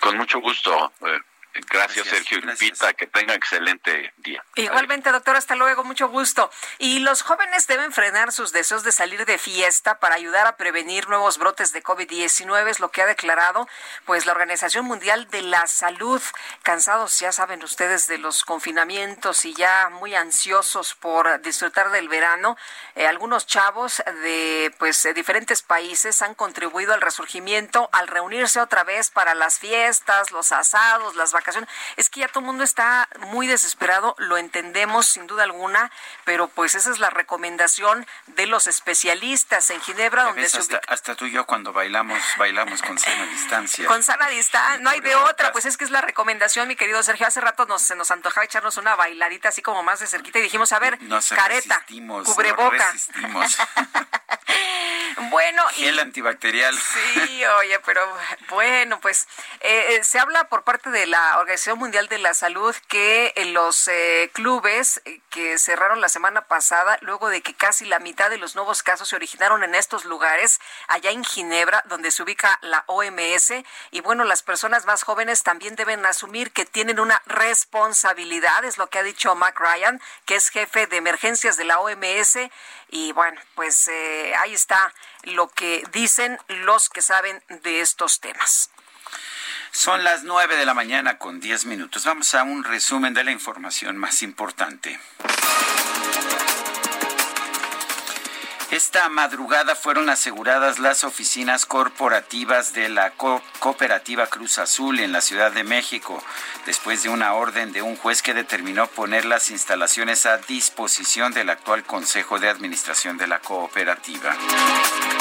Con mucho gusto. Eh, Gracias, Sergio Lupita, que tenga excelente día. Igualmente, doctor, hasta luego, mucho gusto. Y los jóvenes deben frenar sus deseos de salir de fiesta para ayudar a prevenir nuevos brotes de COVID-19, es lo que ha declarado pues la Organización Mundial de la Salud. Cansados, ya saben ustedes, de los confinamientos y ya muy ansiosos por disfrutar del verano, eh, algunos chavos de pues diferentes países han contribuido al resurgimiento al reunirse otra vez para las fiestas, los asados, las vacaciones es que ya todo el mundo está muy desesperado, lo entendemos sin duda alguna, pero pues esa es la recomendación de los especialistas en Ginebra, donde se hasta, hasta, tú y yo cuando bailamos, bailamos con sana distancia. Con sana distancia, no hay de otra, pues es que es la recomendación, mi querido Sergio. Hace rato nos, se nos antojaba echarnos una bailadita así como más de cerquita y dijimos, a ver, careta, cubreboca. [LAUGHS] [LAUGHS] [LAUGHS] bueno, y el antibacterial. Sí, oye, pero bueno, pues eh, eh, se habla por parte de la Organización Mundial de la Salud que en los eh, clubes que cerraron la semana pasada, luego de que casi la mitad de los nuevos casos se originaron en estos lugares, allá en Ginebra, donde se ubica la OMS, y bueno, las personas más jóvenes también deben asumir que tienen una responsabilidad, es lo que ha dicho Mac Ryan, que es jefe de emergencias de la OMS, y bueno, pues ahí está lo que dicen los que saben de estos temas. Son las nueve de la mañana con diez minutos. Vamos a un resumen de la información más importante. Esta madrugada fueron aseguradas las oficinas corporativas de la cooperativa Cruz Azul en la Ciudad de México, después de una orden de un juez que determinó poner las instalaciones a disposición del actual Consejo de Administración de la cooperativa.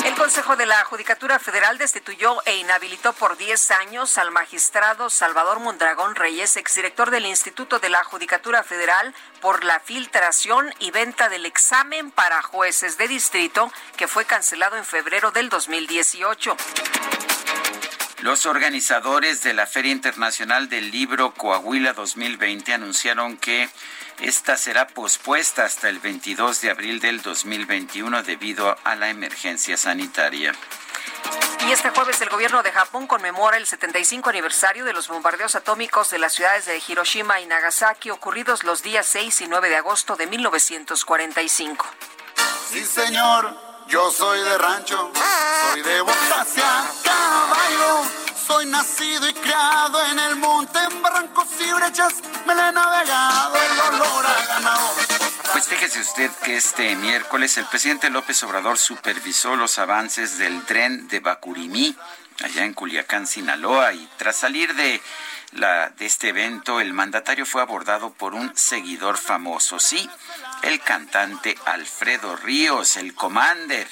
El Consejo de la Judicatura Federal destituyó e inhabilitó por 10 años al magistrado Salvador Mondragón Reyes, exdirector del Instituto de la Judicatura Federal, por la filtración y venta del examen para jueces de distrito que fue cancelado en febrero del 2018. Los organizadores de la Feria Internacional del Libro Coahuila 2020 anunciaron que esta será pospuesta hasta el 22 de abril del 2021 debido a la emergencia sanitaria. Y este jueves el gobierno de Japón conmemora el 75 aniversario de los bombardeos atómicos de las ciudades de Hiroshima y Nagasaki ocurridos los días 6 y 9 de agosto de 1945. Sí, señor, yo soy de rancho, soy de botas caballo. Soy nacido y criado en el monte, en barrancos y brechas, me le he navegado el olor a ganado. Pues fíjese usted que este miércoles el presidente López Obrador supervisó los avances del tren de Bacurimí, allá en Culiacán, Sinaloa, y tras salir de la, de este evento, el mandatario fue abordado por un seguidor famoso, sí, el cantante Alfredo Ríos, el Commander,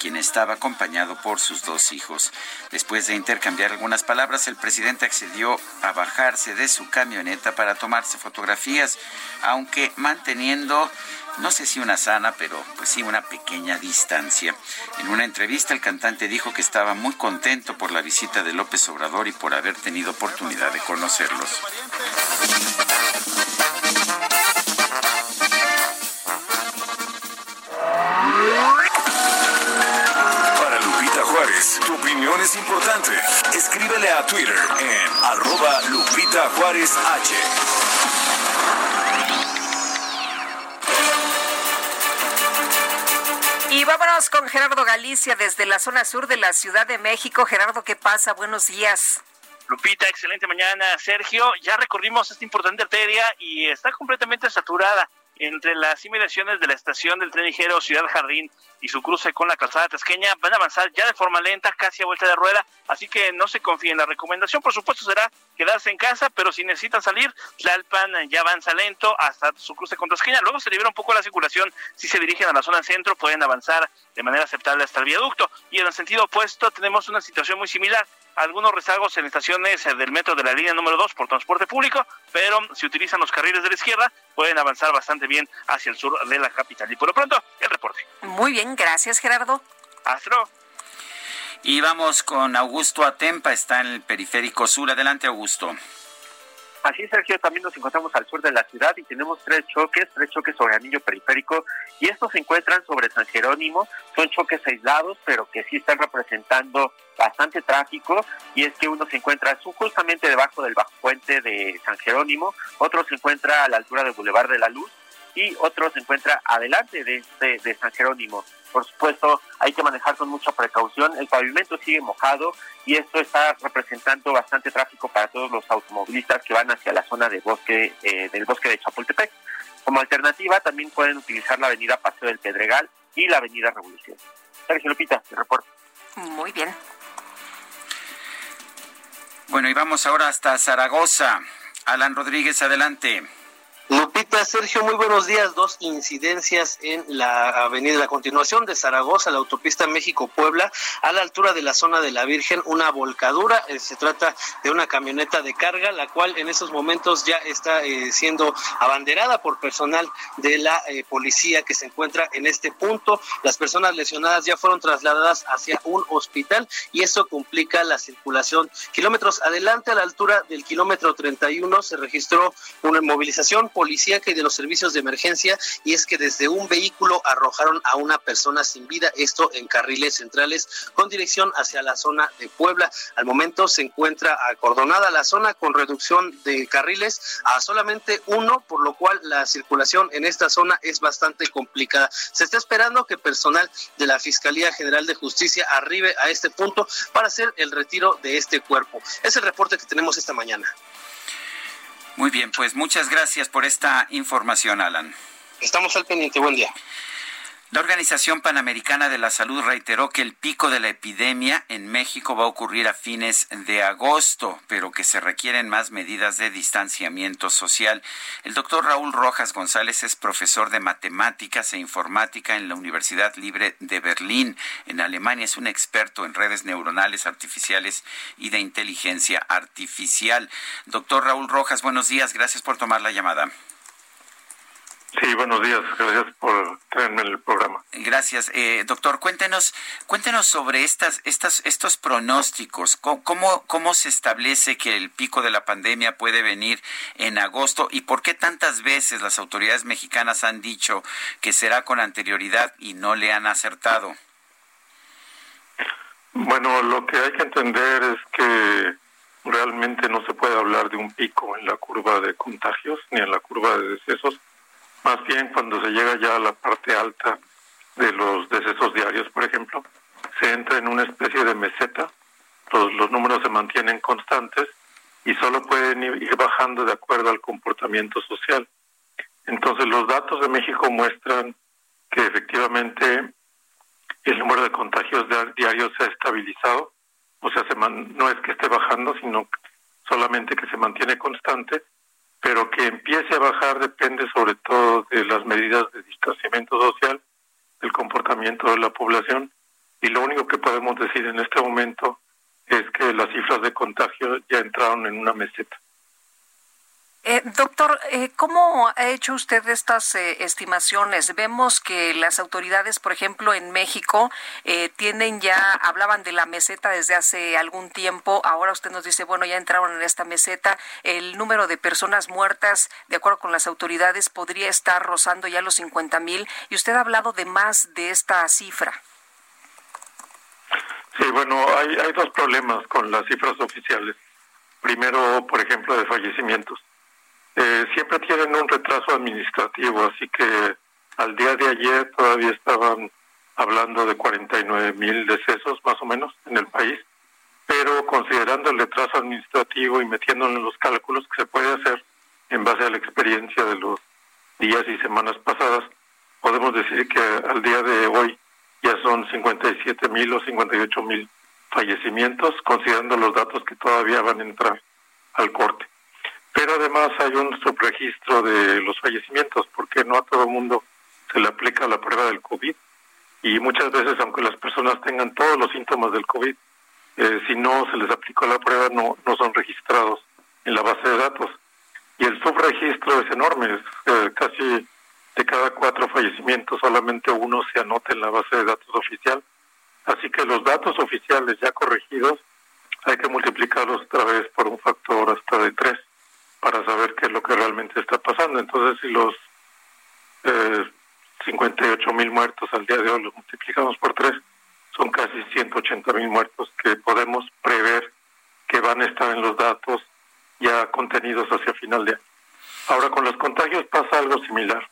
quien estaba acompañado por sus dos hijos. Después de intercambiar algunas palabras, el presidente accedió a bajarse de su camioneta para tomarse fotografías, aunque manteniendo no sé si una sana, pero pues sí una pequeña distancia. En una entrevista el cantante dijo que estaba muy contento por la visita de López Obrador y por haber tenido oportunidad de conocerlos. Tu opinión es importante. Escríbele a Twitter en arroba Lupita Juárez H. Y vámonos con Gerardo Galicia desde la zona sur de la Ciudad de México. Gerardo, ¿qué pasa? Buenos días. Lupita, excelente mañana. Sergio, ya recorrimos esta importante arteria y está completamente saturada entre las inmediaciones de la estación del tren ligero Ciudad Jardín y su cruce con la calzada tasqueña van a avanzar ya de forma lenta, casi a vuelta de rueda, así que no se confíen. La recomendación, por supuesto, será quedarse en casa, pero si necesitan salir, Tlalpan ya avanza lento hasta su cruce con Tasqueña. Luego se libera un poco la circulación. Si se dirigen a la zona centro, pueden avanzar de manera aceptable hasta el viaducto. Y en el sentido opuesto, tenemos una situación muy similar algunos rezagos en estaciones eh, del metro de la línea número 2 por transporte público, pero si utilizan los carriles de la izquierda pueden avanzar bastante bien hacia el sur de la capital. Y por lo pronto, el reporte. Muy bien, gracias Gerardo. Astro. Y vamos con Augusto Atempa, está en el periférico sur. Adelante, Augusto. Así, Sergio, también nos encontramos al sur de la ciudad y tenemos tres choques, tres choques sobre anillo periférico y estos se encuentran sobre San Jerónimo. Son choques aislados, pero que sí están representando bastante tráfico y es que uno se encuentra justamente debajo del bajo puente de San Jerónimo, otro se encuentra a la altura del Boulevard de la Luz y otro se encuentra adelante de, este, de San Jerónimo. Por supuesto, hay que manejar con mucha precaución. El pavimento sigue mojado y esto está representando bastante tráfico para todos los automovilistas que van hacia la zona de bosque eh, del bosque de Chapultepec. Como alternativa, también pueden utilizar la avenida Paseo del Pedregal y la avenida Revolución. Sergio Lupita, el reporte. Muy bien. Bueno, y vamos ahora hasta Zaragoza. Alan Rodríguez, adelante. Lupita, Sergio, muy buenos días. Dos incidencias en la avenida, la continuación de Zaragoza, la autopista México-Puebla, a la altura de la zona de la Virgen, una volcadura. Eh, se trata de una camioneta de carga, la cual en esos momentos ya está eh, siendo abanderada por personal de la eh, policía que se encuentra en este punto. Las personas lesionadas ya fueron trasladadas hacia un hospital y eso complica la circulación. Kilómetros adelante, a la altura del kilómetro 31, se registró una movilización policíaca y de los servicios de emergencia y es que desde un vehículo arrojaron a una persona sin vida, esto en carriles centrales con dirección hacia la zona de Puebla. Al momento se encuentra acordonada la zona con reducción de carriles a solamente uno, por lo cual la circulación en esta zona es bastante complicada. Se está esperando que personal de la Fiscalía General de Justicia arribe a este punto para hacer el retiro de este cuerpo. Es el reporte que tenemos esta mañana. Muy bien, pues muchas gracias por esta información, Alan. Estamos al pendiente. Buen día. La Organización Panamericana de la Salud reiteró que el pico de la epidemia en México va a ocurrir a fines de agosto, pero que se requieren más medidas de distanciamiento social. El doctor Raúl Rojas González es profesor de matemáticas e informática en la Universidad Libre de Berlín, en Alemania. Es un experto en redes neuronales artificiales y de inteligencia artificial. Doctor Raúl Rojas, buenos días. Gracias por tomar la llamada. Sí, buenos días. Gracias por tenerme en el programa. Gracias, eh, doctor. Cuéntenos, cuéntenos sobre estas, estas, estos pronósticos. ¿Cómo, ¿Cómo se establece que el pico de la pandemia puede venir en agosto y por qué tantas veces las autoridades mexicanas han dicho que será con anterioridad y no le han acertado? Bueno, lo que hay que entender es que realmente no se puede hablar de un pico en la curva de contagios ni en la curva de decesos más bien cuando se llega ya a la parte alta de los decesos diarios, por ejemplo, se entra en una especie de meseta, los, los números se mantienen constantes y solo pueden ir bajando de acuerdo al comportamiento social. Entonces los datos de México muestran que efectivamente el número de contagios diarios se ha estabilizado, o sea, se no es que esté bajando, sino solamente que se mantiene constante pero que empiece a bajar depende sobre todo de las medidas de distanciamiento social, del comportamiento de la población, y lo único que podemos decir en este momento es que las cifras de contagio ya entraron en una meseta. Eh, doctor, eh, ¿cómo ha hecho usted estas eh, estimaciones? Vemos que las autoridades, por ejemplo, en México, tienen ya, hablaban de la meseta desde hace algún tiempo. Ahora usted nos dice, bueno, ya entraron en esta meseta. El número de personas muertas, de acuerdo con las autoridades, podría estar rozando ya los 50 mil. Y usted ha hablado de más de esta cifra. Sí, bueno, hay, hay dos problemas con las cifras oficiales. Primero, por ejemplo, de fallecimientos eh, siempre tienen un retraso administrativo, así que al día de ayer todavía estaban hablando de 49 mil decesos más o menos en el país, pero considerando el retraso administrativo y metiéndolo en los cálculos que se puede hacer en base a la experiencia de los días y semanas pasadas, podemos decir que al día de hoy ya son 57 mil o 58 mil fallecimientos, considerando los datos que todavía van a entrar al corte pero además hay un subregistro de los fallecimientos, porque no a todo mundo se le aplica la prueba del COVID y muchas veces, aunque las personas tengan todos los síntomas del COVID, eh, si no se les aplicó la prueba, no, no son registrados en la base de datos. Y el subregistro es enorme, eh, casi de cada cuatro fallecimientos solamente uno se anota en la base de datos oficial. Así que los datos oficiales ya corregidos hay que multiplicarlos otra vez por un factor hasta de tres para saber qué es lo que realmente está pasando. Entonces, si los eh, 58 mil muertos al día de hoy los multiplicamos por tres, son casi 180 mil muertos que podemos prever que van a estar en los datos ya contenidos hacia final de año. Ahora, con los contagios pasa algo similar.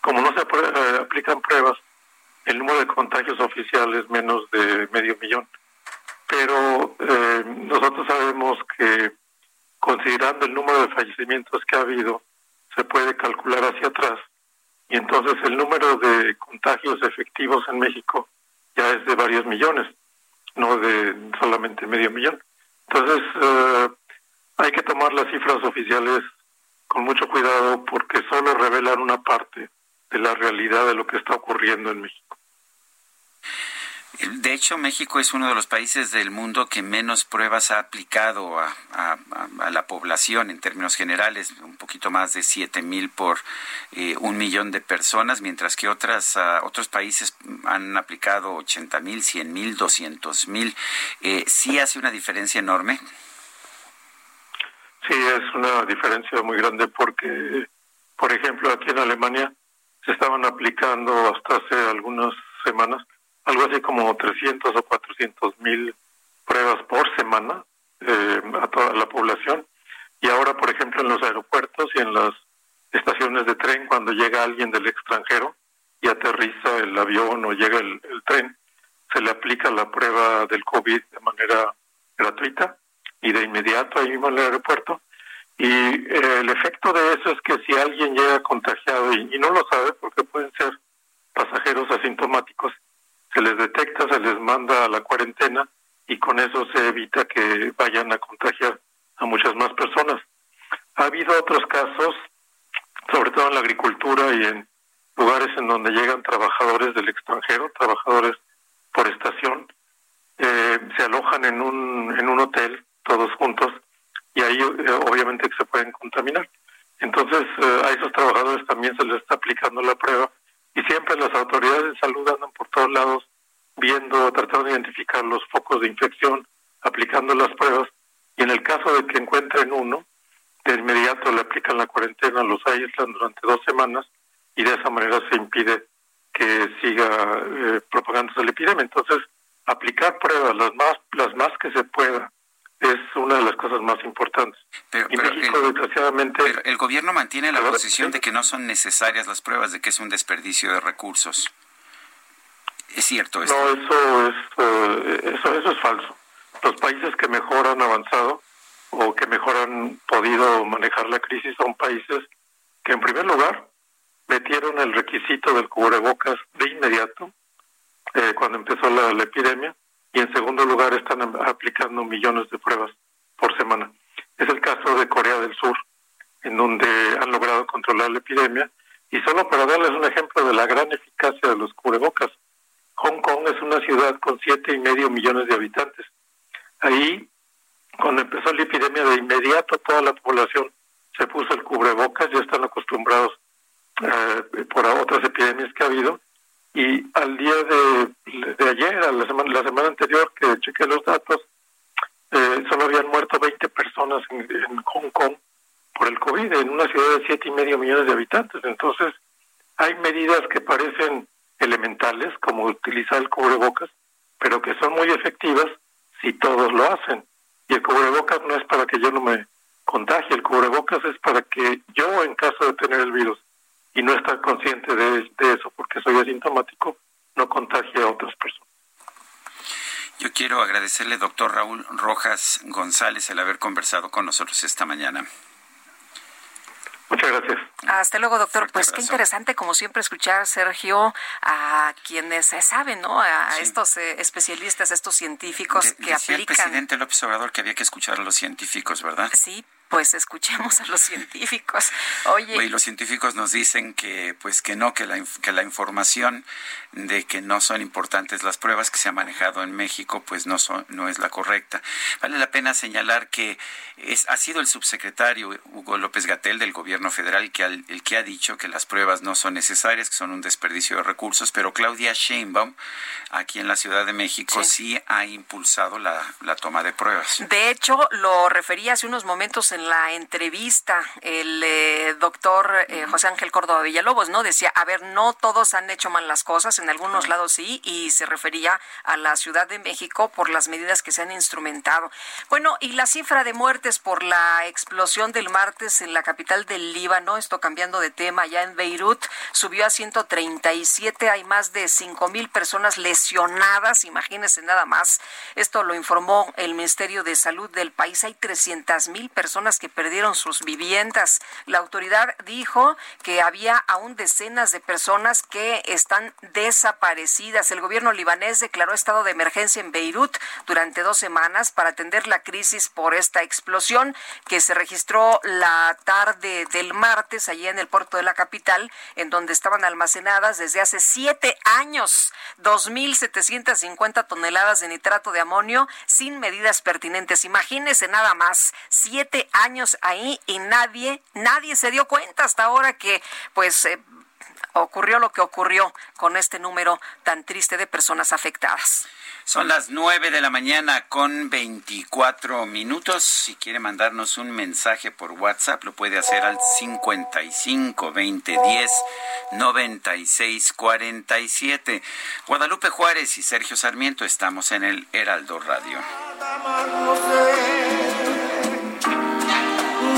Como no se eh, aplican pruebas, el número de contagios oficiales es menos de medio millón. Pero eh, nosotros sabemos que considerando el número de fallecimientos que ha habido, se puede calcular hacia atrás. Y entonces el número de contagios efectivos en México ya es de varios millones, no de solamente medio millón. Entonces eh, hay que tomar las cifras oficiales con mucho cuidado porque solo revelan una parte de la realidad de lo que está ocurriendo en México. De hecho, México es uno de los países del mundo que menos pruebas ha aplicado a, la población en términos generales, un poquito más de 7 mil por eh, un millón de personas, mientras que otras, ah, otros países han aplicado 80 mil, 100 mil, 200 mil. Eh, ¿Sí hace una diferencia enorme? Sí, es una diferencia muy grande porque, por ejemplo, aquí en Alemania se estaban aplicando hasta hace algunas semanas algo así como 300 o 400 mil pruebas por semana eh, a toda la población. Y ahora, por ejemplo, en los aeropuertos y en las estaciones de tren, cuando llega alguien del extranjero y aterriza el avión o llega el, tren, se le aplica la prueba del COVID de manera gratuita y de inmediato ahí mismo en el aeropuerto. Y eh, el efecto de eso es que si alguien llega contagiado y no lo sabe, porque pueden ser pasajeros asintomáticos, se les detecta, se les manda a la cuarentena y con eso se evita que vayan a contagiar a muchas más personas. Ha habido otros casos, sobre todo en la agricultura y en lugares en donde llegan trabajadores del extranjero, trabajadores por estación, eh, se alojan en un, en un hotel todos juntos y ahí eh, obviamente se pueden contaminar. Entonces eh, a esos trabajadores también se les está aplicando la prueba y siempre las autoridades de salud andan por todos lados viendo, tratando de identificar los focos de infección, aplicando las pruebas y en el caso de que encuentren uno, de inmediato le aplican la cuarentena, los aíslan durante dos semanas y de esa manera se impide que siga eh, propagándose la epidemia. Entonces, aplicar pruebas las más las más que se pueda es una de las cosas más importantes. Pero, y pero México, el, desgraciadamente, pero el gobierno mantiene la posición de que no son necesarias las pruebas, de que es un desperdicio de recursos. Es cierto esto. no, eso es eh, eso eso es falso. Los países que mejor han avanzado o que mejor han podido manejar la crisis son países que en primer lugar metieron el requisito del cubrebocas de inmediato eh, cuando empezó la, la epidemia y en segundo lugar están aplicando millones de pruebas por semana. Es el caso de Corea del Sur, en donde han logrado controlar la epidemia y solo para darles un ejemplo de la gran eficacia de los cubrebocas, Hong Kong es una ciudad con siete y medio millones de habitantes. Ahí, cuando empezó la epidemia, de inmediato toda la población se puso el cubrebocas, ya están acostumbrados eh, por otras epidemias que ha habido. Y al día de, ayer, a la semana, la semana anterior que chequé los datos, eh, solo habían muerto 20 personas en Hong Kong por el COVID, en una ciudad de siete y medio millones de habitantes. Entonces, hay medidas que parecen elementales, como utilizar el cubrebocas, pero que son muy efectivas si todos lo hacen. Y el cubrebocas no es para que yo no me contagie, el cubrebocas es para que yo, en caso de tener el virus y no estar consciente de, de eso porque soy asintomático, no contagie a otras personas. Yo quiero agradecerle, doctor Raúl Rojas González, el haber conversado con nosotros esta mañana. Muchas gracias. Hasta luego, doctor. Fuerte Pues qué interesante, como siempre, escuchar, Sergio, a quienes saben, ¿no? A Sí. estos eh, especialistas, a estos científicos De- que decía el aplican. presidente López Obrador que había que escuchar a los científicos, ¿verdad? Sí, pues escuchemos a los científicos. Oye, Y los científicos nos dicen que pues que no, que la, que la información de que no son importantes las pruebas que se ha manejado en México pues no son no es la correcta. Vale la pena señalar que es ha sido el subsecretario Hugo López Gatel del gobierno federal el que ha, el que ha dicho que las pruebas no son necesarias, que son un desperdicio de recursos, pero Claudia Sheinbaum aquí en la Ciudad de México sí, ha impulsado la, la toma de pruebas. De hecho, lo refería hace unos momentos en la entrevista el eh, doctor eh, José Ángel Córdoba Villalobos, ¿no? Decía, a ver, no todos han hecho mal las cosas, en algunos lados sí, y se refería a la Ciudad de México por las medidas que se han instrumentado. Bueno, y la cifra de muertes por la explosión del martes en la capital del Líbano, esto cambiando de tema, ya en Beirut, subió a 137, hay más de 5 mil personas lesionadas, imagínense nada más. Esto lo informó el Ministerio de Salud del país. Hay 300 mil personas que perdieron sus viviendas. La autoridad dijo que había aún decenas de personas que están desaparecidas. El gobierno libanés declaró estado de emergencia en Beirut durante dos semanas para atender la crisis por esta explosión que se registró la tarde del martes allí en el puerto de la capital, en donde estaban almacenadas desde hace siete años 2.750 toneladas de nitrato de amonio sin medidas pertinentes. Imagínese nada más, siete años ahí y nadie, nadie se dio cuenta hasta ahora que, pues, eh, ocurrió lo que ocurrió con este número tan triste de personas afectadas. Son las 9 de la mañana con 24 minutos. Si quiere mandarnos un mensaje por WhatsApp, lo puede hacer al 55 20 10 96 47. Guadalupe Juárez y Sergio Sarmiento estamos en el Heraldo Radio.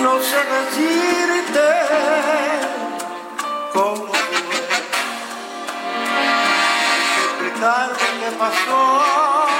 No sé decirte cómo fue, explicarte qué pasó.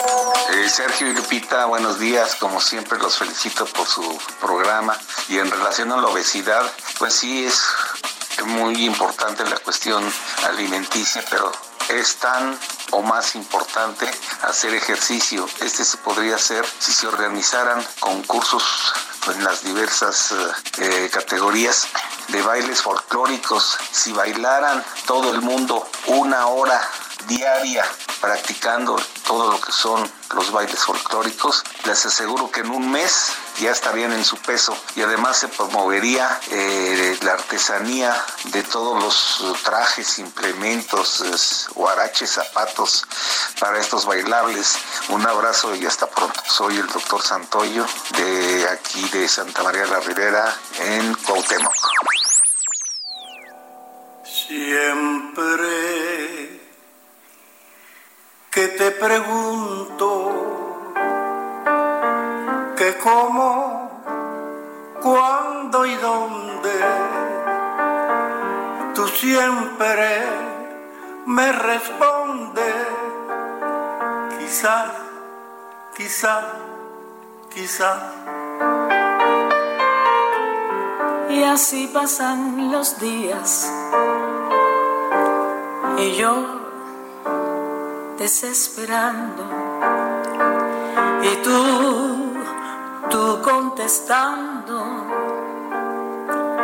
Eh, Sergio y Lupita, buenos días. Como siempre, los felicito por su programa. Y en relación a la obesidad, pues sí es muy importante la cuestión alimenticia, pero es tan o más importante hacer ejercicio. Este se podría hacer si se organizaran concursos en las diversas eh, categorías de bailes folclóricos, si bailaran todo el mundo una hora diaria practicando todo lo que son los bailes folclóricos, les aseguro que en un mes ya estarían en su peso y además se promovería eh, la artesanía de todos los trajes, implementos, huaraches, zapatos para estos bailables. Un abrazo y hasta pronto. Soy el doctor Santoyo de aquí de Santa María la Ribera en Cuauhtémoc. Siempre que te pregunto que cómo, cuándo y dónde, tú siempre me respondes, quizás, quizás, quizás. Y así pasan los días y yo desesperando. Y tú, tú contestando,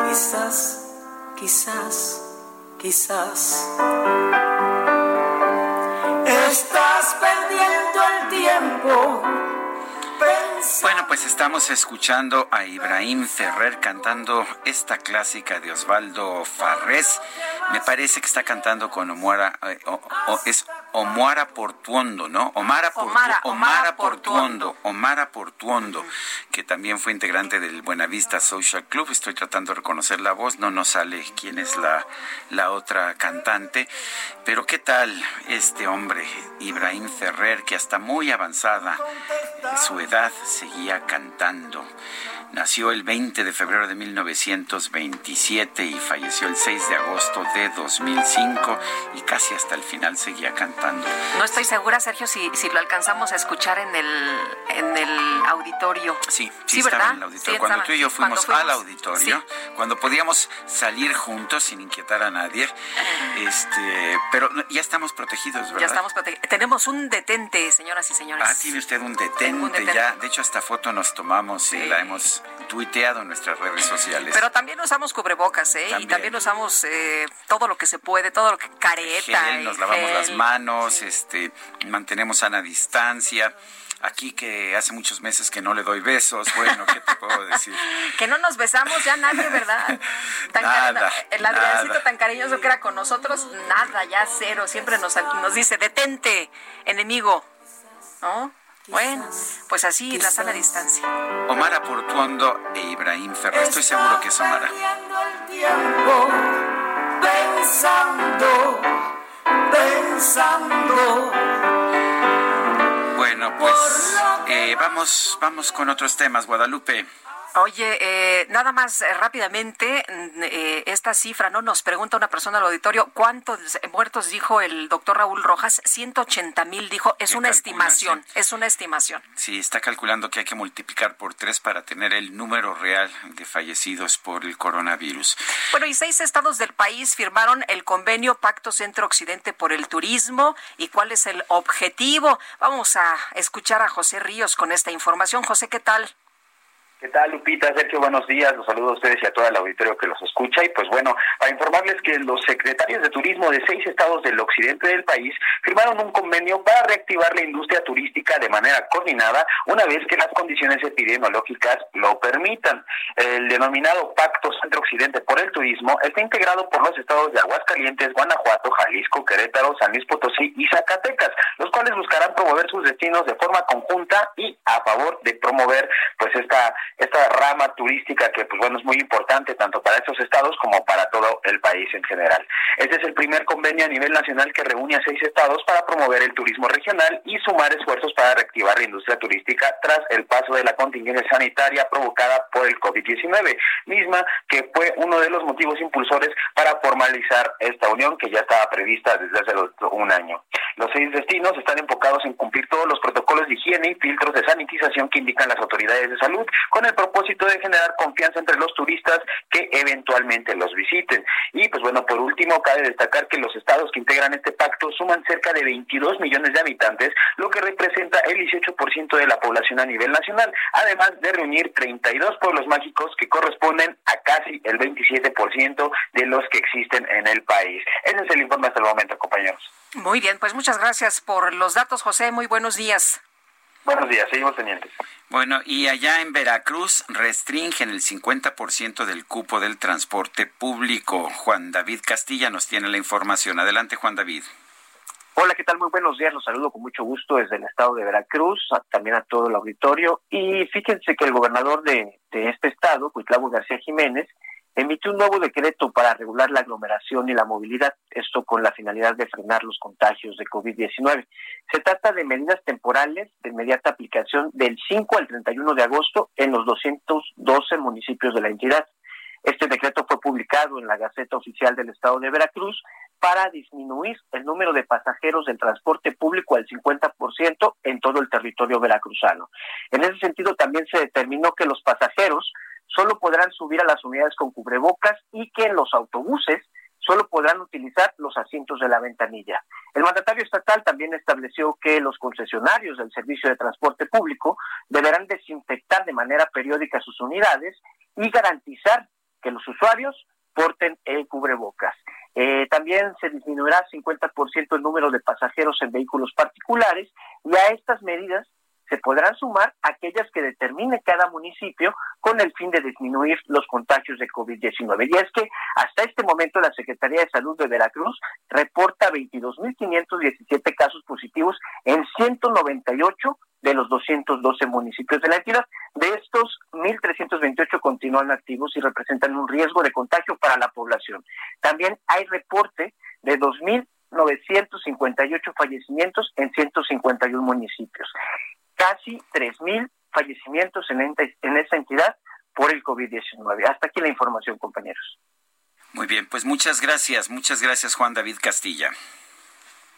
quizás, quizás, quizás. Estás perdiendo el tiempo. Bueno, pues estamos escuchando a Ibrahim Ferrer cantando esta clásica de Osvaldo Farrés. Me parece que está cantando con Omara, eh, o, es Omara Portuondo, ¿no? Omara, Omara, Omara Portuondo, Omara Portuondo, que también fue integrante del Buenavista Social Club. Estoy tratando de reconocer la voz, no nos sale quién es la, la otra cantante. Pero ¿qué tal este hombre, Ibrahim Ferrer, que hasta muy avanzada su edad seguía cantando? Nació el 20 de febrero de 1927 y falleció el 6 de agosto de 2005 y casi hasta el final seguía cantando. No estoy segura, Sergio, si, si lo alcanzamos a escuchar en el, en el auditorio. Sí, sí, estaba en el auditorio. cuando tú y yo fuimos, al auditorio, cuando podíamos salir juntos sin inquietar a nadie, [LAUGHS] este, pero ya estamos protegidos, ¿verdad? Ya estamos protegidos. Tenemos un detente, señoras y señores. Ah, tiene usted un detente, ya. De hecho, hasta foto nos tomamos y la hemos tuiteado en nuestras redes sociales. Pero también usamos cubrebocas, ¿eh? Y también usamos eh, todo lo que se puede, todo lo que careta. nos lavamos las manos, este, mantenemos sana distancia. Aquí que hace muchos meses que no le doy besos, bueno, ¿qué te puedo decir? [LAUGHS] que no nos besamos ya nadie, ¿verdad? [LAUGHS] nada, el Adriancito tan cariñoso que era con nosotros, nada, ya cero. Siempre nos, nos dice, detente, enemigo. ¿No? Bueno, pues así, la sana distancia. Omar Portuondo e Ibrahim Ferrer. Estoy seguro que es Omara. Pensando, pensando. Bueno, pues eh, vamos, vamos con otros temas, Guadalupe. Oye, eh, nada más eh, rápidamente, mm, eh, esta cifra, ¿no? Nos pregunta una persona al auditorio, ¿cuántos muertos dijo el doctor Raúl Rojas? 180 mil, dijo, es una estimación, es una estimación. Sí, está calculando que hay que multiplicar por tres para tener el número real de fallecidos por el coronavirus. Bueno, y seis estados del país firmaron el convenio Pacto Centro-Occidente por el Turismo. ¿Y cuál es el objetivo? Vamos a escuchar a José Ríos con esta información. José, ¿qué tal? ¿Qué tal, Lupita? Sergio, buenos días. Los saludo a ustedes y a todo el auditorio que los escucha. Y pues bueno, para informarles que los secretarios de turismo de seis estados del occidente del país firmaron un convenio para reactivar la industria turística de manera coordinada una vez que las condiciones epidemiológicas lo permitan. El denominado Pacto Centro-Occidente por el Turismo está integrado por los estados de Aguascalientes, Guanajuato, Jalisco, Querétaro, San Luis Potosí y Zacatecas, los cuales buscarán promover sus destinos de forma conjunta y a favor de promover pues esta esta rama turística que pues bueno es muy importante tanto para estos estados como para todo el país en general. Este es el primer convenio a nivel nacional que reúne a seis estados para promover el turismo regional y sumar esfuerzos para reactivar la industria turística tras el paso de la contingencia sanitaria provocada por el COVID-19, misma que fue uno de los motivos impulsores para formalizar esta unión que ya estaba prevista desde hace un año. Los seis destinos están enfocados en cumplir todos los protocolos de higiene y filtros de sanitización que indican las autoridades de salud, con el propósito de generar confianza entre los turistas que eventualmente los visiten. Y pues bueno, por último, cabe destacar que los estados que integran este pacto suman cerca de 22 millones de habitantes, lo que representa el 18% de la población a nivel nacional, además de reunir 32 pueblos mágicos que corresponden a casi el 27% de los que existen en el país. Ese es el informe hasta el momento, compañeros. Muy bien, pues muchas gracias por los datos, José. Muy buenos días. Buenos días, seguimos pendientes. Bueno, y allá en Veracruz restringen el 50% del cupo del transporte público. Juan David Castilla nos tiene la información. Adelante, Juan David. Hola, ¿qué tal? Muy buenos días. Los saludo con mucho gusto desde el estado de Veracruz, también a todo el auditorio. Y fíjense que el gobernador de, de este estado, Cuitlavo García Jiménez, emitió un nuevo decreto para regular la aglomeración y la movilidad, esto con la finalidad de frenar los contagios de COVID-19. Se trata de medidas temporales de inmediata aplicación del 5 al 31 de agosto en los 212 municipios de la entidad. Este decreto fue publicado en la Gaceta Oficial del Estado de Veracruz para disminuir el número de pasajeros del transporte público al 50% en todo el territorio veracruzano. En ese sentido, también se determinó que los pasajeros solo podrán subir a las unidades con cubrebocas y que en los autobuses solo podrán utilizar los asientos de la ventanilla. El mandatario estatal también estableció que los concesionarios del servicio de transporte público deberán desinfectar de manera periódica sus unidades y garantizar que los usuarios porten el cubrebocas. Eh, también se disminuirá 50% el número de pasajeros en vehículos particulares y a estas medidas se podrán sumar aquellas que determine cada municipio con el fin de disminuir los contagios de COVID-19. Y es que hasta este momento la Secretaría de Salud de Veracruz reporta 22.517 casos positivos en 198 de los 212 municipios de la entidad. De estos, 1.328 continúan activos y representan un riesgo de contagio para la población. También hay reporte de 2.958 fallecimientos en 151 municipios casi 3.000 fallecimientos en, en esa entidad por el COVID-19. Hasta aquí la información, compañeros. Muy bien, pues muchas gracias, muchas gracias Juan David Castilla.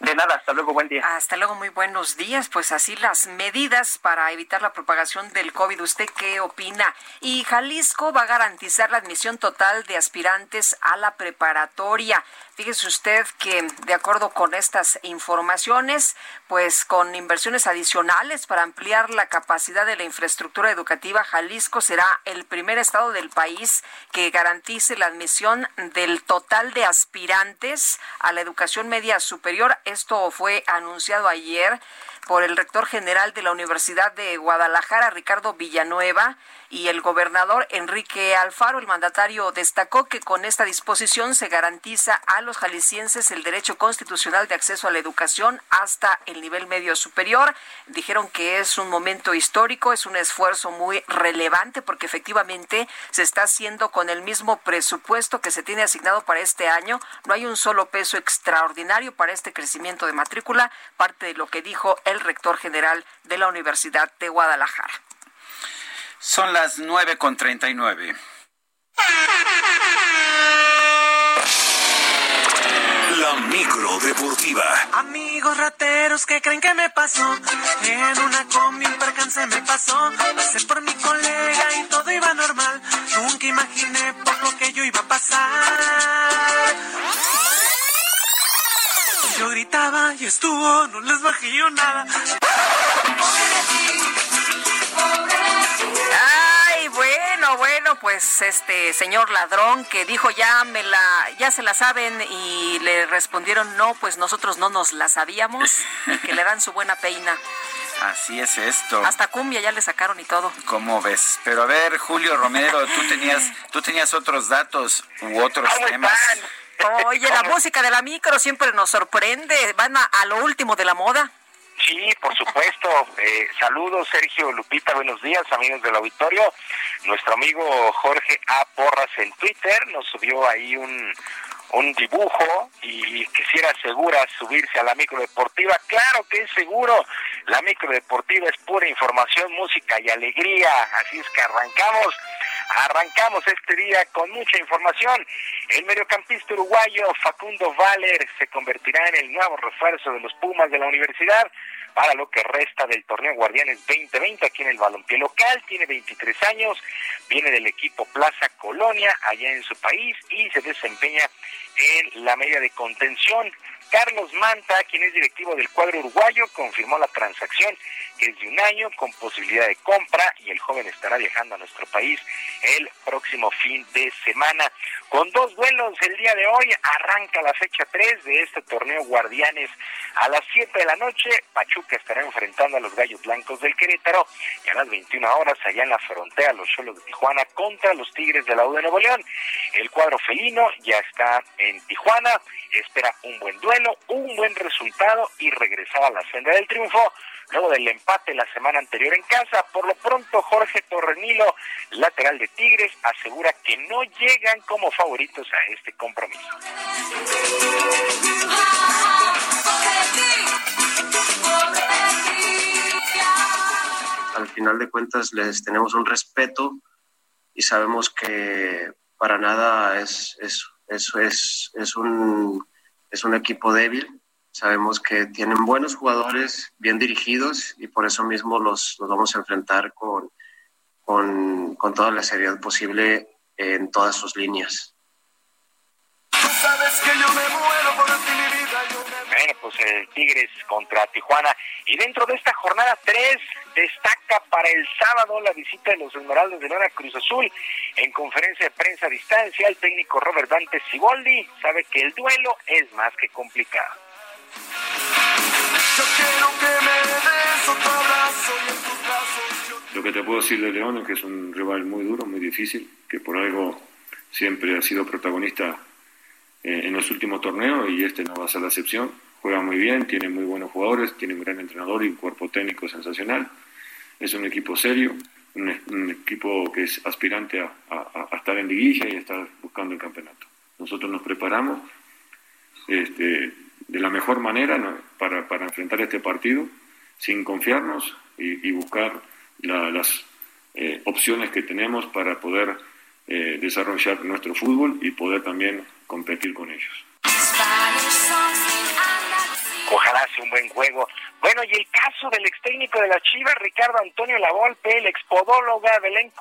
De nada, hasta luego, buen día. Hasta luego, muy buenos días. Pues así las medidas para evitar la propagación del COVID. ¿Usted qué opina? Y Jalisco va a garantizar la admisión total de aspirantes a la preparatoria. Fíjese usted que de acuerdo con estas informaciones, pues con inversiones adicionales para ampliar la capacidad de la infraestructura educativa, Jalisco será el primer estado del país que garantice la admisión del total de aspirantes a la educación media superior. Esto fue anunciado ayer por el rector general de la Universidad de Guadalajara, Ricardo Villanueva, y el gobernador Enrique Alfaro. El mandatario destacó que con esta disposición se garantiza a los jaliscienses el derecho constitucional de acceso a la educación hasta el nivel medio superior. Dijeron que es un momento histórico, es un esfuerzo muy relevante porque efectivamente se está haciendo con el mismo presupuesto que se tiene asignado para este año. No hay un solo peso extraordinario para este crecimiento de matrícula, parte de lo que dijo el rector general de la Universidad de Guadalajara. Son las nueve con treinta y nueve. La micro deportiva. Amigos rateros que creen que me pasó. En una combi un percance me pasó. Pasé por mi colega y todo iba normal. Nunca imaginé por lo que yo iba a pasar. Yo gritaba y estuvo, no les bajé yo nada. Ay, bueno, bueno, pues este señor ladrón que dijo ya me la, ya se la saben y le respondieron no, pues nosotros no nos la sabíamos y que le dan su buena peina. Así es esto. Hasta cumbia ya le sacaron y todo. ¿Cómo ves? Pero a ver, Julio Romero, tú tenías, tú tenías otros datos u otros temas. Oye, la música de la micro siempre nos sorprende. Van a, lo último de la moda. Sí, por supuesto. Eh, saludos, Sergio Lupita, buenos días, amigos del auditorio. Nuestro amigo Jorge A. Porras en Twitter nos subió ahí un, un dibujo y quisiera segura subirse a la micro deportiva. Claro que es seguro. La micro deportiva es pura información, música y alegría. Así es que arrancamos. Arrancamos este día con mucha información. El mediocampista uruguayo Facundo Valer se convertirá en el nuevo refuerzo de los Pumas de la universidad para lo que resta del torneo Guardianes 2020 aquí en el balompié local. Tiene 23 años, viene del equipo Plaza Colonia allá en su país y se desempeña en la media de contención. Carlos Manta, quien es directivo del cuadro uruguayo, confirmó la transacción que es de un año con posibilidad de compra y el joven estará viajando a nuestro país el próximo fin de semana. Con dos vuelos el día de hoy arranca la fecha 3 de este torneo Guardianes a las 7 de la noche. Pachuca estará enfrentando a los Gallos Blancos del Querétaro y a las 21 horas allá en la frontera los Cholos de Tijuana contra los Tigres de la U de Nuevo León. El cuadro felino ya está en Tijuana, espera un buen duelo, un buen resultado y regresar a la senda del triunfo luego del empate la semana anterior en casa. Por lo pronto, Jorge Torrenilo, lateral de Tigres, asegura que no llegan como favoritos a este compromiso. Al final de cuentas les tenemos un respeto y sabemos que para nada es, es, es, es, un, es un equipo débil Sabemos que tienen buenos jugadores, bien dirigidos, y por eso mismo los, los vamos a enfrentar con, con, con toda la seriedad posible en todas sus líneas. Bueno, pues el Tigres contra Tijuana. Y dentro de esta jornada 3 destaca para el sábado la visita de los Esmeraldas de Lona Cruz Azul. En conferencia de prensa a distancia, el técnico Robert Dante Siboldi sabe que el duelo es más que complicado. Lo que te puedo decir de León es que es un rival muy duro, muy difícil, que por algo siempre ha sido protagonista eh, en los últimos torneos y este no va a ser la excepción. Juega muy bien, tiene muy buenos jugadores, tiene un gran entrenador y un cuerpo técnico sensacional. Es un equipo serio, un, equipo que es aspirante a, estar en liguilla y a estar buscando el campeonato. Nosotros nos preparamos. Este, de la mejor manera para, para, enfrentar este partido, sin confiarnos y, buscar las eh, opciones que tenemos para poder eh, desarrollar nuestro fútbol y poder también competir con ellos. Well, Ojalá sea un buen juego. Bueno, y el caso del ex técnico de la Chivas, Ricardo Antonio Lavolpe, el expodóloga Belén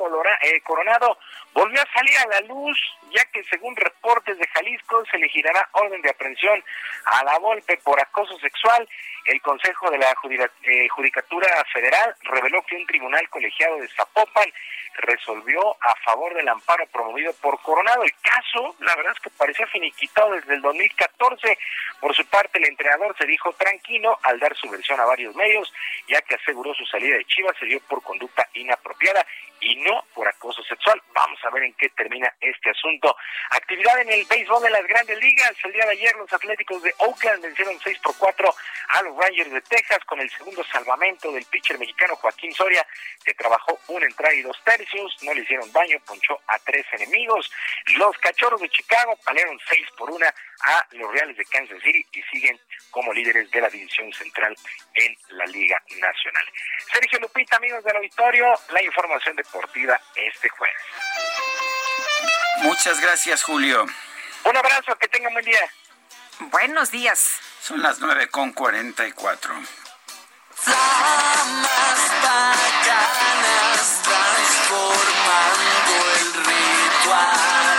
eh, Coronado, volvió a salir a la luz, ya que según reportes de Jalisco se le girará orden de aprehensión a la Volpe por acoso sexual. El Consejo de la eh, Judicatura Federal reveló que un tribunal colegiado de Zapopan resolvió a favor del amparo promovido por Coronado. El caso, la verdad es que parecía finiquitado desde el 2014. Por su parte, el entrenador se dijo tranquilo al dar su versión a varios medios, ya que aseguró su salida de Chivas se dio por conducta inapropiada y no por acoso sexual. Vamos a ver en qué termina este asunto. Actividad en el béisbol de las grandes ligas. El día de ayer los Atléticos de Oakland vencieron 6 por 4 a los Rangers de Texas con el segundo salvamento del pitcher mexicano Joaquín Soria, que trabajó una entrada y dos tercios. No le hicieron daño, ponchó a tres enemigos. Los Cachorros de Chicago palearon 6 por 1 a los Reales de Kansas City y siguen como líderes de la división central en la Liga Nacional. Sergio Lupita, amigos del auditorio, la información deportiva este jueves. Muchas gracias, Julio. Un abrazo, que tengan buen día. Buenos días. Son las nueve con cuarenta y cuatro. transformando el ritual.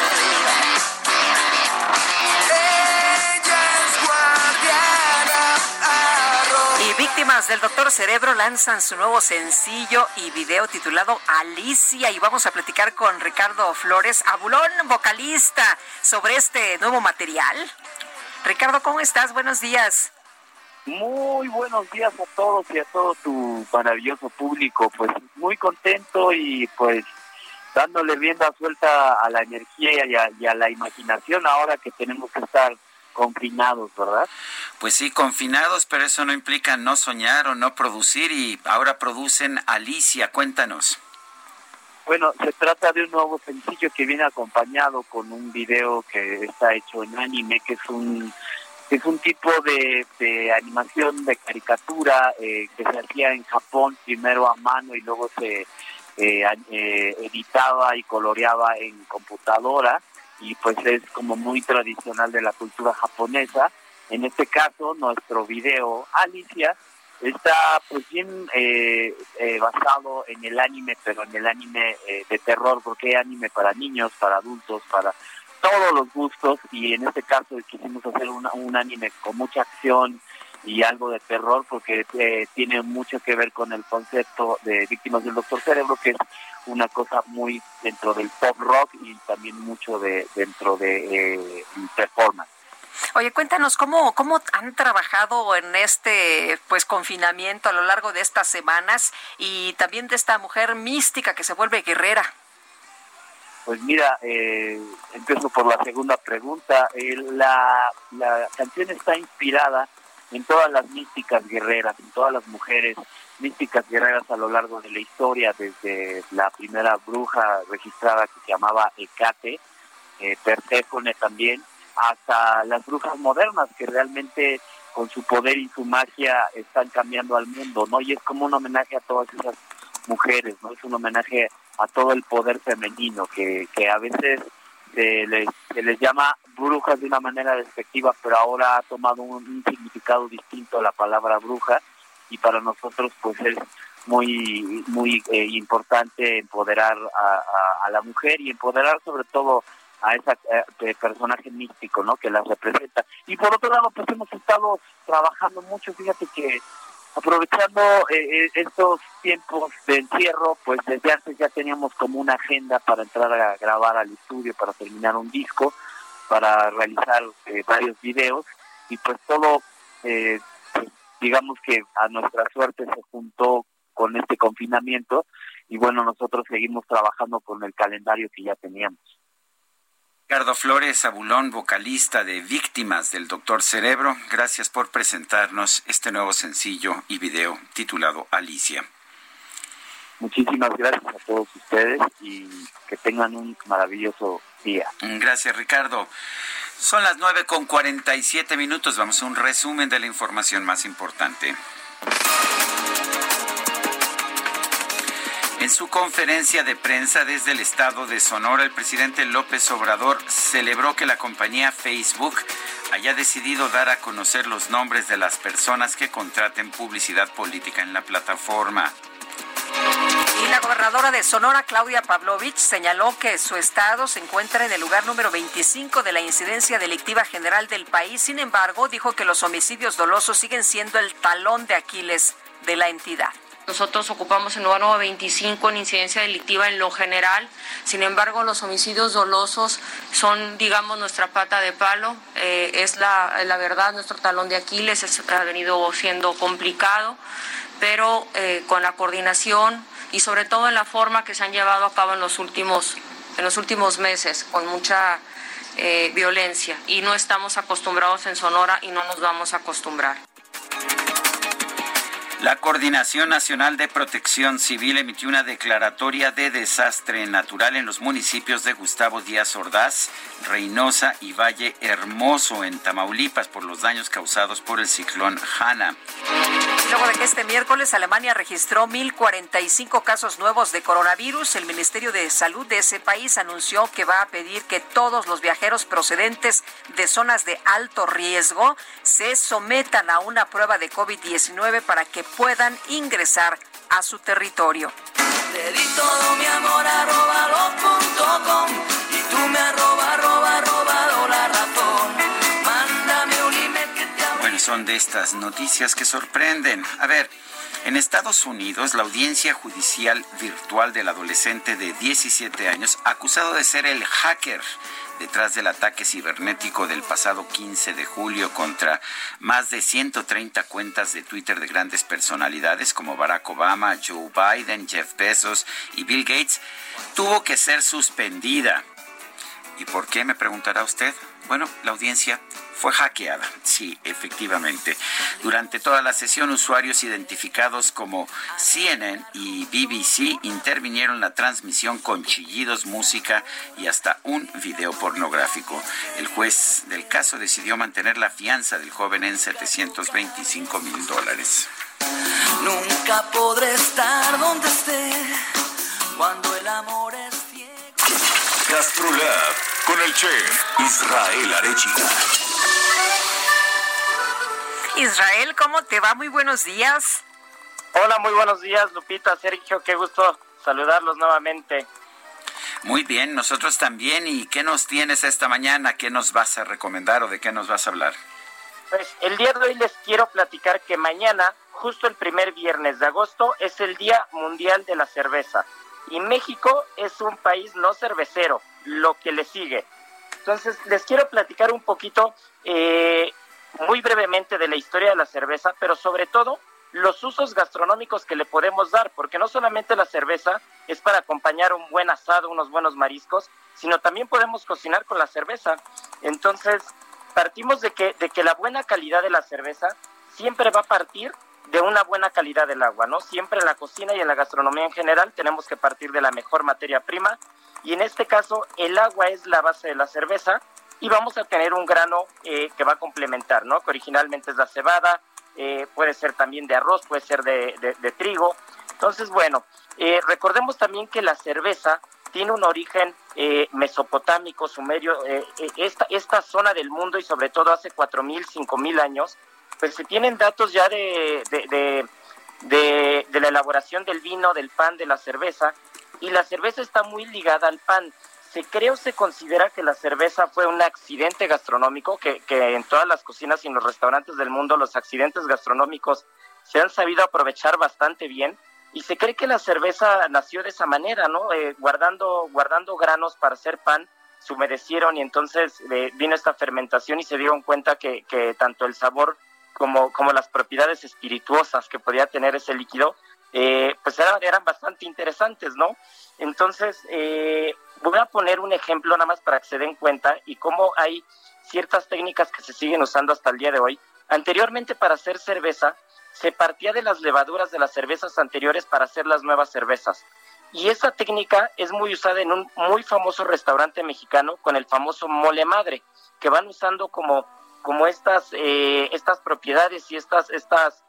Víctimas del Doctor Cerebro lanzan su nuevo sencillo y video titulado Alicia y vamos a platicar con Ricardo Flores, abulón vocalista, sobre este nuevo material. Ricardo, ¿cómo estás? Buenos días. Muy buenos días a todos y a todo tu maravilloso público. Pues muy contento y pues dándole rienda suelta a la energía y a, y a la imaginación ahora que tenemos que estar confinados, ¿verdad? Pues sí, confinados, pero eso no implica no soñar o no producir y ahora producen Alicia, cuéntanos. Bueno, se trata de un nuevo sencillo que viene acompañado con un video que está hecho en anime, que es un es un tipo de, de animación de caricatura eh, que se hacía en Japón primero a mano y luego se eh, eh, editaba y coloreaba en computadora y pues es como muy tradicional de la cultura japonesa. En este caso, nuestro video Alicia está pues bien eh, eh, basado en el anime, pero en el anime eh, de terror, porque hay anime para niños, para adultos, para todos los gustos y en este caso quisimos hacer un anime con mucha acción y algo de terror porque tiene mucho que ver con el concepto de víctimas del doctor cerebro que es una cosa muy dentro del pop rock y también mucho de dentro de eh, performance. Oye, cuéntanos cómo cómo han trabajado en este pues confinamiento a lo largo de estas semanas y también de esta mujer mística que se vuelve guerrera. Pues mira, eh, empiezo por la segunda pregunta. Eh, la, la canción está inspirada en todas las místicas guerreras, en todas las mujeres místicas guerreras a lo largo de la historia, desde la primera bruja registrada que se llamaba Hecate, eh, Perséfone también, hasta las brujas modernas que realmente con su poder y su magia están cambiando al mundo, ¿no? Y es como un homenaje a todas esas mujeres, ¿no? Es un homenaje a todo el poder femenino que, que a veces se les, se les llama brujas de una manera despectiva, pero ahora ha tomado un, significado distinto a la palabra bruja y para nosotros pues es muy muy eh, importante empoderar a, la mujer y empoderar sobre todo a ese eh, personaje místico, ¿no? Que la representa. Y por otro lado, pues hemos estado trabajando mucho, fíjate que aprovechando eh, estos tiempos de encierro, pues desde antes ya teníamos como una agenda para entrar a grabar al estudio, para terminar un disco, para realizar varios videos, y pues todo eh, digamos que a nuestra suerte se juntó con este confinamiento y bueno, nosotros seguimos trabajando con el calendario que ya teníamos. Ricardo Flores, abulón, vocalista de Víctimas del Doctor Cerebro, gracias por presentarnos este nuevo sencillo y video titulado Alicia. Muchísimas gracias a todos ustedes y que tengan un maravilloso día. Gracias, Ricardo. Son las nueve con cuarenta y siete minutos. Vamos a un resumen de la información más importante. En su conferencia de prensa desde el estado de Sonora, el presidente López Obrador celebró que la compañía Facebook haya decidido dar a conocer los nombres de las personas que contraten publicidad política en la plataforma. Y la gobernadora de Sonora, Claudia Pavlovich, señaló que su estado se encuentra en el lugar número 25 de la incidencia delictiva general del país. Sin embargo, dijo que los homicidios dolosos siguen siendo el talón de Aquiles de la entidad. Nosotros ocupamos el lugar número 25 en incidencia delictiva en lo general. Sin embargo, los homicidios dolosos son, digamos, nuestra pata de palo. Eh, es la, la, verdad, nuestro talón de Aquiles ha venido siendo complicado, pero eh, con la coordinación y sobre todo en la forma que se han llevado a cabo en los últimos, en los últimos meses, con mucha eh, violencia. Y no estamos acostumbrados en Sonora y no nos vamos a acostumbrar. La Coordinación Nacional de Protección Civil emitió una declaratoria de desastre natural en los municipios de Gustavo Díaz Ordaz, Reynosa y Valle Hermoso en Tamaulipas por los daños causados por el ciclón Hanna. Luego de que este miércoles Alemania registró 1.045 casos nuevos de coronavirus, el Ministerio de Salud de ese país anunció que va a pedir que todos los viajeros procedentes de zonas de alto riesgo se sometan a una prueba de COVID-19 para que puedan ingresar a su territorio. son de estas noticias que sorprenden. A ver, en Estados Unidos, la audiencia judicial virtual del adolescente de 17 años, acusado de ser el hacker detrás del ataque cibernético del pasado 15 de julio contra más de 130 cuentas de Twitter de grandes personalidades como Barack Obama, Joe Biden, Jeff Bezos y Bill Gates, tuvo que ser suspendida. ¿Y por qué? Me preguntará usted. Bueno, la audiencia fue hackeada. Sí, efectivamente. Durante toda la sesión, usuarios identificados como CNN y BBC intervinieron la transmisión con chillidos, música y hasta un video pornográfico. El juez del caso decidió mantener la fianza del joven en 725 mil dólares. Nunca podré estar donde esté cuando el amor es ciego. Gastrolab con el chef Israel Arechiga. Israel, ¿cómo te va? Muy buenos días. Hola, muy buenos días, Lupita, Sergio, qué gusto saludarlos nuevamente. Muy bien, nosotros también. ¿Y qué nos tienes esta mañana? ¿Qué nos vas a recomendar o de qué nos vas a hablar? Pues el día de hoy les quiero platicar que mañana, justo el primer viernes de agosto, es el Día Mundial de la Cerveza. Y México es un país no cervecero, lo que le sigue. Entonces, les quiero platicar un poquito eh, muy brevemente de la historia de la cerveza, pero sobre todo los usos gastronómicos que le podemos dar, porque no solamente la cerveza es para acompañar un buen asado, unos buenos mariscos, sino también podemos cocinar con la cerveza. Entonces, partimos de que, de que la buena calidad de la cerveza siempre va a partir de una buena calidad del agua, ¿no? Siempre en la cocina y en la gastronomía en general tenemos que partir de la mejor materia prima y en este caso el agua es la base de la cerveza y vamos a tener un grano eh, que va a complementar, ¿no? Que originalmente es la cebada, eh, puede ser también de arroz, puede ser de, trigo. Entonces, bueno, eh, recordemos también que la cerveza tiene un origen mesopotámico, sumerio, esta, esta zona del mundo y sobre todo hace 4.000, 5.000 años, pues se tienen datos ya de, de, de la elaboración del vino, del pan, de la cerveza, y la cerveza está muy ligada al pan se cree o se considera que la cerveza fue un accidente gastronómico, que, que en todas las cocinas y en los restaurantes del mundo los accidentes gastronómicos se han sabido aprovechar bastante bien y se cree que la cerveza nació de esa manera, ¿no? Eh, guardando, guardando granos para hacer pan, se humedecieron y entonces eh, vino esta fermentación y se dieron cuenta que, que tanto el sabor como, como las propiedades espirituosas que podía tener ese líquido, eh, pues eran, bastante interesantes, ¿no? Entonces, eh, voy a poner un ejemplo nada más para que se den cuenta y cómo hay ciertas técnicas que se siguen usando hasta el día de hoy. Anteriormente para hacer cerveza se partía de las levaduras de las cervezas anteriores para hacer las nuevas cervezas. Y esa técnica es muy usada en un muy famoso restaurante mexicano con el famoso mole madre, que van usando como, como estas, eh, estas propiedades y estas, estas,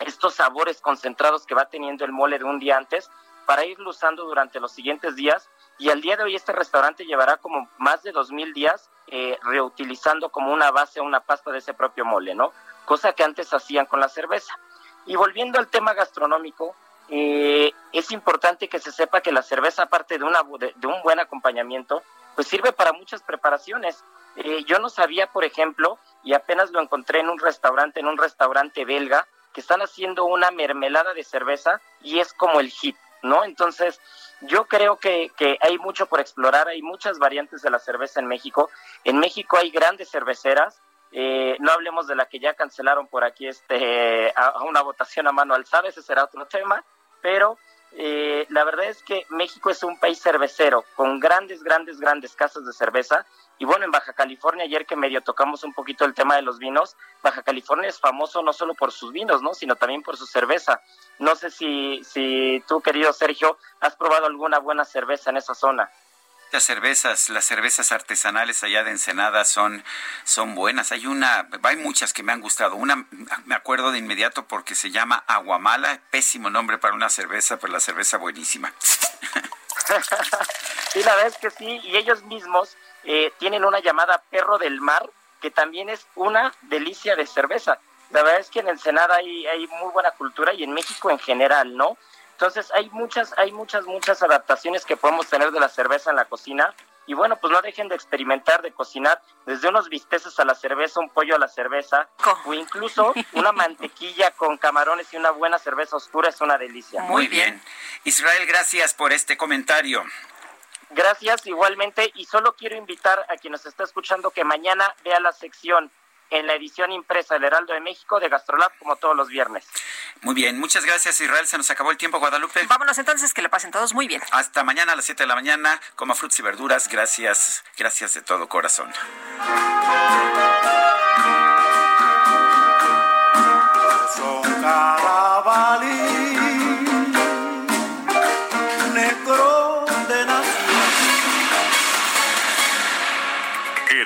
estos sabores concentrados que va teniendo el mole de un día antes para irlo usando durante los siguientes días y al día de hoy este restaurante llevará como más de dos mil días eh, reutilizando como una base una pasta de ese propio mole, ¿no? Cosa que antes hacían con la cerveza. Y volviendo al tema gastronómico, eh, es importante que se sepa que la cerveza, aparte de, una, de, un buen acompañamiento, pues sirve para muchas preparaciones. Eh, yo no sabía, por ejemplo, y apenas lo encontré en un restaurante, en un restaurante belga, que están haciendo una mermelada de cerveza y es como el hit, ¿no? Entonces, yo creo que, que, hay mucho por explorar, hay muchas variantes de la cerveza en México. En México hay grandes cerveceras, eh, no hablemos de la que ya cancelaron por aquí este, a, una votación a mano alzada, ese será otro tema, pero eh, la verdad es que México es un país cervecero, con grandes, grandes, grandes casas de cerveza. Y bueno, en Baja California, ayer que medio tocamos un poquito el tema de los vinos, Baja California es famoso no solo por sus vinos, ¿no? sino también por su cerveza. No sé si, si tú, querido Sergio, has probado alguna buena cerveza en esa zona. Las cervezas, las cervezas artesanales allá de Ensenada son, son buenas. Hay una, hay muchas que me han gustado. Una me acuerdo de inmediato porque se llama Aguamala, pésimo nombre para una cerveza, pero la cerveza buenísima. [LAUGHS] sí, la verdad es que sí, y ellos mismos eh, tienen una llamada Perro del Mar, que también es una delicia de cerveza. La verdad es que en Ensenada hay, hay muy buena cultura y en México en general, ¿no? Entonces hay muchas, hay muchas, muchas adaptaciones que podemos tener de la cerveza en la cocina Y bueno, pues no dejen de experimentar, de cocinar desde unos bisteces a la cerveza, un pollo a la cerveza, o incluso una mantequilla con camarones y una buena cerveza oscura es una delicia. Muy bien. Israel, gracias por este comentario. Gracias igualmente y solo quiero invitar a quien nos está escuchando que mañana vea la sección en la edición impresa del Heraldo de México de Gastrolab como todos los viernes. Muy bien, muchas gracias Israel, se nos acabó el tiempo Guadalupe. Vámonos entonces, que le pasen todos muy bien. Hasta mañana a las 7 de la mañana, coma frutas y verduras, gracias, gracias de todo corazón.